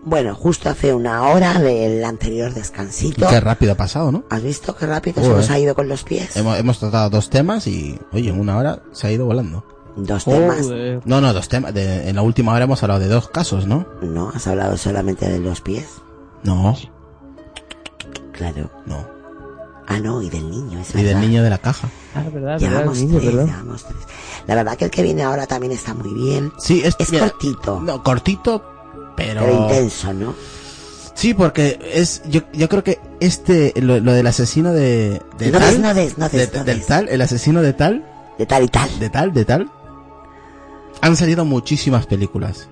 A: Bueno, justo hace una hora del anterior descansito.
H: Qué rápido ha pasado, ¿no?
A: ¿Has visto qué rápido se nos ha ido con los pies?
H: Hemos, hemos tratado dos temas y, oye, en una hora se ha ido volando.
A: Dos temas.
H: No, no, dos temas. En la última hora hemos hablado de dos casos, ¿no?
A: No, has hablado solamente de los pies.
H: No.
A: Claro.
H: No.
A: Ah, no, y del niño, es
H: Y del
A: verdad.
H: niño de la caja.
G: Ah, verdad, verdad,
A: Llevamos
G: niño,
A: tres,
G: ¿verdad?
A: llevamos tres. La verdad que el que viene ahora también está muy bien.
H: Sí, es,
A: Es
H: mira,
A: cortito.
H: No, cortito, pero...
A: Pero intenso, ¿no?
H: Sí, porque es, yo, yo creo que este, lo, lo del asesino de, de
A: No
H: tal,
A: des, no des, no des,
H: de-
A: no
H: del tal, el asesino de tal,
A: De tal y tal.
H: de tal, de tal, han salido muchísimas películas.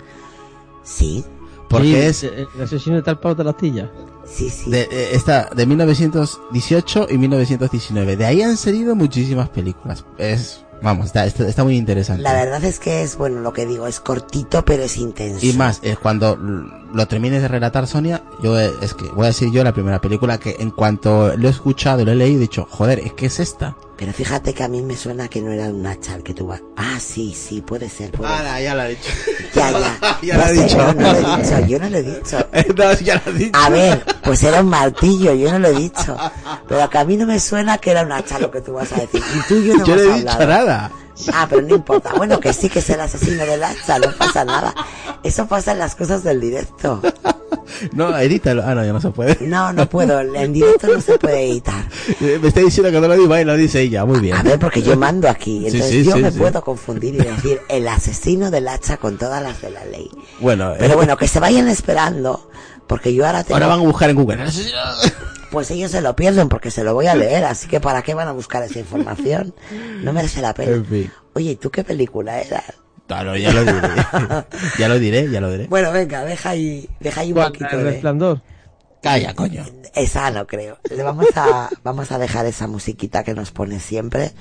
A: Sí.
H: Porque
G: Sí,
H: es
G: El el asesino de tal pavo de la astilla.
A: Sí, sí.
H: de, eh, está de 1918 y 1919. De ahí han salido muchísimas películas. Es, vamos, está, está, está muy interesante.
A: La verdad es que es, bueno, lo que digo, es cortito, pero es intenso.
H: Y más, eh, cuando lo termines de relatar, Sonia, yo eh, es que voy a decir yo la primera película que en cuanto lo he escuchado y lo he leído, he dicho, joder, es que es esta.
A: Pero fíjate que a mí me suena que no era un hacha el que tú vas. Ah, sí, sí, puede ser. puede ser.
H: ya lo he dicho.
A: Ya, ya.
H: Ya lo he dicho.
A: No, no lo he dicho, yo no lo he dicho.
H: No, ya lo he dicho.
A: A ver, pues era un martillo, yo no lo he dicho. Pero que a mí no me suena que era un hacha lo que tú vas a decir. Y tú y yo no
H: Yo no
A: hemos
H: he dicho nada.
A: Ah, pero no importa. Bueno, que sí que es el asesino del hacha, no pasa nada. Eso pasa en las cosas del directo.
H: No, edítalo. Ah, no, ya no se puede.
A: No, no puedo. En directo no se puede editar.
H: Eh, Me está diciendo que no lo diga y lo dice ella. Muy bien.
A: A ver, porque yo mando aquí. Entonces
H: sí,
A: yo
H: sí,
A: me puedo confundir y decir el asesino del hacha con todas las de la ley.
H: Bueno, eh,
A: Pero bueno, que se vayan esperando, porque yo ahora tengo...
H: ahora van a buscar en Google.
A: Pues ellos se lo pierden porque se lo voy a leer, así que ¿para qué van a buscar esa información? No merece la pena.
H: En fin.
A: Oye, ¿y tú qué película era?
H: Claro, ya lo diré. ya lo diré, ya lo diré.
A: Bueno, venga, deja ahí, deja ahí un poquito
G: ¿El
A: de...
G: resplandor?
H: Calla, coño.
A: Esa no creo. Le vamos a, vamos a dejar esa musiquita que nos pone siempre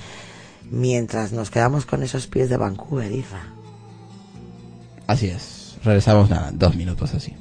A: mientras nos quedamos con esos pies de Vancouver, Ifa.
H: Así es. Regresamos nada, dos minutos así.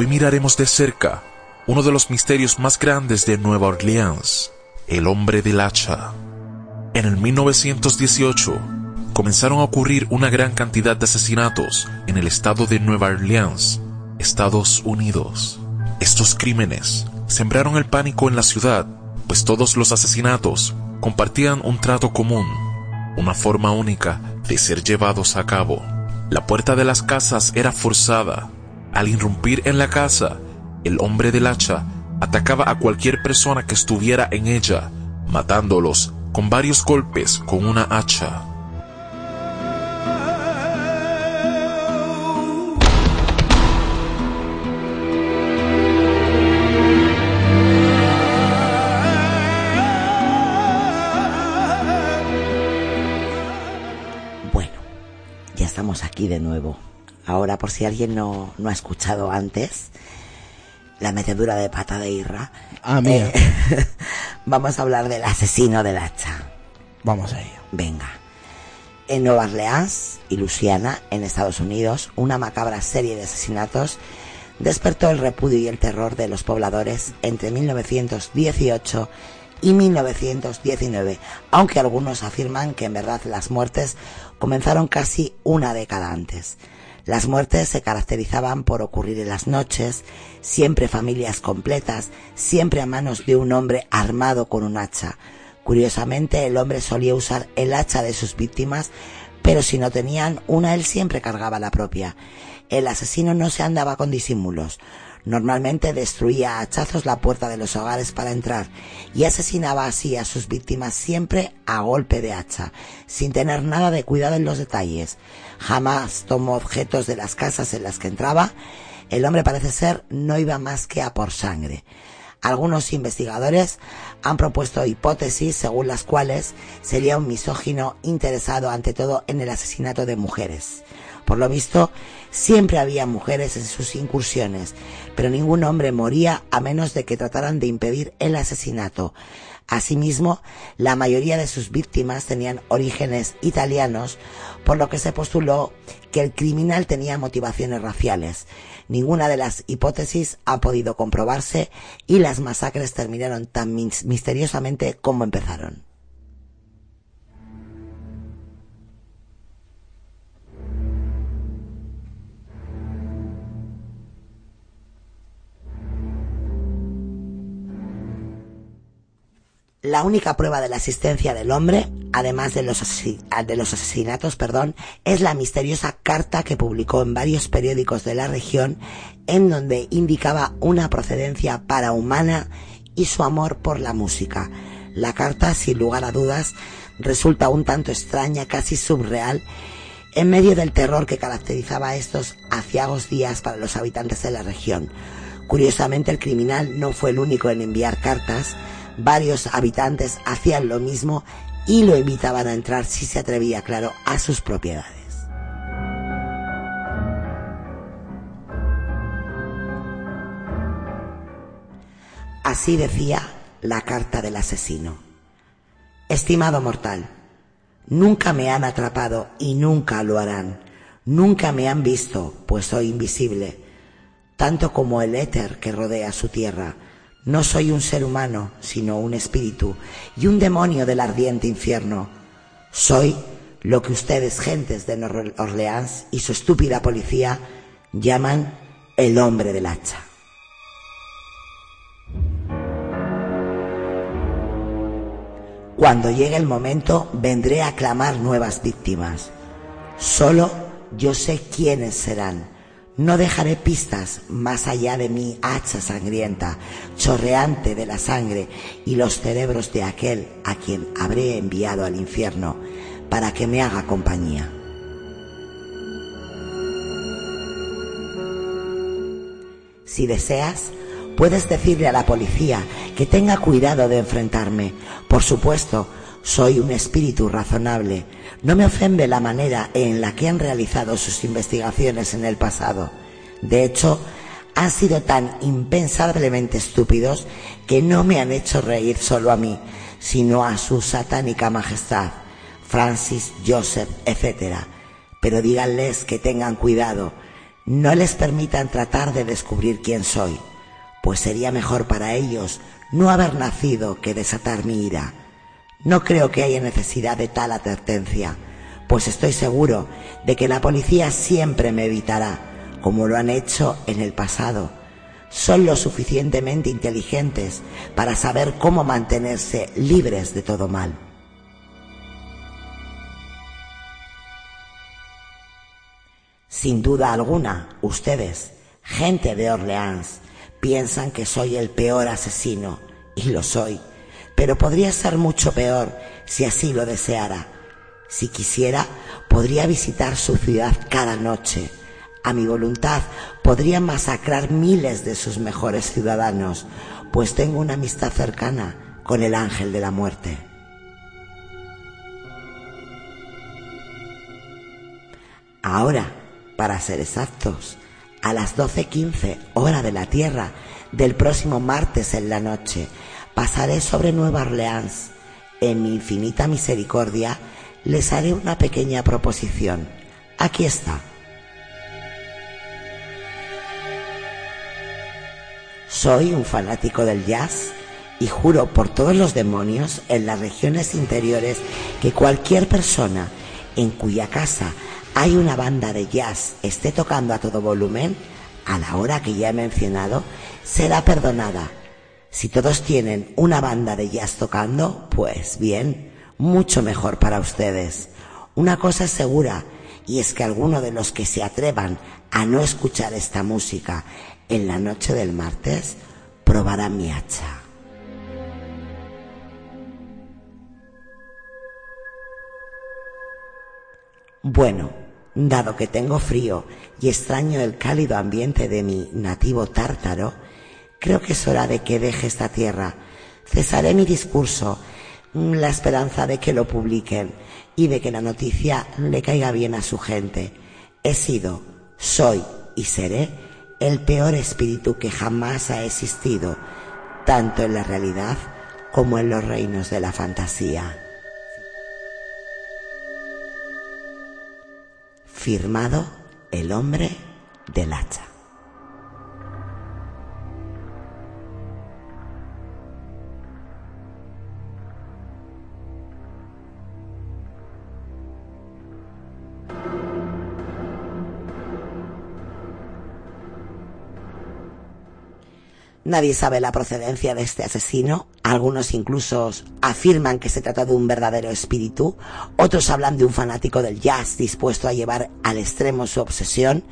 R: Hoy miraremos de cerca uno de los misterios más grandes de Nueva Orleans, el hombre del hacha. En el 1918 comenzaron a ocurrir una gran cantidad de asesinatos en el estado de Nueva Orleans, Estados Unidos. Estos crímenes sembraron el pánico en la ciudad, pues todos los asesinatos compartían un trato común, una forma única de ser llevados a cabo. La puerta de las casas era forzada. Al irrumpir en la casa, el hombre del hacha atacaba a cualquier persona que estuviera en ella, matándolos con varios golpes con una hacha.
A: Bueno, ya estamos aquí de nuevo. Ahora, por si alguien no, no ha escuchado antes, la metedura de pata de Irra.
H: Ah, mía.
A: eh, vamos a hablar del asesino del hacha.
H: Vamos a ello.
A: Venga. En Nueva Orleans y Luisiana, en Estados Unidos, una macabra serie de asesinatos despertó el repudio y el terror de los pobladores entre 1918 y 1919, aunque algunos afirman que en verdad las muertes comenzaron casi una década antes. Las muertes se caracterizaban por ocurrir en las noches, siempre familias completas, siempre a manos de un hombre armado con un hacha. Curiosamente, el hombre solía usar el hacha de sus víctimas, pero si no tenían una, él siempre cargaba la propia. El asesino no se andaba con disimulos. Normalmente destruía a hachazos la puerta de los hogares para entrar y asesinaba así a sus víctimas siempre a golpe de hacha, sin tener nada de cuidado en los detalles. Jamás tomó objetos de las casas en las que entraba. El hombre parece ser no iba más que a por sangre. Algunos investigadores han propuesto hipótesis según las cuales sería un misógino interesado ante todo en el asesinato de mujeres. Por lo visto, siempre había mujeres en sus incursiones, pero ningún hombre moría a menos de que trataran de impedir el asesinato. Asimismo, la mayoría de sus víctimas tenían orígenes italianos, por lo que se postuló que el criminal tenía motivaciones raciales. Ninguna de las hipótesis ha podido comprobarse y las masacres terminaron tan mis- misteriosamente como empezaron. La única prueba de la existencia del hombre, además de los, de los asesinatos, perdón, es la misteriosa carta que publicó en varios periódicos de la región en donde indicaba una procedencia parahumana y su amor por la música. La carta, sin lugar a dudas, resulta un tanto extraña, casi subreal, en medio del terror que caracterizaba estos aciagos días para los habitantes de la región. Curiosamente, el criminal no fue el único en enviar cartas, varios habitantes hacían lo mismo y lo invitaban a entrar si se atrevía, claro, a sus propiedades. Así decía la carta del asesino. Estimado mortal, nunca me han atrapado y nunca lo harán. Nunca me han visto, pues soy invisible, tanto como el éter que rodea su tierra. No soy un ser humano, sino un espíritu y un demonio del ardiente infierno. Soy lo que ustedes, gentes de Nor- Orleans y su estúpida policía, llaman el hombre del hacha. Cuando llegue el momento, vendré a clamar nuevas víctimas. Solo yo sé quiénes serán. No dejaré pistas más allá de mi hacha sangrienta, chorreante de la sangre y los cerebros de aquel a quien habré enviado al infierno para que me haga compañía. Si deseas, puedes decirle a la policía que tenga cuidado de enfrentarme. Por supuesto, soy un espíritu razonable. No me ofende la manera en la que han realizado sus investigaciones en el pasado. De hecho, han sido tan impensablemente estúpidos que no me han hecho reír solo a mí, sino a su satánica majestad, Francis, Joseph, etc. Pero díganles que tengan cuidado. No les permitan tratar de descubrir quién soy, pues sería mejor para ellos no haber nacido que desatar mi ira. No creo que haya necesidad de tal advertencia, pues estoy seguro de que la policía siempre me evitará, como lo han hecho en el pasado. Son lo suficientemente inteligentes para saber cómo mantenerse libres de todo mal. Sin duda alguna, ustedes, gente de Orleans, piensan que soy el peor asesino, y lo soy, pero podría ser mucho peor si así lo deseara. Si quisiera, podría visitar su ciudad cada noche. A mi voluntad podría masacrar miles de sus mejores ciudadanos, pues tengo una amistad cercana con el ángel de la muerte. Ahora, para ser exactos, a las 12.15 hora de la Tierra del próximo martes en la noche, pasaré sobre Nueva Orleans. En mi infinita misericordia les haré una pequeña proposición. Aquí está. Soy un fanático del jazz y juro por todos los demonios en las regiones interiores que cualquier persona en cuya casa hay una banda de jazz esté tocando a todo volumen, a la hora que ya he mencionado, será perdonada. Si todos tienen una banda de jazz tocando, pues bien, mucho mejor para ustedes. Una cosa segura, y es que alguno de los que se atrevan a no escuchar esta música en la noche del martes probará mi hacha. Bueno, dado que tengo frío y extraño el cálido ambiente de mi nativo tártaro, creo que es hora de que deje esta tierra. Cesaré mi discurso, la esperanza de que lo publiquen y de que la noticia le caiga bien a su gente. He sido, soy y seré el peor espíritu que jamás ha existido, tanto en la realidad como en los reinos de la fantasía. Firmado el hombre del hacha. Nadie sabe la procedencia de este asesino. Algunos incluso afirman que se trata de un verdadero espíritu. Otros hablan de un fanático del jazz dispuesto a llevar al extremo su obsesión.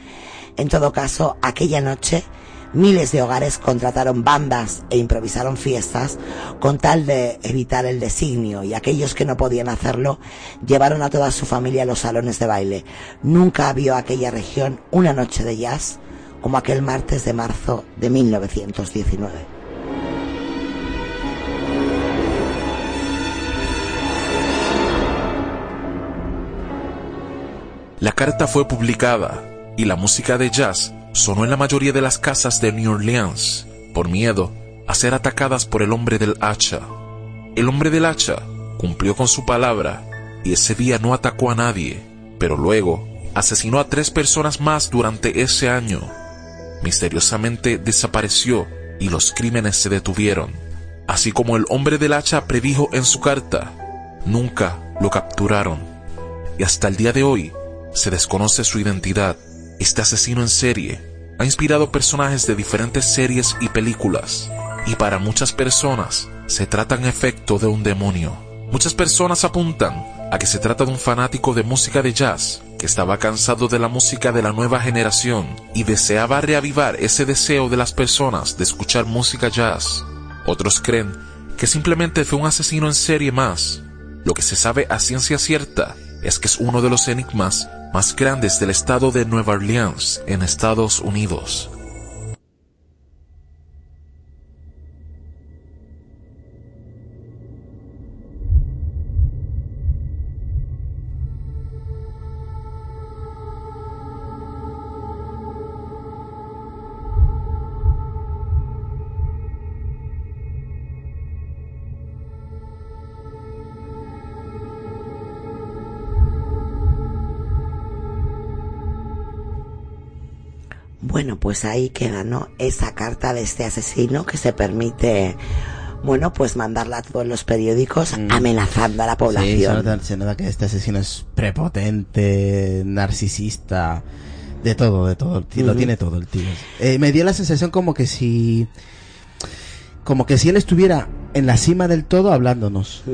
A: En todo caso, aquella noche miles de hogares contrataron bandas e improvisaron fiestas con tal de evitar el designio y aquellos que no podían hacerlo llevaron a toda su familia a los salones de baile. Nunca vio aquella región una noche de jazz como aquel martes de marzo de 1919.
R: La carta fue publicada y la música de jazz sonó en la mayoría de las casas de New Orleans por miedo a ser atacadas por el hombre del hacha. El hombre del hacha cumplió con su palabra y ese día no atacó a nadie, pero luego asesinó a tres personas más durante ese año misteriosamente desapareció y los crímenes se detuvieron. Así como el hombre del hacha predijo en su carta, nunca lo capturaron. Y hasta el día de hoy se desconoce su identidad. Este asesino en serie ha inspirado personajes de diferentes series y películas. Y para muchas personas se trata en efecto de un demonio. Muchas personas apuntan a que se trata de un fanático de música de jazz que estaba cansado de la música de la nueva generación y deseaba reavivar ese deseo de las personas de escuchar música jazz. Otros creen que simplemente fue un asesino en serie más. Lo que se sabe a ciencia cierta es que es uno de los enigmas más grandes del estado de Nueva Orleans en Estados Unidos.
A: Bueno, pues ahí queda, ¿no? Esa carta de este asesino que se permite, bueno, pues mandarla a todos los periódicos amenazando a la
H: Mm. Sí, se
A: población.
H: nota, que este asesino es prepotente, narcisista, de todo, de todo. El tío, Lo tiene todo el tío. Eh, me dio la sensación como que si... Como que si él estuviera en la cima del todo hablándonos.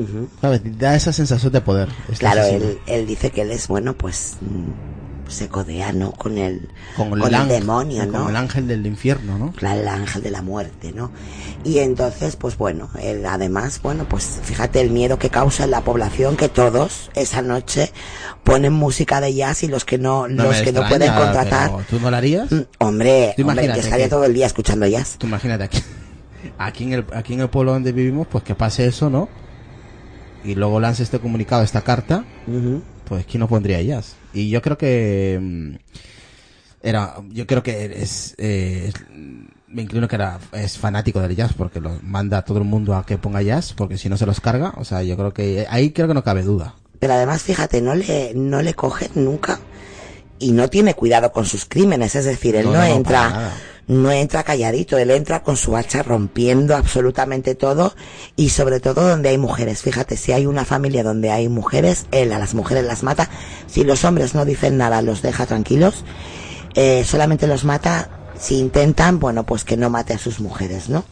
H: ¿Sabes? Da esa sensación de poder. este
A: Claro, él, él dice que él es, bueno, pues mm, se codea, ¿no? Con el,
H: Con el
A: con demonio, ¿no?
H: Como el ángel del infierno, ¿no?
A: Claro, el ángel de la muerte, ¿no? Y entonces, pues bueno, él además, bueno, pues fíjate el miedo que causa en la población que todos esa noche ponen música de jazz y los que no,
H: No
A: los que no pueden contratar,
H: ¿Tú no lo harías?
A: Mm, hombre, hombre, yo estaría
H: que-
A: todo el día escuchando jazz.
H: Tú imagínate aquí, aquí en el aquí en el pueblo donde vivimos, pues que pase eso, ¿no? Y luego lance este comunicado, esta carta, pues quién no pondría jazz. Y yo creo que mm, era, yo creo que es, eh, me inclino que era es fanático del jazz porque lo manda a todo el mundo a que ponga jazz porque si no se los carga, o sea, yo creo que ahí creo que no cabe duda.
A: Pero además, fíjate, no le, no le cogen nunca y no tiene cuidado con sus crímenes, es decir, él
H: No,
A: entra. No entra calladito, él entra con su hacha rompiendo absolutamente todo y sobre todo donde hay mujeres. Fíjate, si hay una familia donde hay mujeres, él a las mujeres las mata. Si los hombres no dicen nada, los deja tranquilos. Eh, solamente los mata si intentan, bueno, pues que no mate a sus mujeres, ¿no?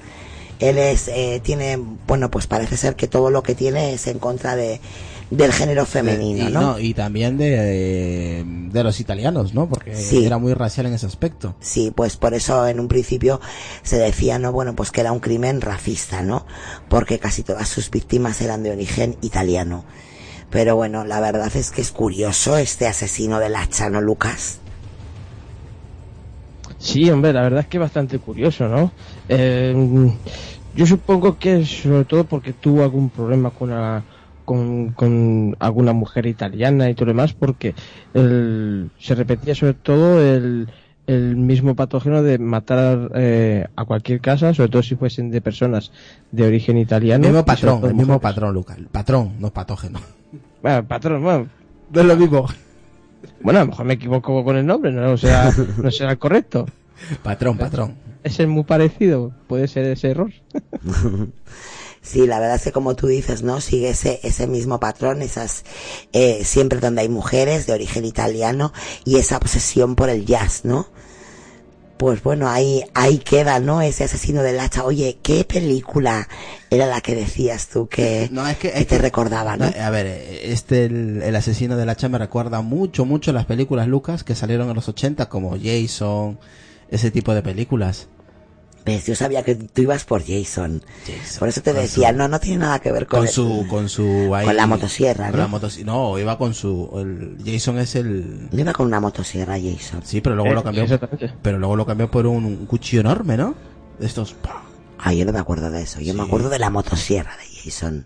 A: Él es, eh, tiene, bueno, pues parece ser que todo lo que tiene es en contra de, del género femenino,
H: y,
A: ¿no?
H: y también de, de los italianos, ¿no? Porque
A: Sí.
H: era muy racial en ese aspecto.
A: Sí, pues por eso en un principio se decía, ¿no? Bueno, pues que era un crimen racista, ¿no? Porque casi todas sus víctimas eran de origen italiano. Pero bueno, la verdad es que es curioso este asesino del hacha, ¿no, Lucas?
G: Sí, hombre, la verdad es que es bastante curioso, ¿no? Eh, yo supongo que sobre todo porque tuvo algún problema con, la- con, con alguna mujer italiana y todo lo demás, porque el- se repetía sobre todo el, el mismo patógeno de matar eh, a cualquier casa, sobre todo si fuesen de personas de origen italiano.
H: El mismo patrón, el mismo
G: mujeres.
H: patrón, Lucas. El patrón, no patógeno.
G: Bueno, patrón, bueno.
H: No es lo mismo.
G: Bueno, a lo mejor me equivoco con el nombre, no, o sea, no será el correcto.
H: Patrón, patrón.
G: Es el muy parecido, puede ser ese error.
A: Sí, la verdad es que como tú dices, ¿no? Sigue ese, ese mismo patrón, esas, eh, siempre donde hay mujeres de origen italiano y esa obsesión por el jazz, ¿no? Pues bueno, ahí, ahí queda, ¿no? Ese asesino del hacha. Oye, ¿qué película era la que decías tú que,
H: No, es que,
A: que te recordaba, no?
H: A ver, este, el, el asesino del hacha me recuerda mucho, mucho las películas Lucas que salieron en los 80, como Jason, ese tipo de películas.
A: Ves, yo sabía que tú ibas por Jason. Por eso te decía, no, no tiene nada que ver con,
H: Con
A: el-
H: su, con su, ahí-
A: con la motosierra,
H: con
A: ¿no?
H: la motos- no, iba con su, el, Jason es el,
A: No iba con una motosierra Jason.
H: sí, pero luego
G: Eh,
H: lo cambió,
G: exactamente.
H: pero luego lo cambió por un, un cuchillo enorme, ¿no? De estos,
A: Ah, yo no me acuerdo de eso. Yo me acuerdo de la motosierra de Jason.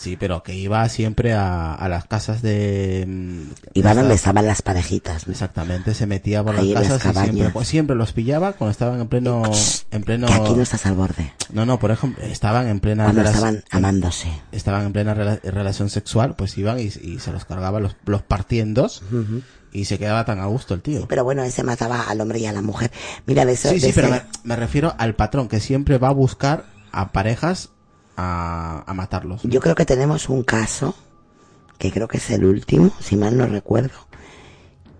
H: Sí, pero que iba siempre a, a las casas de, mm,
A: Iba donde estaban las parejitas. ¿no?
H: Exactamente, se metía por
A: Ahí
H: las
A: las
H: casas y siempre, pues, siempre los pillaba cuando estaban en pleno, en pleno.
A: Que aquí no estás al borde.
H: No, no, por ejemplo, estaban en plena
A: Cuando estaban amándose.
H: estaban en plena rela- relación sexual, pues iban y, y se los cargaban, los, los partían en dos y se quedaba tan a gusto el tío.
A: Pero bueno, ese mataba al hombre y a la mujer. Mira, de eso.
H: Sí,
A: de
H: sí, pero me refiero al patrón que siempre va a buscar a parejas a, a matarlos.
A: Yo creo que tenemos un caso, que creo que es el último, si mal no recuerdo,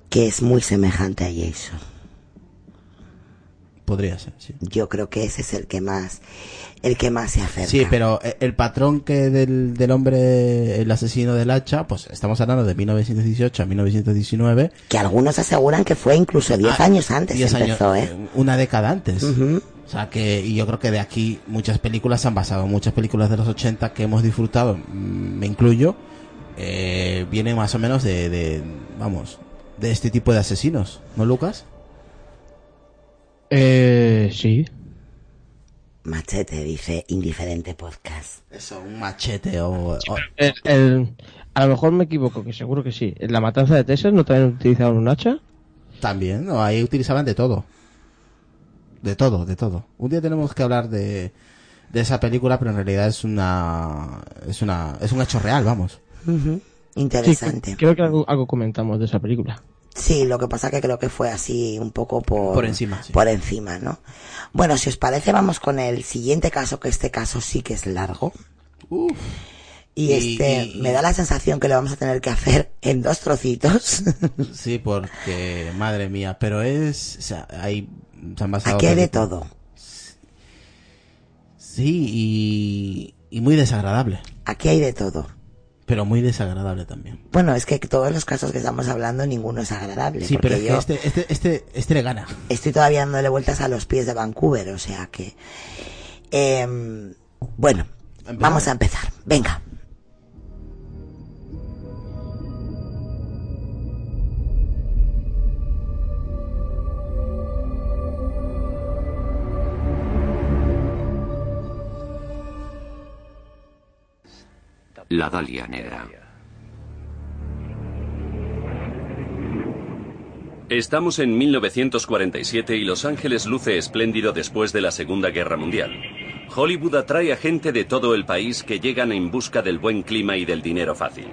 A: que es muy semejante a Jason.
H: Podría ser, sí.
A: Yo creo que ese es el que más, el que más se acerca.
H: Sí, pero eh, el patrón que del, del hombre, el asesino del hacha, pues estamos hablando de 1918 a 1919.
A: Que algunos aseguran que fue incluso 10
H: Ah,
A: años antes
H: 10
A: empezó,
H: años,
A: ¿eh?
H: Una década antes.
A: Ujú.
H: O sea que, y yo creo que de aquí muchas películas se han basado, muchas películas de los 80 que hemos disfrutado, mm, me incluyo, eh, vienen más o menos de, de, vamos, de este tipo de asesinos, ¿no, Lucas?
G: Eh, sí.
A: Machete dice indiferente podcast.
H: Eso, un machete o... o-
G: El- el- a lo mejor me equivoco, que seguro que sí. En la matanza de Texas no también utilizaban un hacha.
H: También, ¿no? ahí utilizaban de todo. De todo, de todo. Un día tenemos que hablar de, de esa película, pero en realidad es una, es una, es un hecho real, vamos.
A: Interesante.
G: creo que algo, algo comentamos de esa película.
A: Sí, lo que pasa que creo que fue así un poco por,
H: Por encima, sí.
A: por encima, ¿no? Bueno, si os parece, vamos con el siguiente caso, que este caso sí que es largo. Y
H: Y-
A: este,
H: y-
A: me da la sensación que lo vamos a tener que hacer en dos trocitos.
H: Sí, porque, madre mía, pero es, o sea, hay, se han basado
A: Aquí hay de todo.
H: Sí, y, y muy desagradable.
A: Aquí hay de todo.
H: Pero muy desagradable también.
A: Bueno, es que todos los casos que estamos hablando, ninguno es agradable.
H: Sí, pero que
A: yo
H: este, este, este, este le gana.
A: estoy todavía dándole vueltas a los pies de Vancouver, o sea que... em, bueno, vamos a empezar. Venga.
S: La Dalia Negra.
T: Estamos en 1947 y Los Ángeles luce espléndido después de la Segunda Guerra Mundial. Hollywood atrae a gente de todo el país que llegan en busca del buen clima y del dinero fácil.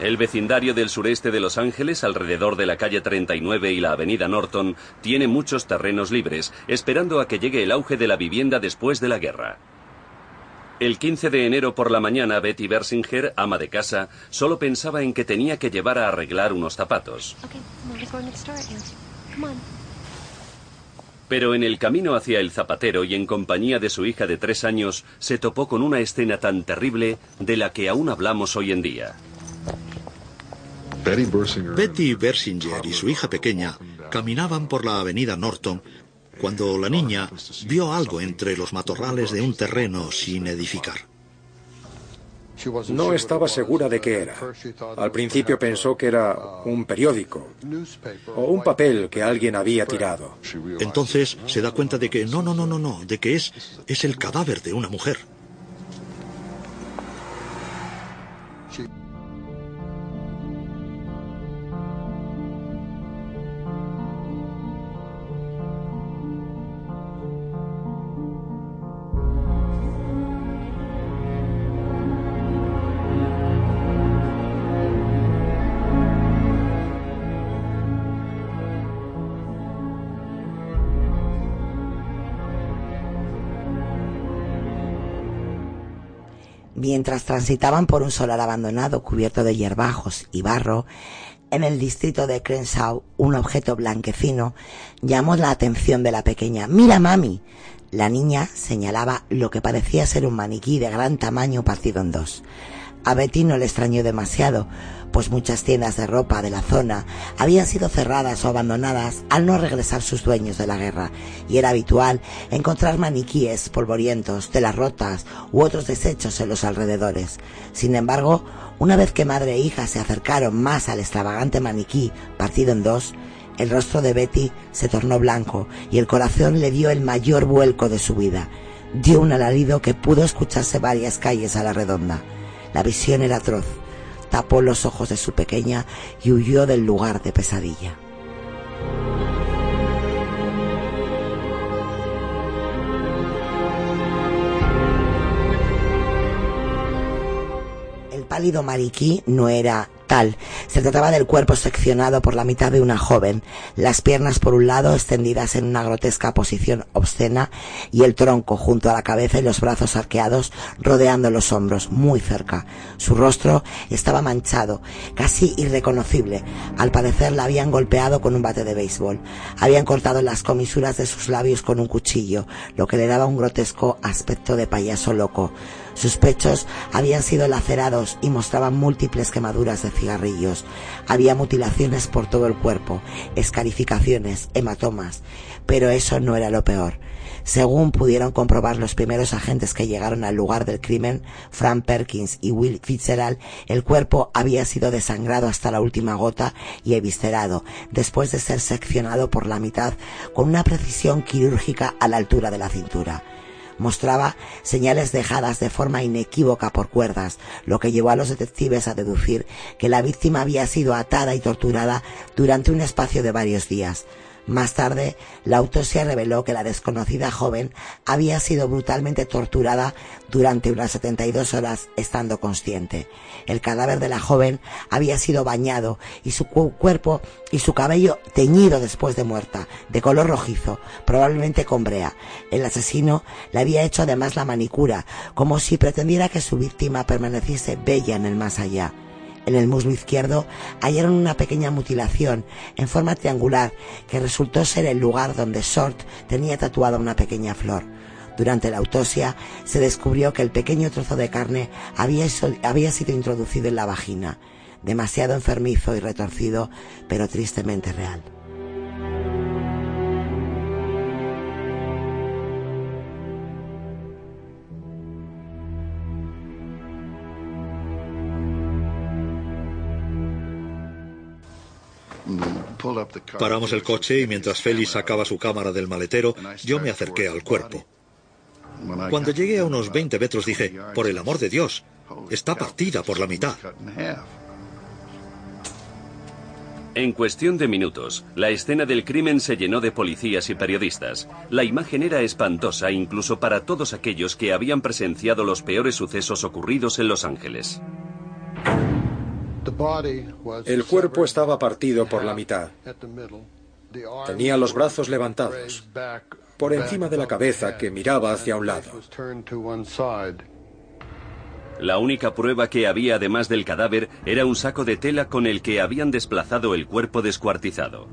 T: El vecindario del sureste de Los Ángeles, alrededor de la calle 39 y la avenida Norton, tiene muchos terrenos libres, esperando a que llegue el auge de la vivienda después de la guerra. El 15 de enero por la mañana, Betty Bersinger, ama de casa, solo pensaba en que tenía que llevar a arreglar unos zapatos. Pero en el camino hacia el zapatero y en compañía de su hija de tres años, se topó con una escena tan terrible de la que aún hablamos hoy en día.
U: Betty Bersinger y su hija pequeña caminaban por la avenida Norton cuando la niña vio algo entre los matorrales de un terreno sin edificar.
V: No estaba segura de qué era. Al principio pensó que era un periódico o un papel que alguien había tirado.
U: Entonces se da cuenta de que no, no, no, no, no, de que es es el cadáver de una mujer.
A: Mientras transitaban por un solar abandonado cubierto de hierbajos y barro, en el distrito de Crenshaw, un objeto blanquecino llamó la atención de la pequeña. ¡Mira, mami! La niña señalaba lo que parecía ser un maniquí de gran tamaño partido en dos. A Betty no le extrañó demasiado, pues muchas tiendas de ropa de la zona habían sido cerradas o abandonadas al no regresar sus dueños de la guerra, y era habitual encontrar maniquíes polvorientos, telas rotas u otros desechos en los alrededores. Sin embargo, una vez que madre e hija se acercaron más al extravagante maniquí partido en dos, el rostro de Betty se tornó blanco y el corazón le dio el mayor vuelco de su vida. Dio un alarido que pudo escucharse varias calles a la redonda. La visión era atroz. Tapó los ojos de su pequeña y huyó del lugar de pesadilla. Pálido mariquí no era tal. Se trataba del cuerpo seccionado por la mitad de una joven, las piernas por un lado extendidas en una grotesca posición obscena y el tronco junto a la cabeza y los brazos arqueados rodeando los hombros, muy cerca. Su rostro estaba manchado, casi irreconocible. Al parecer la habían golpeado con un bate de béisbol. Habían cortado las comisuras de sus labios con un cuchillo, lo que le daba un grotesco aspecto de payaso loco. Sus pechos habían sido lacerados y mostraban múltiples quemaduras de cigarrillos. Había mutilaciones por todo el cuerpo, escarificaciones, hematomas. Pero eso no era lo peor. Según pudieron comprobar los primeros agentes que llegaron al lugar del crimen, Frank Perkins y Will Fitzgerald, el cuerpo había sido desangrado hasta la última gota y eviscerado, después de ser seccionado por la mitad con una precisión quirúrgica a la altura de la cintura mostraba señales dejadas de forma inequívoca por cuerdas, lo que llevó a los detectives a deducir que la víctima había sido atada y torturada durante un espacio de varios días. Más tarde, la autopsia reveló que la desconocida joven había sido brutalmente torturada durante unas 72 horas estando consciente. El cadáver de la joven había sido bañado y su cuerpo y su cabello teñido después de muerta, de color rojizo, probablemente con brea. El asesino le había hecho además la manicura, como si pretendiera que su víctima permaneciese bella en el más allá. En el muslo izquierdo hallaron una pequeña mutilación en forma triangular que resultó ser el lugar donde Short tenía tatuada una pequeña flor. Durante la autopsia se descubrió que el pequeño trozo de carne había, había sido introducido en la vagina, demasiado enfermizo y retorcido, pero tristemente real.
U: Paramos el coche y mientras Félix sacaba su cámara del maletero, yo me acerqué al cuerpo. Cuando llegué a unos 20 metros dije, por el amor de Dios, está partida por la mitad.
T: En cuestión de minutos, la escena del crimen se llenó de policías y periodistas. La imagen era espantosa incluso para todos aquellos que habían presenciado los peores sucesos ocurridos en Los Ángeles.
V: El cuerpo estaba partido por la mitad. Tenía los brazos levantados, por encima de la cabeza que miraba hacia un lado.
T: La única prueba que había además del cadáver era un saco de tela con el que habían desplazado el cuerpo descuartizado.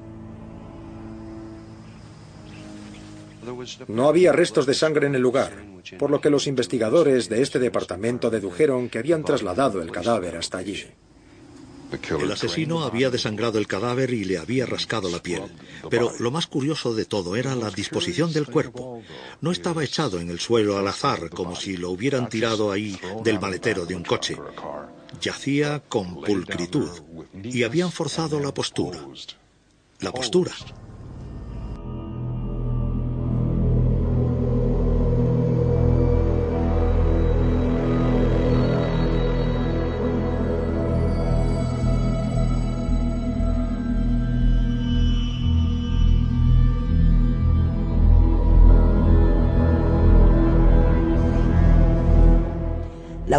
V: No había restos de sangre en el lugar, por lo que los investigadores de este departamento dedujeron que habían trasladado el cadáver hasta allí.
U: El asesino había desangrado el cadáver y le había rascado la piel. Pero lo más curioso de todo era la disposición del cuerpo. No estaba echado en el suelo al azar, como si lo hubieran tirado ahí del maletero de un coche. Yacía con pulcritud y habían forzado la postura. La postura.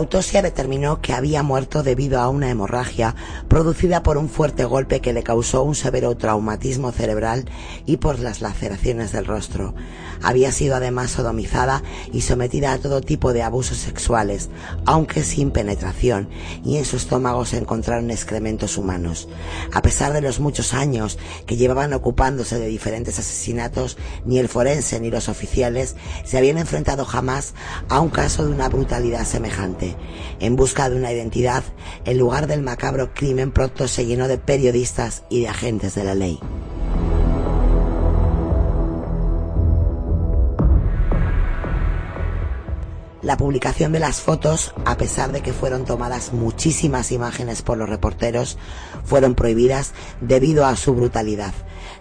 A: Autopsia determinó que había muerto debido a una hemorragia producida por un fuerte golpe que le causó un severo traumatismo cerebral y por las laceraciones del rostro. Había sido además sodomizada y sometida a todo tipo de abusos sexuales, aunque sin penetración, y en su estómago se encontraron excrementos humanos. A pesar de los muchos años que llevaban ocupándose de diferentes asesinatos, ni el forense ni los oficiales se habían enfrentado jamás a un caso de una brutalidad semejante. En busca de una identidad, el lugar del macabro crimen pronto se llenó de periodistas y de agentes de la ley. La publicación de las fotos, a pesar de que fueron tomadas muchísimas imágenes por los reporteros, fueron prohibidas debido a su brutalidad.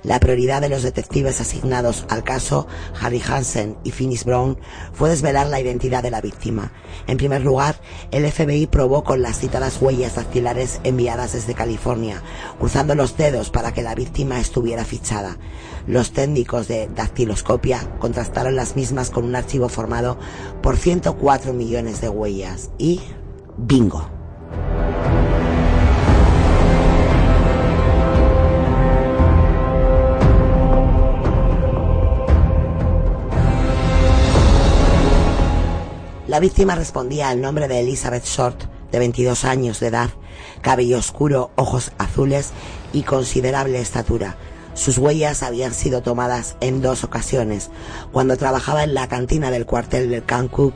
A: La prioridad de los detectives asignados al caso, Harry Hansen y Finis Brown, fue desvelar la identidad de la víctima. En primer lugar, el FBI probó con las citadas huellas dactilares enviadas desde California, cruzando los dedos para que la víctima estuviera fichada. Los técnicos de dactiloscopia contrastaron las mismas con un archivo formado por 104 millones de huellas y... ¡Bingo! La víctima respondía al nombre de Elizabeth Short, de 22 años de edad, cabello oscuro, ojos azules y considerable estatura. Sus huellas habían sido tomadas en dos ocasiones, cuando trabajaba en la cantina del cuartel del Cook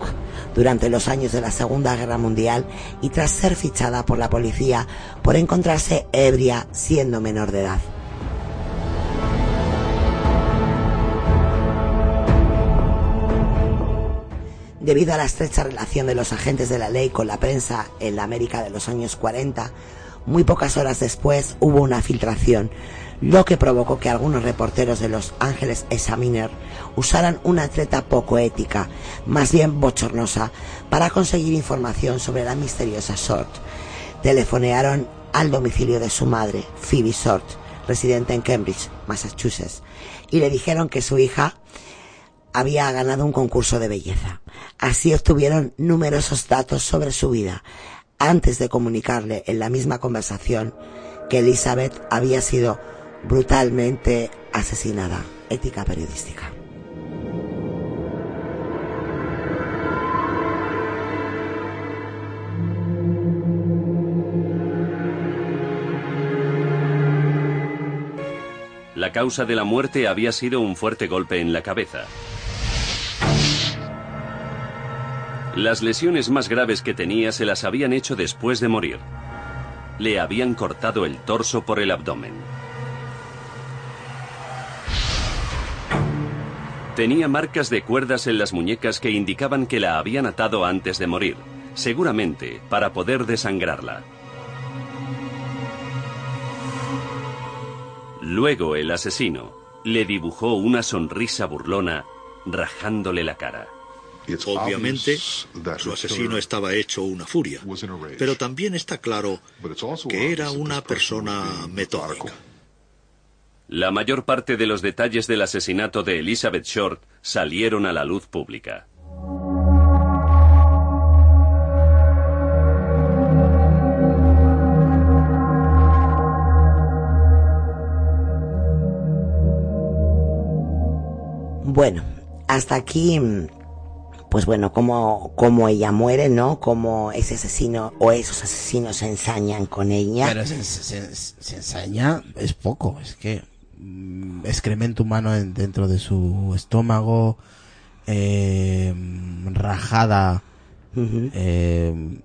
A: durante los años de la Segunda Guerra Mundial y tras ser fichada por la policía por encontrarse ebria siendo menor de edad. Debido a la estrecha relación de los agentes de la ley con la prensa en la América de los años 40, muy pocas horas después hubo una filtración, lo que provocó que algunos reporteros de Los Ángeles Examiner usaran una treta poco ética, más bien bochornosa, para conseguir información sobre la misteriosa Short. Telefonearon al domicilio de su madre, Phoebe Short, residente en Cambridge, Massachusetts, y le dijeron que su hija había ganado un concurso de belleza. Así obtuvieron numerosos datos sobre su vida, antes de comunicarle en la misma conversación que Elizabeth había sido brutalmente asesinada. Ética periodística.
T: La causa de la muerte había sido un fuerte golpe en la cabeza. Las lesiones más graves que tenía se las habían hecho después de morir. Le habían cortado el torso por el abdomen. Tenía marcas de cuerdas en las muñecas que indicaban que la habían atado antes de morir, seguramente para poder desangrarla. Luego el asesino le dibujó una sonrisa burlona rajándole la cara.
U: Obviamente, su asesino estaba hecho una furia, pero también está claro que era una persona metódica.
T: La mayor parte de los detalles del asesinato de Elizabeth Short salieron a la luz pública.
A: Bueno, hasta aquí, pues bueno, como, como ella muere, ¿no? Como ese asesino o esos asesinos se ensañan con ella.
H: Pero se, se, se ensaña, es poco, es que mm, excremento humano en- dentro de su estómago, eh, rajada eh,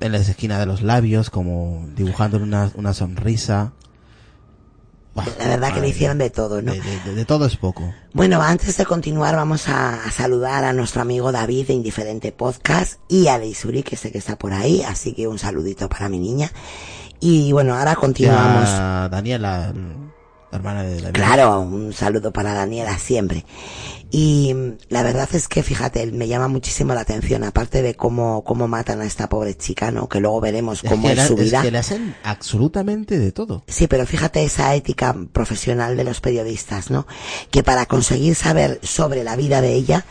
H: en la esquina de los labios, como dibujando una, una sonrisa.
A: La verdad que le hicieron de todo, ¿no?
H: de, de- de todo es poco.
A: Bueno, antes de continuar vamos a, a saludar a nuestro amigo David de Indiferente Podcast y a Leisuri, que sé que está por ahí, así que un saludito para mi niña. Y bueno, ahora continuamos.
H: Ya Daniela, la hermana de David.
A: Claro, un saludo para Daniela siempre. Y la verdad es que, fíjate, me llama muchísimo la atención, aparte de cómo, cómo matan a esta pobre chica, ¿no? Que luego veremos cómo
H: que
A: es,
H: la-
A: su vida.
H: que le hacen absolutamente de todo.
A: Sí, pero fíjate esa ética profesional de los periodistas, ¿no? Que para conseguir saber sobre la vida de ella,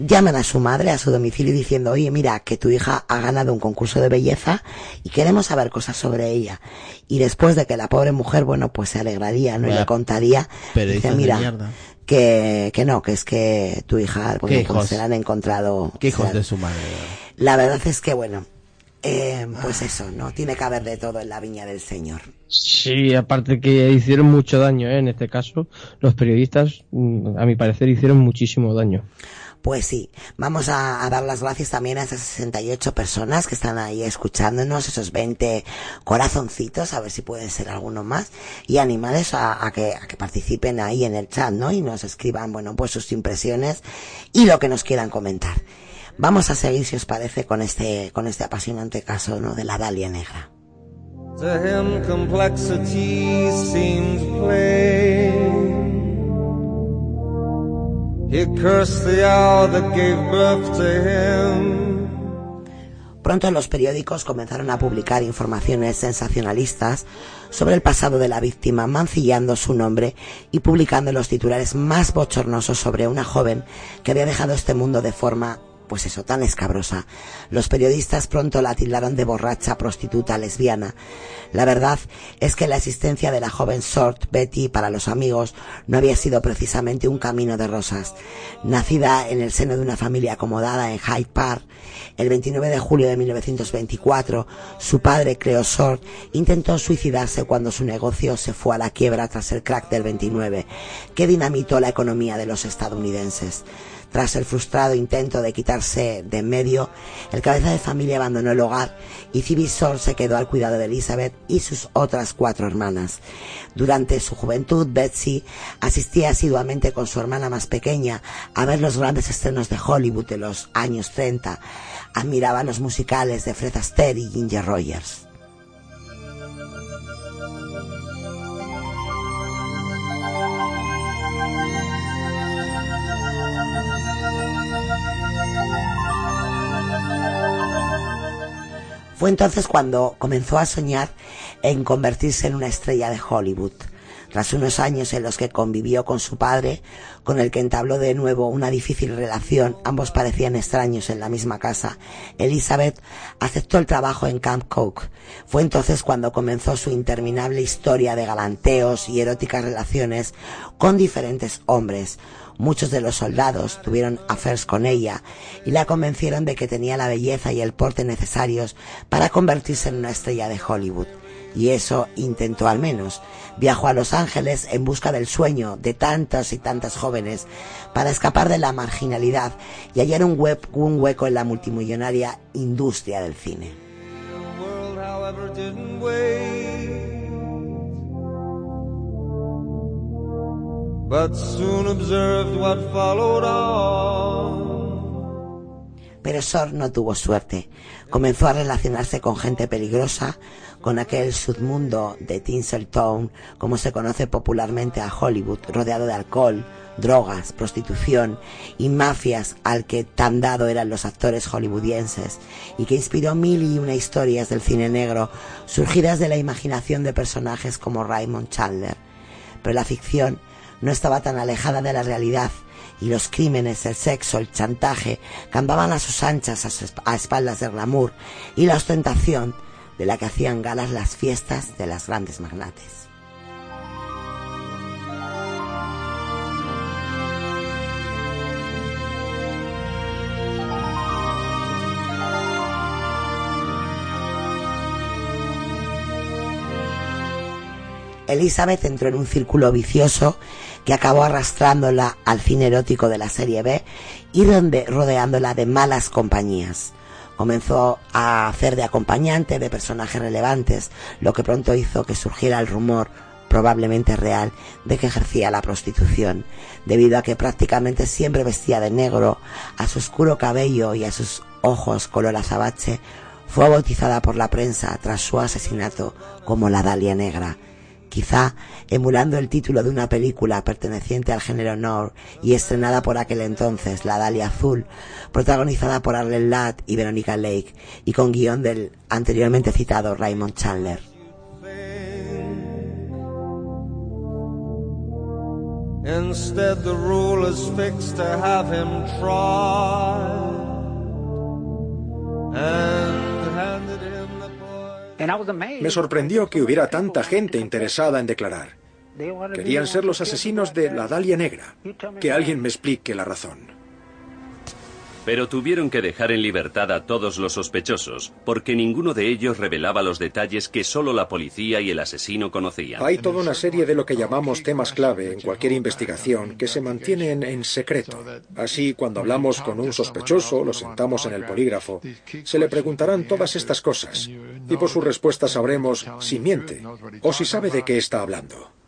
A: llaman a su madre a su domicilio diciendo, oye, mira, que tu hija ha ganado un concurso de belleza y queremos saber cosas sobre ella. Y después de que la pobre mujer, bueno, pues se alegraría, ¿no? Y le contaría,
H: periodistas
A: dice, mira, que, que no, que es que tu hija, bueno, pues
H: hijos.
A: se la han encontrado.
H: Qué hijos de su madre.
A: La verdad es que, bueno, eh, pues eso, ¿no? Tiene que haber de todo en la viña del Señor.
G: Sí, aparte que hicieron mucho daño, ¿eh? en este caso, los periodistas, mm, a mi parecer, hicieron muchísimo daño.
A: Pues sí, vamos a, dar las gracias también a esas 68 personas que están ahí escuchándonos, esos 20 corazoncitos, a ver si pueden ser alguno más, y animales a, que, a que participen ahí en el chat, ¿no? Y nos escriban, bueno, pues sus impresiones y lo que nos quieran comentar. Vamos a seguir, si os parece, con este, con este apasionante caso, ¿no? De la Dalia Negra. Pronto los periódicos comenzaron a publicar informaciones sensacionalistas sobre el pasado de la víctima, mancillando su nombre y publicando los titulares más bochornosos sobre una joven que había dejado este mundo de forma, pues eso, tan escabrosa. Los periodistas pronto la tildaron de borracha, prostituta, lesbiana. La verdad es que la existencia de la joven Short, Betty, para los amigos, no había sido precisamente un camino de rosas. Nacida en el seno de una familia acomodada en Hyde Park, el 29 de julio de 1924, su padre, Cleo Short, intentó suicidarse cuando su negocio se fue a la quiebra tras el crack del 29, que dinamitó la economía de los estadounidenses. Tras el frustrado intento de quitarse de en medio, el cabeza de familia abandonó el hogar y Short se quedó al cuidado de Elizabeth y sus otras cuatro hermanas. Durante su juventud, Betsy asistía asiduamente con su hermana más pequeña a ver los grandes estrenos de Hollywood de los años 30. Admiraba los musicales de Fred Astaire y Ginger Rogers. Fue entonces cuando comenzó a soñar en convertirse en una estrella de Hollywood. Tras unos años en los que convivió con su padre, con el que entabló de nuevo una difícil relación, ambos parecían extraños en la misma casa, Elizabeth aceptó el trabajo en Camp Coke. Fue entonces cuando comenzó su interminable historia de galanteos y eróticas relaciones con diferentes hombres. Muchos de los soldados tuvieron affairs con ella y la convencieron de que tenía la belleza y el porte necesarios para convertirse en una estrella de Hollywood y eso intentó al menos. Viajó a Los Ángeles en busca del sueño de tantas y tantas jóvenes para escapar de la marginalidad y hallar un, un hueco en la multimillonaria industria del cine. Pero Sor no tuvo suerte. Comenzó a relacionarse con gente peligrosa, con aquel submundo de Tinseltown, como se conoce popularmente a Hollywood, rodeado de alcohol, drogas, prostitución y mafias al que tan dado eran los actores hollywoodienses y que inspiró mil y una historias del cine negro surgidas de la imaginación de personajes como Raymond Chandler. Pero la ficción no estaba tan alejada de la realidad y los crímenes, el sexo, el chantaje cambaban a sus anchas a, espaldas del glamour y la ostentación de la que hacían galas las fiestas de las grandes magnates. Elizabeth entró en un círculo vicioso que acabó arrastrándola al cine erótico de la serie B y rodeándola de malas compañías. Comenzó a hacer de acompañante de personajes relevantes, lo que pronto hizo que surgiera el rumor probablemente real, de que ejercía la prostitución, debido a que prácticamente siempre vestía de negro, a su oscuro cabello y a sus ojos color azabache, fue bautizada por la prensa tras su asesinato como la Dalia Negra, quizá emulando el título de una película perteneciente al género noir y estrenada por aquel entonces, La Dalia Azul, protagonizada por Arlen Ladd y Veronica Lake y con guion del anteriormente citado Raymond Chandler.
V: Me sorprendió que hubiera tanta gente interesada en declarar. Querían ser los asesinos de la Dalia Negra. Que alguien me explique la razón.
T: Pero tuvieron que dejar en libertad a todos los sospechosos, porque ninguno de ellos revelaba los detalles que solo la policía y el asesino conocían.
V: Hay toda una serie de lo que llamamos temas clave en cualquier investigación que se mantienen en secreto. Así, cuando hablamos con un sospechoso, lo sentamos en el polígrafo, se le preguntarán todas estas cosas, y por su respuesta sabremos si miente o si sabe de qué está hablando.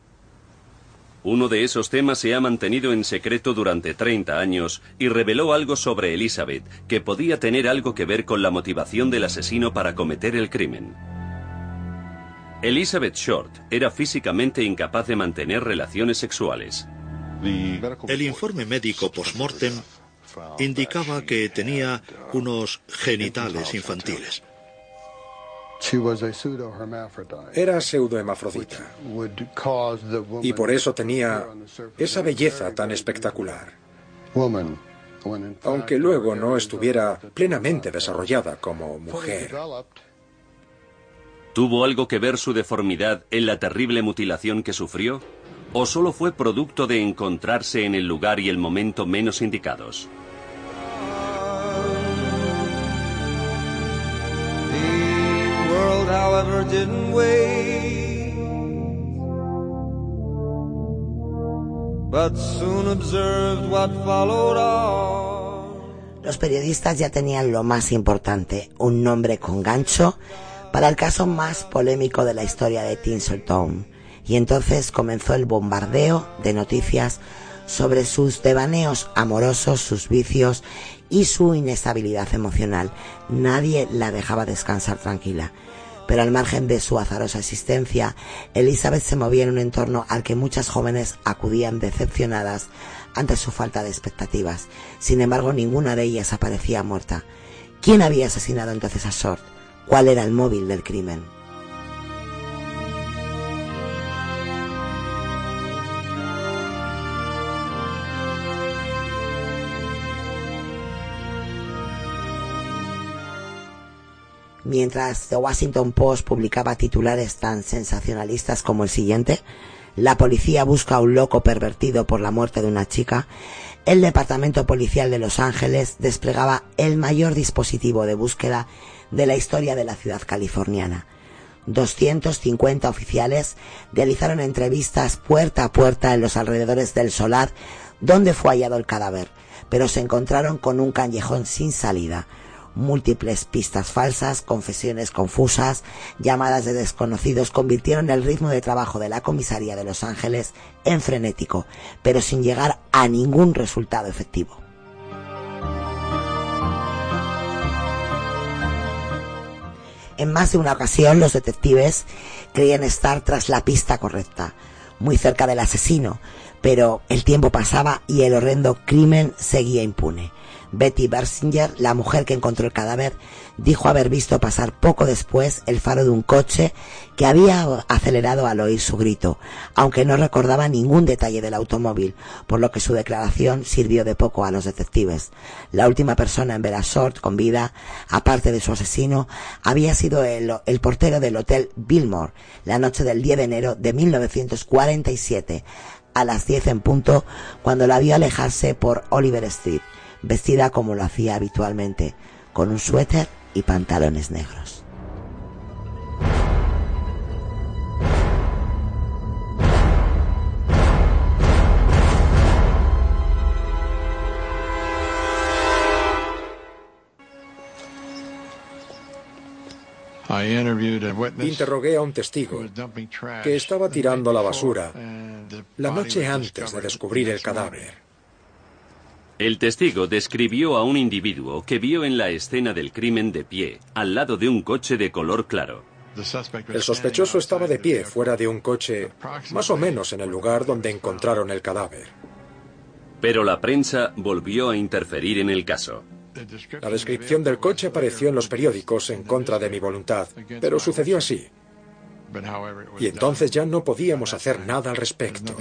T: Uno de esos temas se ha mantenido en secreto durante 30 años y reveló algo sobre Elizabeth que podía tener algo que ver con la motivación del asesino para cometer el crimen. Elizabeth Short era físicamente incapaz de mantener relaciones sexuales.
U: El informe médico post-mortem indicaba que tenía unos genitales infantiles.
V: Era pseudohemafrodita y por eso tenía esa belleza tan espectacular, aunque luego no estuviera plenamente desarrollada como mujer.
T: ¿Tuvo algo que ver su deformidad en la terrible mutilación que sufrió? ¿O solo fue producto de encontrarse en el lugar y el momento menos indicados?
A: Los periodistas ya tenían lo más importante, un nombre con gancho para el caso más polémico de la historia de Tinseltown. Y entonces comenzó el bombardeo de noticias sobre sus devaneos amorosos, sus vicios y su inestabilidad emocional. Nadie la dejaba descansar tranquila pero al margen de su azarosa existencia, Elizabeth se movía en un entorno al que muchas jóvenes acudían decepcionadas ante su falta de expectativas. Sin embargo, ninguna de ellas aparecía muerta. ¿Quién había asesinado entonces a Short? cuál era el móvil del crimen. Mientras The Washington Post publicaba titulares tan sensacionalistas como el siguiente, la policía busca a un loco pervertido por la muerte de una chica, el Departamento Policial de Los Ángeles desplegaba el mayor dispositivo de búsqueda de la historia de la ciudad californiana. 250 oficiales realizaron entrevistas puerta a puerta en los alrededores del solar donde fue hallado el cadáver, pero se encontraron con un callejón sin salida, Múltiples pistas falsas, confesiones confusas, llamadas de desconocidos convirtieron el ritmo de trabajo de la comisaría de Los Ángeles en frenético, pero sin llegar a ningún resultado efectivo. En más de una ocasión los detectives creían estar tras la pista correcta, muy cerca del asesino, pero el tiempo pasaba y el horrendo crimen seguía impune. Betty Bersinger, la mujer que encontró el cadáver, dijo haber visto pasar poco después el faro de un coche que había acelerado al oír su grito, aunque no recordaba ningún detalle del automóvil, por lo que su declaración sirvió de poco a los detectives. La última persona en ver a Short con vida, aparte de su asesino, había sido el, el portero del Hotel Billmore la noche del 10 de enero de 1947, a las 10 en punto, cuando la vio alejarse por Oliver Street vestida como lo hacía habitualmente, con un suéter y pantalones negros.
V: Interrogué a un testigo que estaba tirando la basura la noche antes de descubrir el cadáver.
T: El testigo describió a un individuo que vio en la escena del crimen de pie, al lado de un coche de color claro.
V: El sospechoso estaba de pie fuera de un coche, más o menos en el lugar donde encontraron el cadáver.
T: Pero la prensa volvió a interferir en el caso.
V: La descripción del coche apareció en los periódicos en contra de mi voluntad, pero sucedió así. Y entonces ya no podíamos hacer nada al respecto.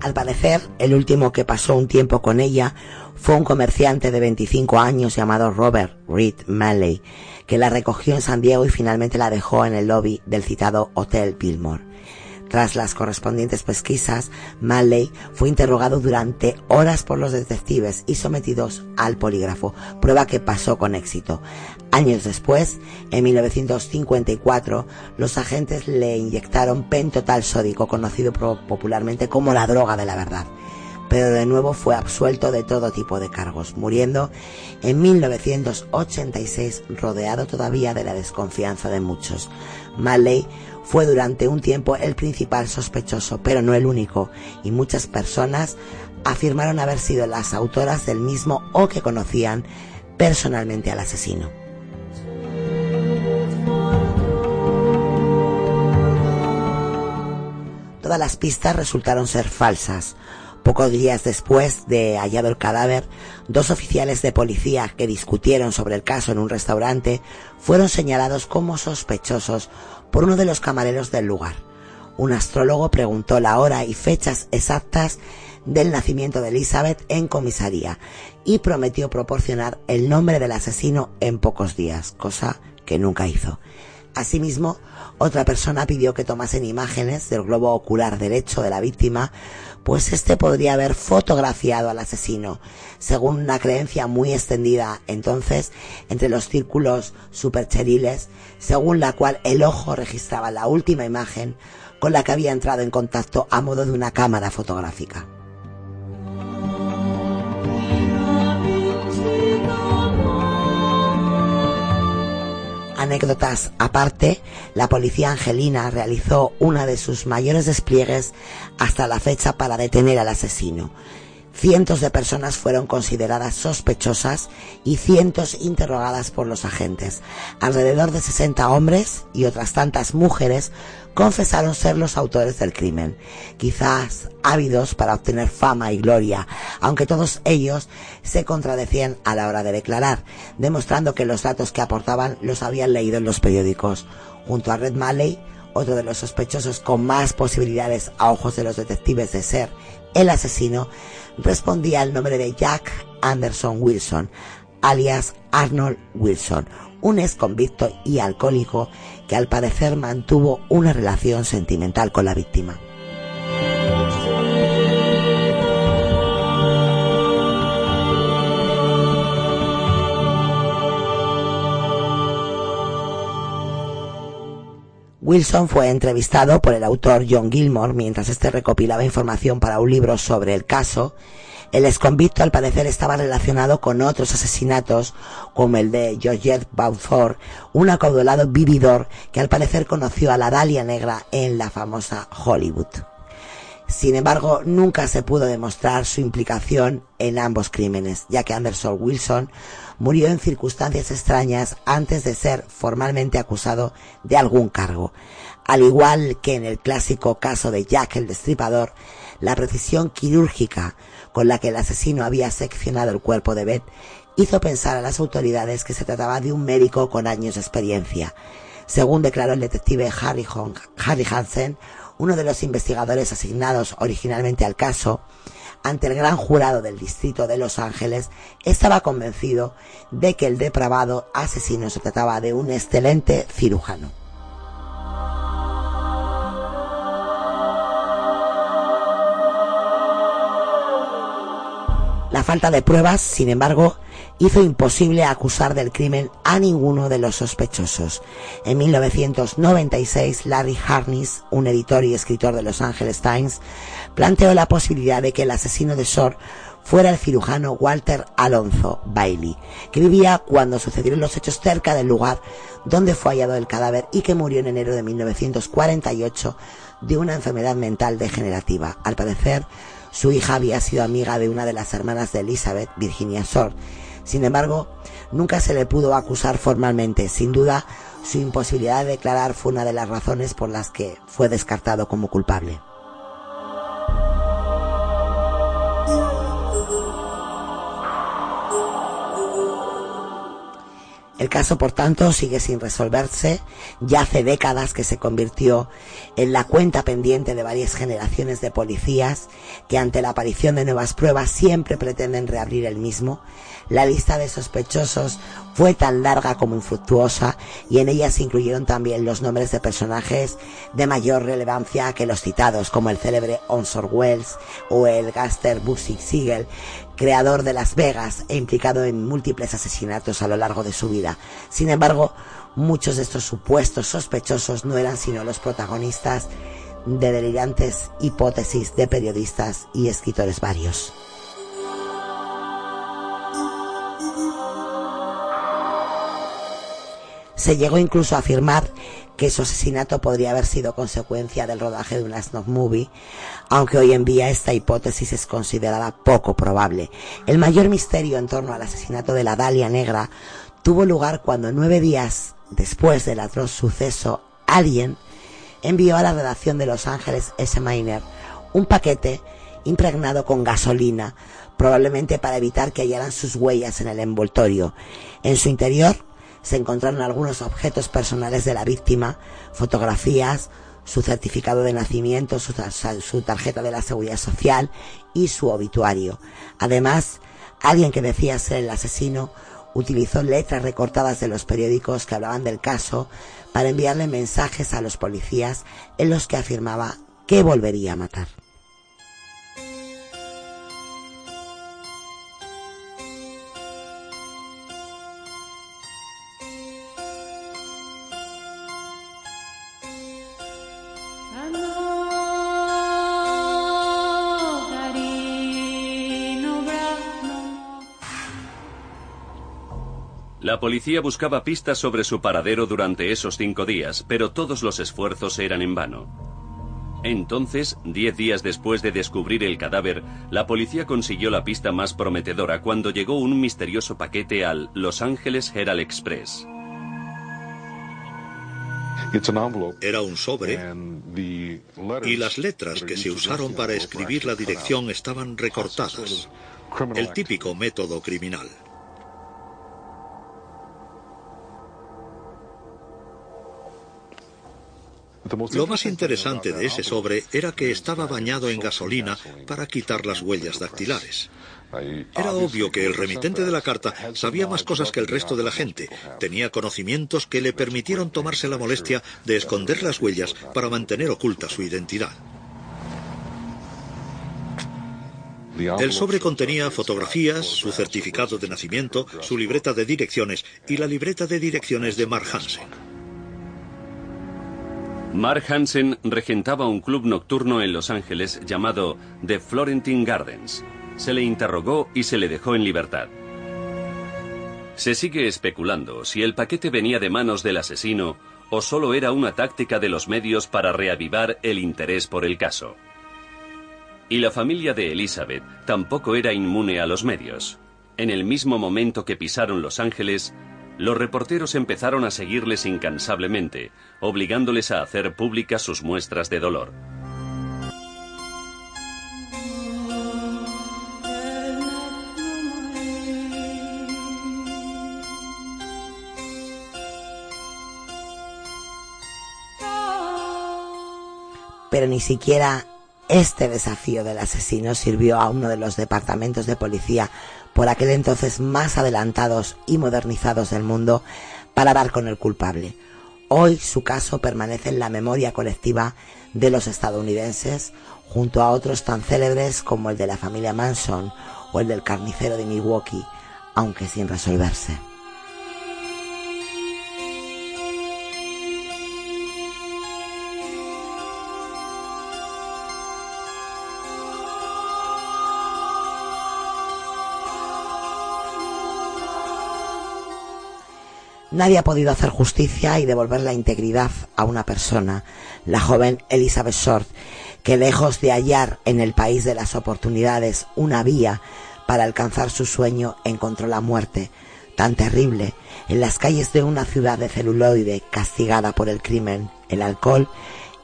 A: Al parecer, el último que pasó un tiempo con ella fue un comerciante de 25 años llamado Robert Reed Manley, que la recogió en San Diego y finalmente la dejó en el lobby del citado Hotel Billmore. Tras las correspondientes pesquisas, Manley fue interrogado durante horas por los detectives y sometidos al polígrafo, prueba que pasó con éxito. Años después, en 1954, los agentes le inyectaron pentotal sódico, conocido popularmente como la droga de la verdad. Pero de nuevo fue absuelto de todo tipo de cargos, muriendo en 1986 rodeado todavía de la desconfianza de muchos. Manley fue durante un tiempo el principal sospechoso, pero no el único, y muchas personas afirmaron haber sido las autoras del mismo o que conocían personalmente al asesino. Todas las pistas resultaron ser falsas. Pocos días después de hallado el cadáver, dos oficiales de policía que discutieron sobre el caso en un restaurante fueron señalados como sospechosos por uno de los camareros del lugar. Un astrólogo preguntó la hora y fechas exactas del nacimiento de Elizabeth en comisaría y prometió proporcionar el nombre del asesino en pocos días, cosa que nunca hizo. Asimismo, otra persona pidió que tomasen imágenes del globo ocular derecho de la víctima, pues este podría haber fotografiado al asesino, según una creencia muy extendida entonces entre los círculos supercheriles, según la cual el ojo registraba la última imagen con la que había entrado en contacto a modo de una cámara fotográfica. Anécdotas aparte, la policía angelina realizó una de sus mayores despliegues hasta la fecha para detener al asesino. Cientos de personas fueron consideradas sospechosas y cientos interrogadas por los agentes. Alrededor de 60 hombres y otras tantas mujeres confesaron ser los autores del crimen, quizás ávidos para obtener fama y gloria, aunque todos ellos se contradecían a la hora de declarar, demostrando que los datos que aportaban los habían leído en los periódicos. Junto a Red Malley, otro de los sospechosos con más posibilidades a ojos de los detectives de ser el asesino, respondía al nombre de Jack Anderson Wilson, alias Arnold Wilson, un ex convicto y alcohólico que al parecer mantuvo una relación sentimental con la víctima. Wilson fue entrevistado por el autor John Gilmore mientras este recopilaba información para un libro sobre el caso el exconvicto al parecer estaba relacionado con otros asesinatos como el de Georgette Balfour, un acaudalado vividor que al parecer conoció a la Dalia Negra en la famosa Hollywood. Sin embargo, nunca se pudo demostrar su implicación en ambos crímenes, ya que Anderson Wilson murió en circunstancias extrañas antes de ser formalmente acusado de algún cargo. Al igual que en el clásico caso de Jack el Destripador, la precisión quirúrgica con la que el asesino había seccionado el cuerpo de Beth hizo pensar a las autoridades que se trataba de un médico con años de experiencia. Según declaró el detective Harry, Hansen, uno de los investigadores asignados originalmente al caso, ante el gran jurado del distrito de Los Ángeles, estaba convencido de que el depravado asesino se trataba de un excelente cirujano. La falta de pruebas, sin embargo, hizo imposible acusar del crimen a ninguno de los sospechosos. En 1996, Larry Harness, un editor y escritor de Los Angeles Times, planteó la posibilidad de que el asesino de Shore fuera el cirujano Walter Alonso Bailey, que vivía cuando sucedieron los hechos cerca del lugar donde fue hallado el cadáver y que murió en enero de 1948 de una enfermedad mental degenerativa. Al parecer, su hija había sido amiga de una de las hermanas de Elizabeth, Virginia Short. Sin embargo, nunca se le pudo acusar formalmente. Sin duda, su imposibilidad de declarar fue una de las razones por las que fue descartado como culpable. El caso, por tanto, sigue sin resolverse. Ya hace décadas que se convirtió en la cuenta pendiente de varias generaciones de policías que ante la aparición de nuevas pruebas siempre pretenden reabrir el mismo. La lista de sospechosos fue tan larga como infructuosa y en ella se incluyeron también los nombres de personajes de mayor relevancia que los citados, como el célebre Onsor Wells o el Gaster Bussy Siegel, creador de Las Vegas e implicado en múltiples asesinatos a lo largo de su vida. Sin embargo, muchos de estos supuestos sospechosos no eran sino los protagonistas de delirantes hipótesis de periodistas y escritores varios. Se llegó incluso a afirmar que su asesinato podría haber sido consecuencia del rodaje de una snuff movie, aunque hoy en día esta hipótesis es considerada poco probable. El mayor misterio en torno al asesinato de la Dalia Negra tuvo lugar cuando nueve días después del atroz suceso, alguien envió a la redacción de Los Ángeles S. Miner un paquete impregnado con gasolina, probablemente para evitar que hallaran sus huellas en el envoltorio. En su interior se encontraron algunos objetos personales de la víctima, fotografías, su certificado de nacimiento, su, tarjeta de la seguridad social y su obituario. Además, alguien que decía ser el asesino utilizó letras recortadas de los periódicos que hablaban del caso para enviarle mensajes a los policías en los que afirmaba que volvería a matar.
T: La policía buscaba pistas sobre su paradero durante esos cinco días, pero todos los esfuerzos eran en vano. Entonces, diez días después de descubrir el cadáver, la policía consiguió la pista más prometedora cuando llegó un misterioso paquete al Los Angeles Herald Express.
U: Era un sobre y las letras que se usaron para escribir la dirección estaban recortadas. El típico método criminal. Lo más interesante de ese sobre era que estaba bañado en gasolina para quitar las huellas dactilares. Era obvio que el remitente de la carta sabía más cosas que el resto de la gente. Tenía conocimientos que le permitieron tomarse la molestia de esconder las huellas para mantener oculta su identidad. El sobre contenía fotografías, su certificado de nacimiento, su libreta de direcciones y la libreta de direcciones de Mark Hansen.
T: Mark Hansen regentaba un club nocturno en Los Ángeles llamado The Florentine Gardens. Se le interrogó y se le dejó en libertad. Se sigue especulando si el paquete venía de manos del asesino o solo era una táctica de los medios para reavivar el interés por el caso. Y la familia de Elizabeth tampoco era inmune a los medios. En el mismo momento que pisaron Los Ángeles, los reporteros empezaron a seguirles incansablemente, obligándoles a hacer públicas sus muestras de dolor.
A: Pero ni siquiera este desafío del asesino sirvió a uno de los departamentos de policía por aquel entonces más adelantados y modernizados del mundo para dar con el culpable. Hoy su caso permanece en la memoria colectiva de los estadounidenses junto a otros tan célebres como el de la familia Manson o el del carnicero de Milwaukee, aunque sin resolverse. Nadie ha podido hacer justicia y devolver la integridad a una persona, la joven Elizabeth Short, que lejos de hallar en el país de las oportunidades una vía para alcanzar su sueño, encontró la muerte, tan terrible, en las calles de una ciudad de celuloide castigada por el crimen, el alcohol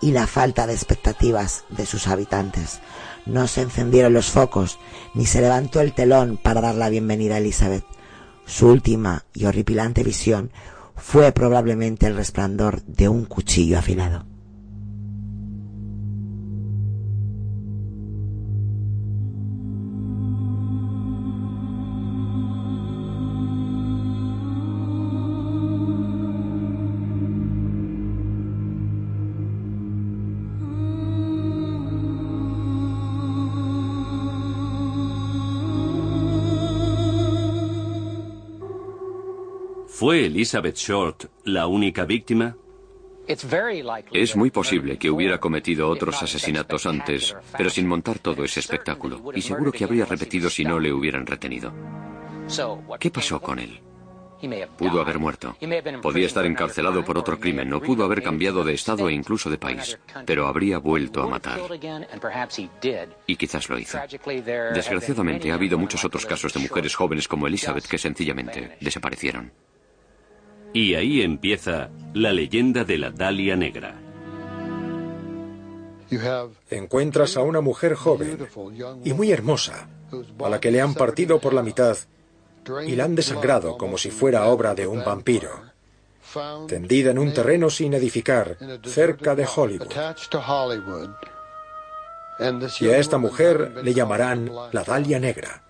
A: y la falta de expectativas de sus habitantes. No se encendieron los focos, ni se levantó el telón para dar la bienvenida a Elizabeth. Su última y horripilante visión fue probablemente el resplandor de un cuchillo afilado.
T: ¿Fue Elizabeth Short la única víctima?
S: Es muy posible que hubiera cometido otros asesinatos antes, pero sin montar todo ese espectáculo. Y seguro que habría repetido si no le hubieran retenido. ¿Qué pasó con él? Pudo haber muerto. Podía estar encarcelado por otro crimen, o pudo haber cambiado de estado e incluso de país, pero habría vuelto a matar. Y quizás lo hizo. Desgraciadamente ha habido muchos otros casos de mujeres jóvenes como Elizabeth que sencillamente desaparecieron.
T: Y ahí empieza la leyenda de la Dalia Negra.
V: Encuentras a una mujer joven y muy hermosa, a la que le han partido por la mitad y la han desangrado como si fuera obra de un vampiro, tendida en un terreno sin edificar, cerca de Hollywood. Y a esta mujer le llamarán la Dalia Negra.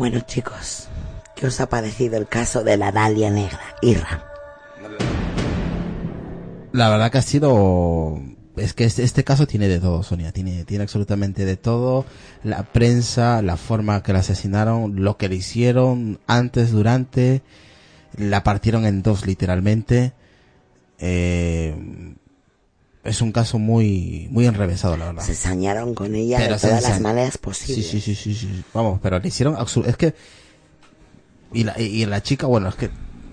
A: Bueno, chicos, ¿qué os ha parecido el caso de la Dalia Negra? Irra.
H: La verdad que ha sido es que este, este, caso tiene de todo, Sonia, tiene, tiene absolutamente de todo, la prensa, la forma que la asesinaron, lo que le hicieron antes, durante, la partieron en dos literalmente, eh, es un caso muy, muy enrevesado, la verdad.
A: Se sañaron con ella de todas las maneras posibles.
H: Sí, sí, sí, sí, vamos, pero le hicieron es que, y la, y la chica, bueno, es que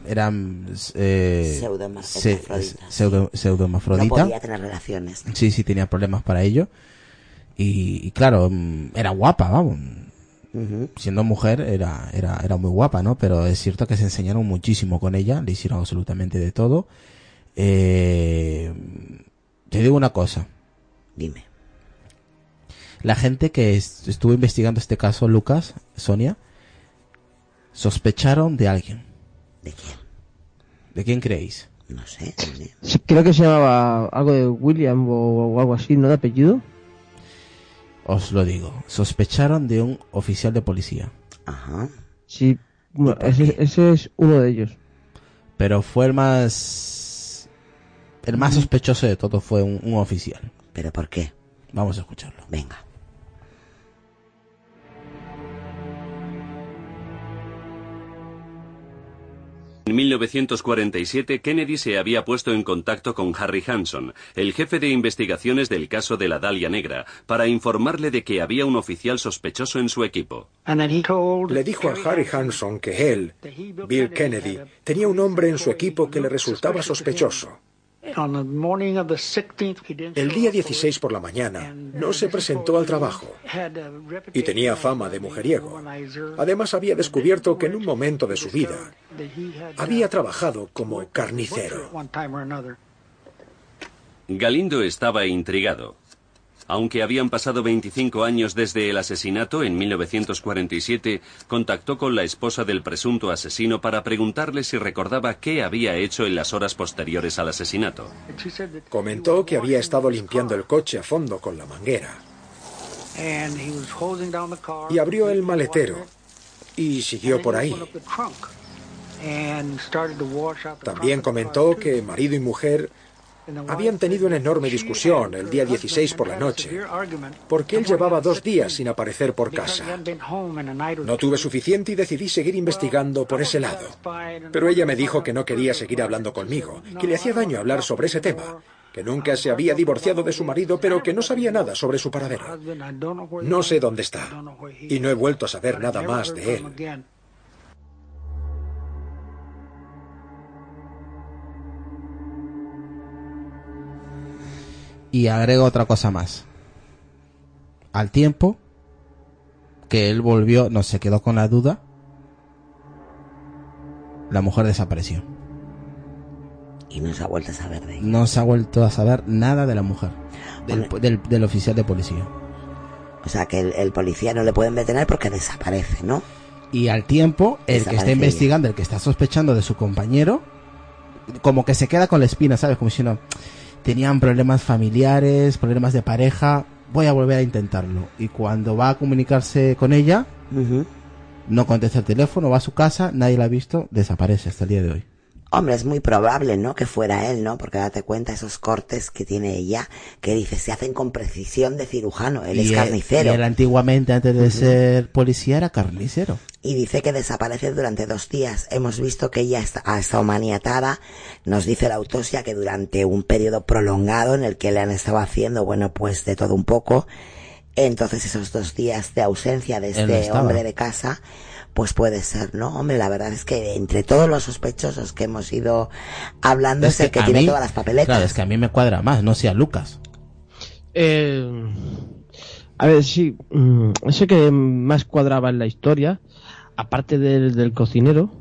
H: eran eh, pseudo,
A: No podía tener relaciones.
H: Sí, sí, tenía problemas para ello. Y, claro, mm, era guapa, vamos. Siendo mujer era, era, era muy guapa, ¿no? Pero es cierto que se enseñaron muchísimo con ella, le hicieron absolutamente de todo. Eh, te digo una cosa.
A: Dime.
H: La gente que estuvo investigando este caso, Lucas, Sonia, sospecharon de alguien.
A: ¿De quién?
H: ¿De quién creéis?
A: No sé.
G: creo que se llamaba algo de William o, algo así, ¿no? De apellido.
H: Os lo digo. Sospecharon de un oficial de policía.
A: Ajá.
G: Sí, ese, ese, es uno de ellos.
H: Pero fue el más... El más sospechoso de todo fue un, un oficial.
A: ¿Pero por qué?
H: Vamos a escucharlo.
A: Venga.
T: En 1947, Kennedy se había puesto en contacto con Harry Hanson, el jefe de investigaciones del caso de la Dalia Negra, para informarle de que había un oficial sospechoso en su equipo.
V: Le dijo a Harry Hanson que él, Bill Kennedy, tenía un hombre en su equipo que le resultaba sospechoso. El día 16 por la mañana no se presentó al trabajo y tenía fama de mujeriego. Además había descubierto que en un momento de su vida había trabajado como carnicero.
T: Galindo estaba intrigado. Aunque habían pasado 25 años desde el asesinato en 1947, contactó con la esposa del presunto asesino para preguntarle si recordaba qué había hecho en las horas posteriores al asesinato.
V: Comentó que había estado limpiando el coche a fondo con la manguera. Y abrió el maletero y siguió por ahí. También comentó que marido y mujer habían tenido una enorme discusión el día 16 por la noche, porque él llevaba dos días sin aparecer por casa. No tuve suficiente y decidí seguir investigando por ese lado. Pero ella me dijo que no quería seguir hablando conmigo, que le hacía daño hablar sobre ese tema, que nunca se había divorciado de su marido, pero que no sabía nada sobre su paradero. No sé dónde está, y no he vuelto a saber nada más de él.
H: Y agrego otra cosa más. Al tiempo que él volvió, no se quedó con la duda, la mujer desapareció.
A: Y no se ha vuelto a saber de ella.
H: No se ha vuelto a saber nada de la mujer, del, oficial de policía.
A: O sea que el, policía no le pueden detener porque desaparece, ¿no?
H: Y al tiempo, el que está investigando, el que está sospechando de su compañero, como que se queda con la espina, ¿sabes? Como si no tenían problemas familiares, problemas de pareja, voy a volver a intentarlo. Y cuando va a comunicarse con ella, no contesta el teléfono, va a su casa, nadie la ha visto, desaparece hasta el día de hoy.
A: Hombre, es muy probable, ¿no? Que fuera él, ¿no? Porque date cuenta esos cortes que tiene ella, que dice, se hacen con precisión de cirujano, él es carnicero.
H: y él antiguamente, antes de ser policía, era carnicero.
A: Y dice que desaparece durante dos días. Hemos visto que ella ha estado maniatada. Nos dice la autopsia que durante un periodo prolongado en el que le han estado haciendo, bueno, pues de todo un poco. Entonces esos dos días de ausencia de este hombre de casa, pues puede ser, ¿no? Hombre, la verdad es que entre todos los sospechosos que hemos ido hablando es, el que, tiene todas las papeletas.
H: Claro, es que a mí me cuadra más, no sea Lucas.
G: Eh, a ver, sí, mm, ese que más cuadraba en la historia, aparte del, cocinero,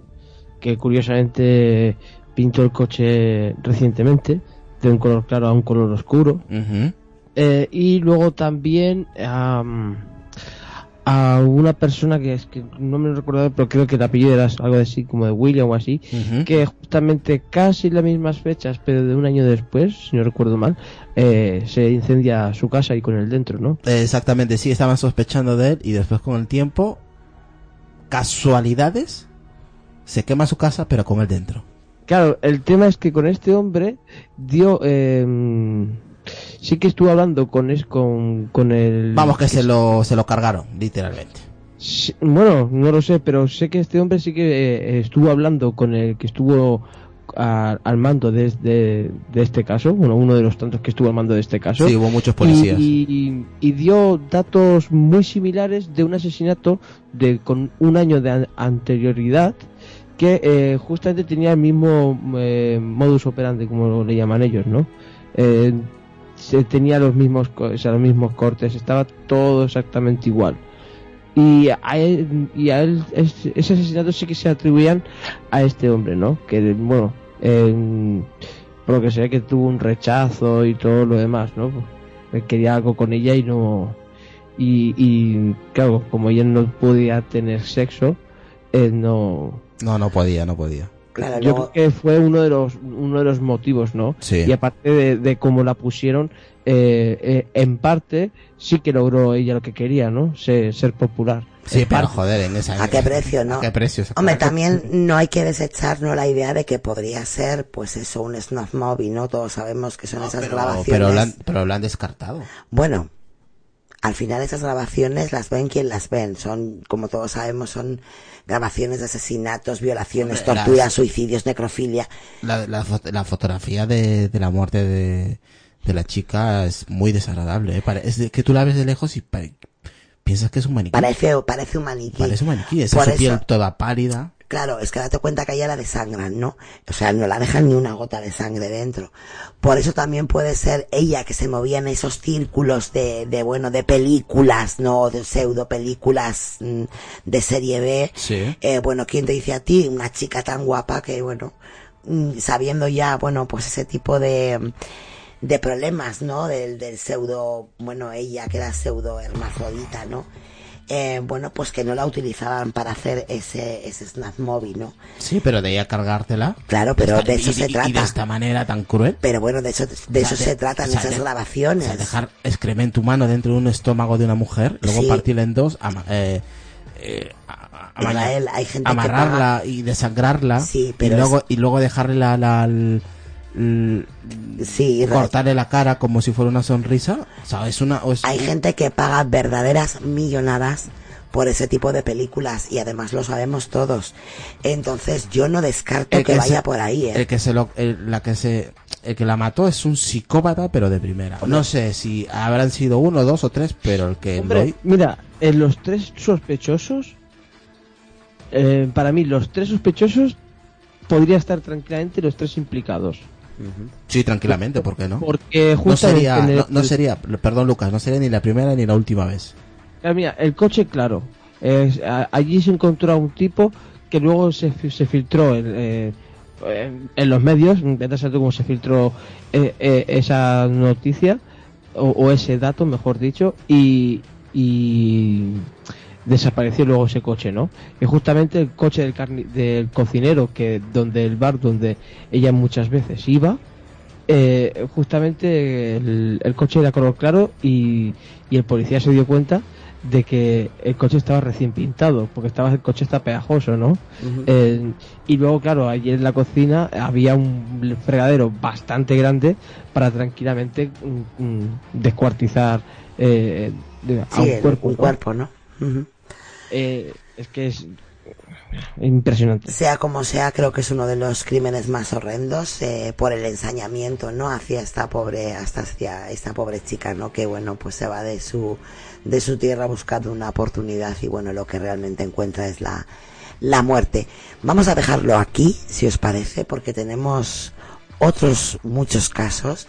G: que curiosamente pintó el coche recientemente, de un color claro a un color oscuro. Eh, y luego también a una persona que es que no me recuerdo, pero creo que el apellido era algo así como de William o así, que justamente casi las mismas fechas, pero de un año después, si no recuerdo mal, eh, se incendia su casa y con él dentro, ¿no?
H: exactamente, sí, estaban sospechando de él y después con el tiempo casualidades se quema su casa, pero con él dentro.
G: Claro, el tema es que con este hombre dio. Eh, sí que estuvo hablando con, es, con, con el.
H: Vamos, que se lo, se lo cargaron, literalmente.
G: Sí, bueno, no lo sé, pero sé que este hombre sí que eh, estuvo hablando con el que estuvo a- al mando de, de, de este caso, bueno, uno de los tantos que estuvo al mando de este caso.
H: Sí, hubo muchos policías.
G: Y, y dio datos muy similares de un asesinato de con un año de an- anterioridad que eh, justamente tenía el mismo eh, modus operandi, como le llaman ellos, ¿no? Eh, se tenía los mismos, o sea, los mismos cortes, estaba todo exactamente igual. Y a él, y él es- ese asesinato sí que se atribuían a este hombre, ¿no? Que, bueno, en- por lo que sé que tuvo un rechazo y todo lo demás, ¿no? Pues, quería algo con ella y no... Y, y claro, como ella no podía tener sexo, él no...
H: No, no podía, no podía.
A: Claro,
G: Yo creo que fue uno de los uno de los motivos, ¿no?
H: Sí.
G: Y aparte de, de cómo la pusieron, eh, eh, en parte sí que logró ella lo que quería, ¿no? Ser, ser popular.
H: Sí,
G: En
H: pero
G: parte.
H: joder, en esa
A: ¿A qué precio, no?
H: ¿A qué precio?
A: Hombre, también no hay que desechar ¿no? la idea de que podría ser, pues eso, un snuff movie, ¿no? Todos sabemos que son esas
H: Pero,
A: grabaciones.
H: pero, lo han, pero lo han descartado.
A: Bueno, al final esas grabaciones las ven quien las ven. Son, como todos sabemos, son grabaciones de asesinatos, violaciones,
H: Hombre,
A: torturas,
H: las-
A: suicidios, necrofilia.
H: La, la, fo- la fotografía de, de la muerte de, de la chica es muy desagradable. ¿eh? Es que tú la ves de lejos y piensas que es un maniquí.
A: Parece, parece un maniquí.
H: Parece un maniquí. Esa su piel toda pálida.
A: Claro, es que date cuenta que a ella la desangran, ¿no? O sea, no la dejan ni una gota de sangre dentro. Por eso también puede ser ella que se movía en esos círculos de, de bueno, de películas, ¿no? De pseudo películas mm, de serie B.
H: Sí.
A: Eh, bueno, ¿quién te dice a ti? Una chica tan guapa que, bueno, mm, sabiendo ya, bueno, pues ese tipo de, de problemas, ¿no? Del, del pseudo, bueno, ella que era pseudo hermafrodita, ¿no? Eh, bueno, pues que no la utilizaban para hacer ese, ese snap movie, ¿no?
H: Sí, pero de ella cargártela.
A: Claro, pero de eso
H: y,
A: se
H: y- y
A: trata.
H: de esta manera tan cruel.
A: Pero bueno, de eso, de
H: O sea,
A: eso se tratan
H: o sea,
A: esas
H: de-
A: grabaciones.
H: O sea, dejar excremento humano dentro de un estómago de una mujer, luego
A: Sí.
H: partirla en dos, ama- eh, eh, a- a-
A: Israel, hay gente que
H: amarrarla
A: paga-
H: y desangrarla
A: Sí,
H: y
A: pero
H: luego y luego dejarle la,
A: Sí, Israel.
H: cortarle la cara como si fuera una sonrisa. O sea, es una o es
A: Hay gente que paga verdaderas millonadas por ese tipo de películas y además lo sabemos todos. Entonces yo no descarto
H: el
A: que, vaya
H: se-
A: por ahí, ¿eh?
H: El que se lo, el- la que se, el que la mató es un psicópata, pero de primera. No sé si habrán sido uno, dos o tres, pero el que
G: Hombre, mira, en los tres sospechosos, eh, para mí los tres sospechosos podría estar tranquilamente los tres implicados.
H: Sí, tranquilamente, ¿por qué no?
G: Porque
H: no
G: justamente
H: sería,
G: el-
H: no, no sería, perdón Lucas, no sería ni la primera ni la última vez.
G: Ah, mira, el coche, claro. allí se encontró a un tipo que luego se, se filtró en, eh, en- en los medios. Vete a cómo se filtró eh, eh, esa noticia o, o ese dato, mejor dicho, y, y desapareció luego ese coche, ¿no? Y justamente el coche del, carni- del cocinero, que donde el bar donde ella muchas veces iba, eh, justamente el, el coche era color claro y, y el policía se dio cuenta de que el coche estaba recién pintado, porque estaba el coche está pegajoso, ¿no? Eh, y luego, claro, allí en la cocina había un fregadero bastante grande para tranquilamente mm, mm, descuartizar eh, de- a
A: Sí,
G: un cuerpo.
A: un
G: ¿no?
A: cuerpo, ¿no? Ujú.
G: Eh, es que es impresionante.
A: Sea como sea, creo que es uno de los crímenes más horrendos eh, por el ensañamiento, ¿no? Hacia esta pobre, hasta hacia esta pobre chica, ¿no? Que bueno, pues se va de su, de su tierra buscando una oportunidad y bueno, lo que realmente encuentra es la, la muerte. Vamos a dejarlo aquí, si os parece, porque tenemos otros muchos casos,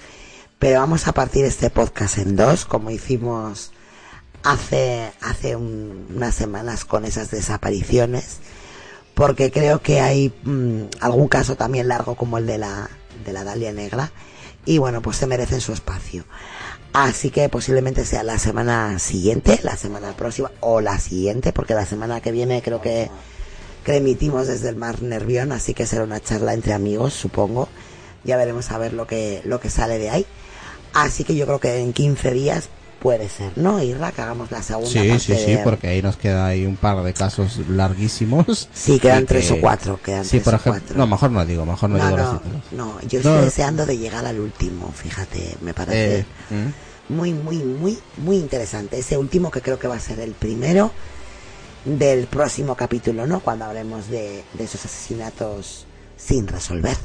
A: pero vamos a partir este podcast en dos, como hicimos hace, hace un- unas semanas con esas desapariciones porque creo que hay mm, algún caso también largo como el de la de la Dalia Negra y bueno pues se merecen su espacio. Así que posiblemente sea la semana siguiente la semana próxima o la siguiente porque la semana que viene creo que que emitimos desde el Mar Nervión así que será una charla entre amigos supongo. Ya veremos a ver lo que lo que sale de ahí. Así que yo creo que en 15 días puede ser, ¿no? Irra, que hagamos la segunda
H: Sí,
A: parte
H: sí, sí,
A: de-
H: porque ahí nos queda ahí un par de casos larguísimos.
A: Sí, quedan tres o cuatro, quedan
H: sí,
A: tres
H: por
A: o
H: ejemplo,
A: cuatro.
H: no, mejor no digo, mejor no,
A: No,
H: digo los
A: no,
H: títulos.
A: no, yo
H: No.
A: estoy deseando de llegar al último, fíjate, me parece
H: Eh,
A: muy, muy, muy, muy interesante. Ese último que creo que va a ser el primero del próximo capítulo, ¿no? Cuando hablemos de, de esos asesinatos sin resolver.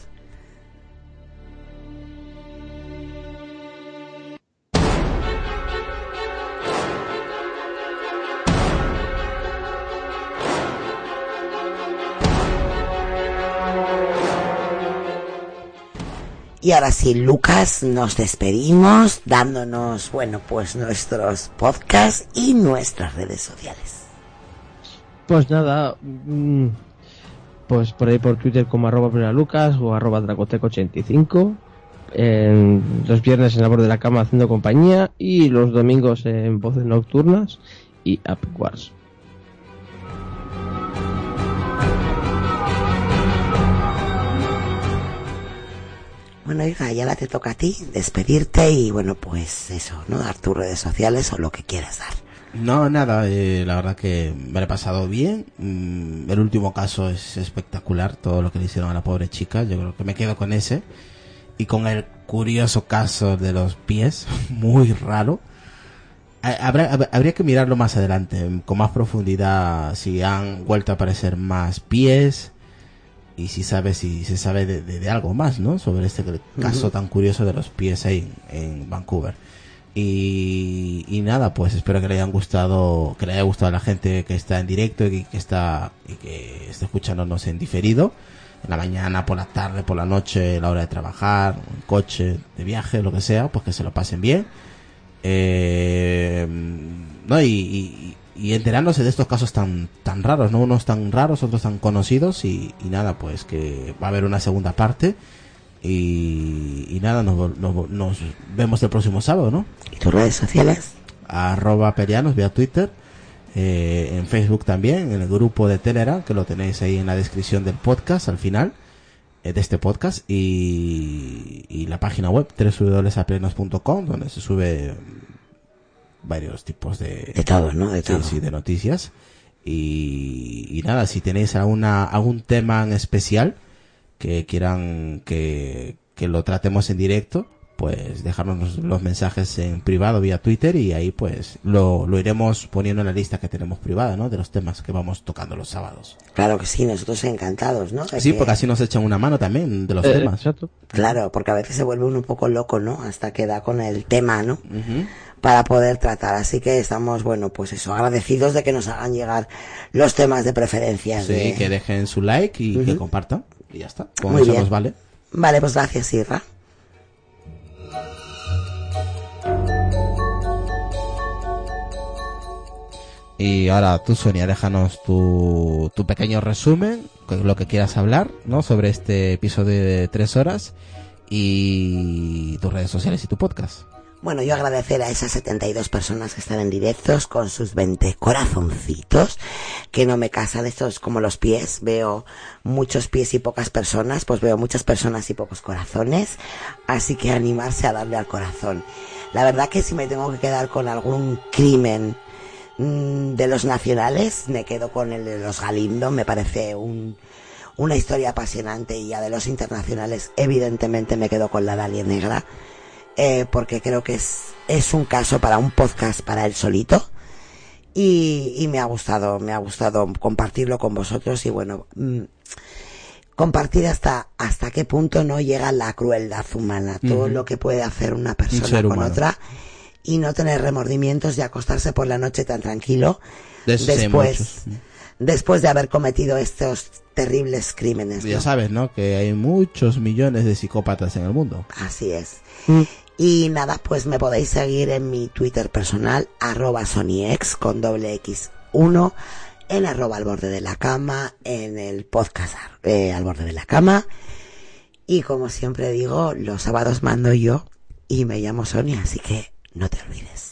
A: Y ahora sí, Lucas, nos despedimos dándonos, bueno, pues nuestros podcasts y nuestras redes sociales.
G: Pues nada, mm, pues por ahí por Twitter como arroba Lucas o arroba dracoteco85. En los viernes en la borde de la cama haciendo compañía y los domingos en voces nocturnas y Upwards.
A: Bueno, hija, ya la te toca a ti despedirte y bueno, pues eso, ¿no? Dar tus redes sociales o lo que quieras dar.
H: No, nada, eh, la verdad que me lo he pasado bien. Mm, el último caso es espectacular, todo lo que le hicieron a la pobre chica. Yo creo que me quedo con ese. Y con el curioso caso de los pies, muy raro. Ha- Habrá, hab- habría que mirarlo más adelante, con más profundidad, si han vuelto a aparecer más pies y si sabe si se sabe de, de- de algo más, ¿no? Sobre este caso tan curioso de los pies ahí en, Vancouver. Y, y nada, pues espero que le hayan gustado, que le haya gustado a la gente que está en directo y que está y que está escuchándonos en diferido, en la mañana, por la tarde, por la noche, la hora de trabajar, en coche, de viaje, lo que sea, pues que se lo pasen bien. Eh, no y, y, y enterándose de estos casos tan tan raros, no unos tan raros, otros tan conocidos y, y nada, pues que va a haber una segunda parte y, y nada, nos, nos, nos vemos el próximo sábado, ¿no?
A: ¿Y tus redes sociales?
H: Arroba Perianos vía Twitter, eh, en Facebook también, en el grupo de Telegram, que lo tenéis ahí en la descripción del podcast al final eh, de este podcast y, y la página web www.aplenos.com donde se sube varios tipos de
A: De todo, ¿no? De
H: Sí,
A: todo.
H: sí, de noticias y, y nada si tenéis alguna algún tema en especial que quieran que, que lo tratemos en directo pues dejarnos los mensajes en privado vía Twitter y ahí pues lo, lo iremos poniendo en la lista que tenemos privada, ¿no? De los temas que vamos tocando los sábados.
A: Claro que sí, nosotros encantados, ¿no? De
H: Sí,
A: que-
H: porque así nos echan una mano también de los
G: Eh,
H: temas.
G: Exacto.
A: Claro, porque a veces se vuelve uno un poco loco, ¿no? Hasta que da con el tema, ¿no? Para poder tratar. Así que estamos, bueno, pues eso, agradecidos de que nos hagan llegar los temas de preferencias.
H: Sí,
A: de-
H: que dejen su like y que compartan. Y ya está. Con
A: Muy
H: eso
A: bien.
H: nos vale.
A: Vale, pues gracias, Irra.
H: Y ahora tú, Sonia, déjanos tu, tu pequeño resumen, con lo que quieras hablar, ¿no? Sobre este episodio de tres horas y tus redes sociales y tu podcast.
A: Bueno, yo agradecer a esas 72 personas que están en directos con sus 20 corazoncitos, que no me casan, estos como los pies, veo muchos pies y pocas personas, pues veo muchas personas y pocos corazones, así que animarse a darle al corazón. La verdad que si me tengo que quedar con algún crimen mm, de los nacionales, me quedo con el de los Galindo, me parece un, una historia apasionante y ya de los internacionales, evidentemente me quedo con la Dalia Negra eh, porque creo que es, es un caso para un podcast para él solito. Y, y me ha gustado, me ha gustado compartirlo con vosotros y bueno, mm, compartir hasta, hasta qué punto no llega la crueldad humana, todo lo que puede hacer una persona con
H: humano.
A: otra y no tener remordimientos de acostarse por la noche tan tranquilo
H: De
A: después, después de haber cometido estos terribles crímenes.
H: Ya
A: ¿no?
H: sabes, ¿no? Que hay muchos millones de psicópatas en el mundo.
A: Así es. Y nada, pues me podéis seguir en mi Twitter personal, arroba SonyX con doble X 1, en arroba al borde de la cama, en el podcast eh, al borde de la cama. Y como siempre digo, los sábados mando yo y me llamo Sonia, así que no te olvides.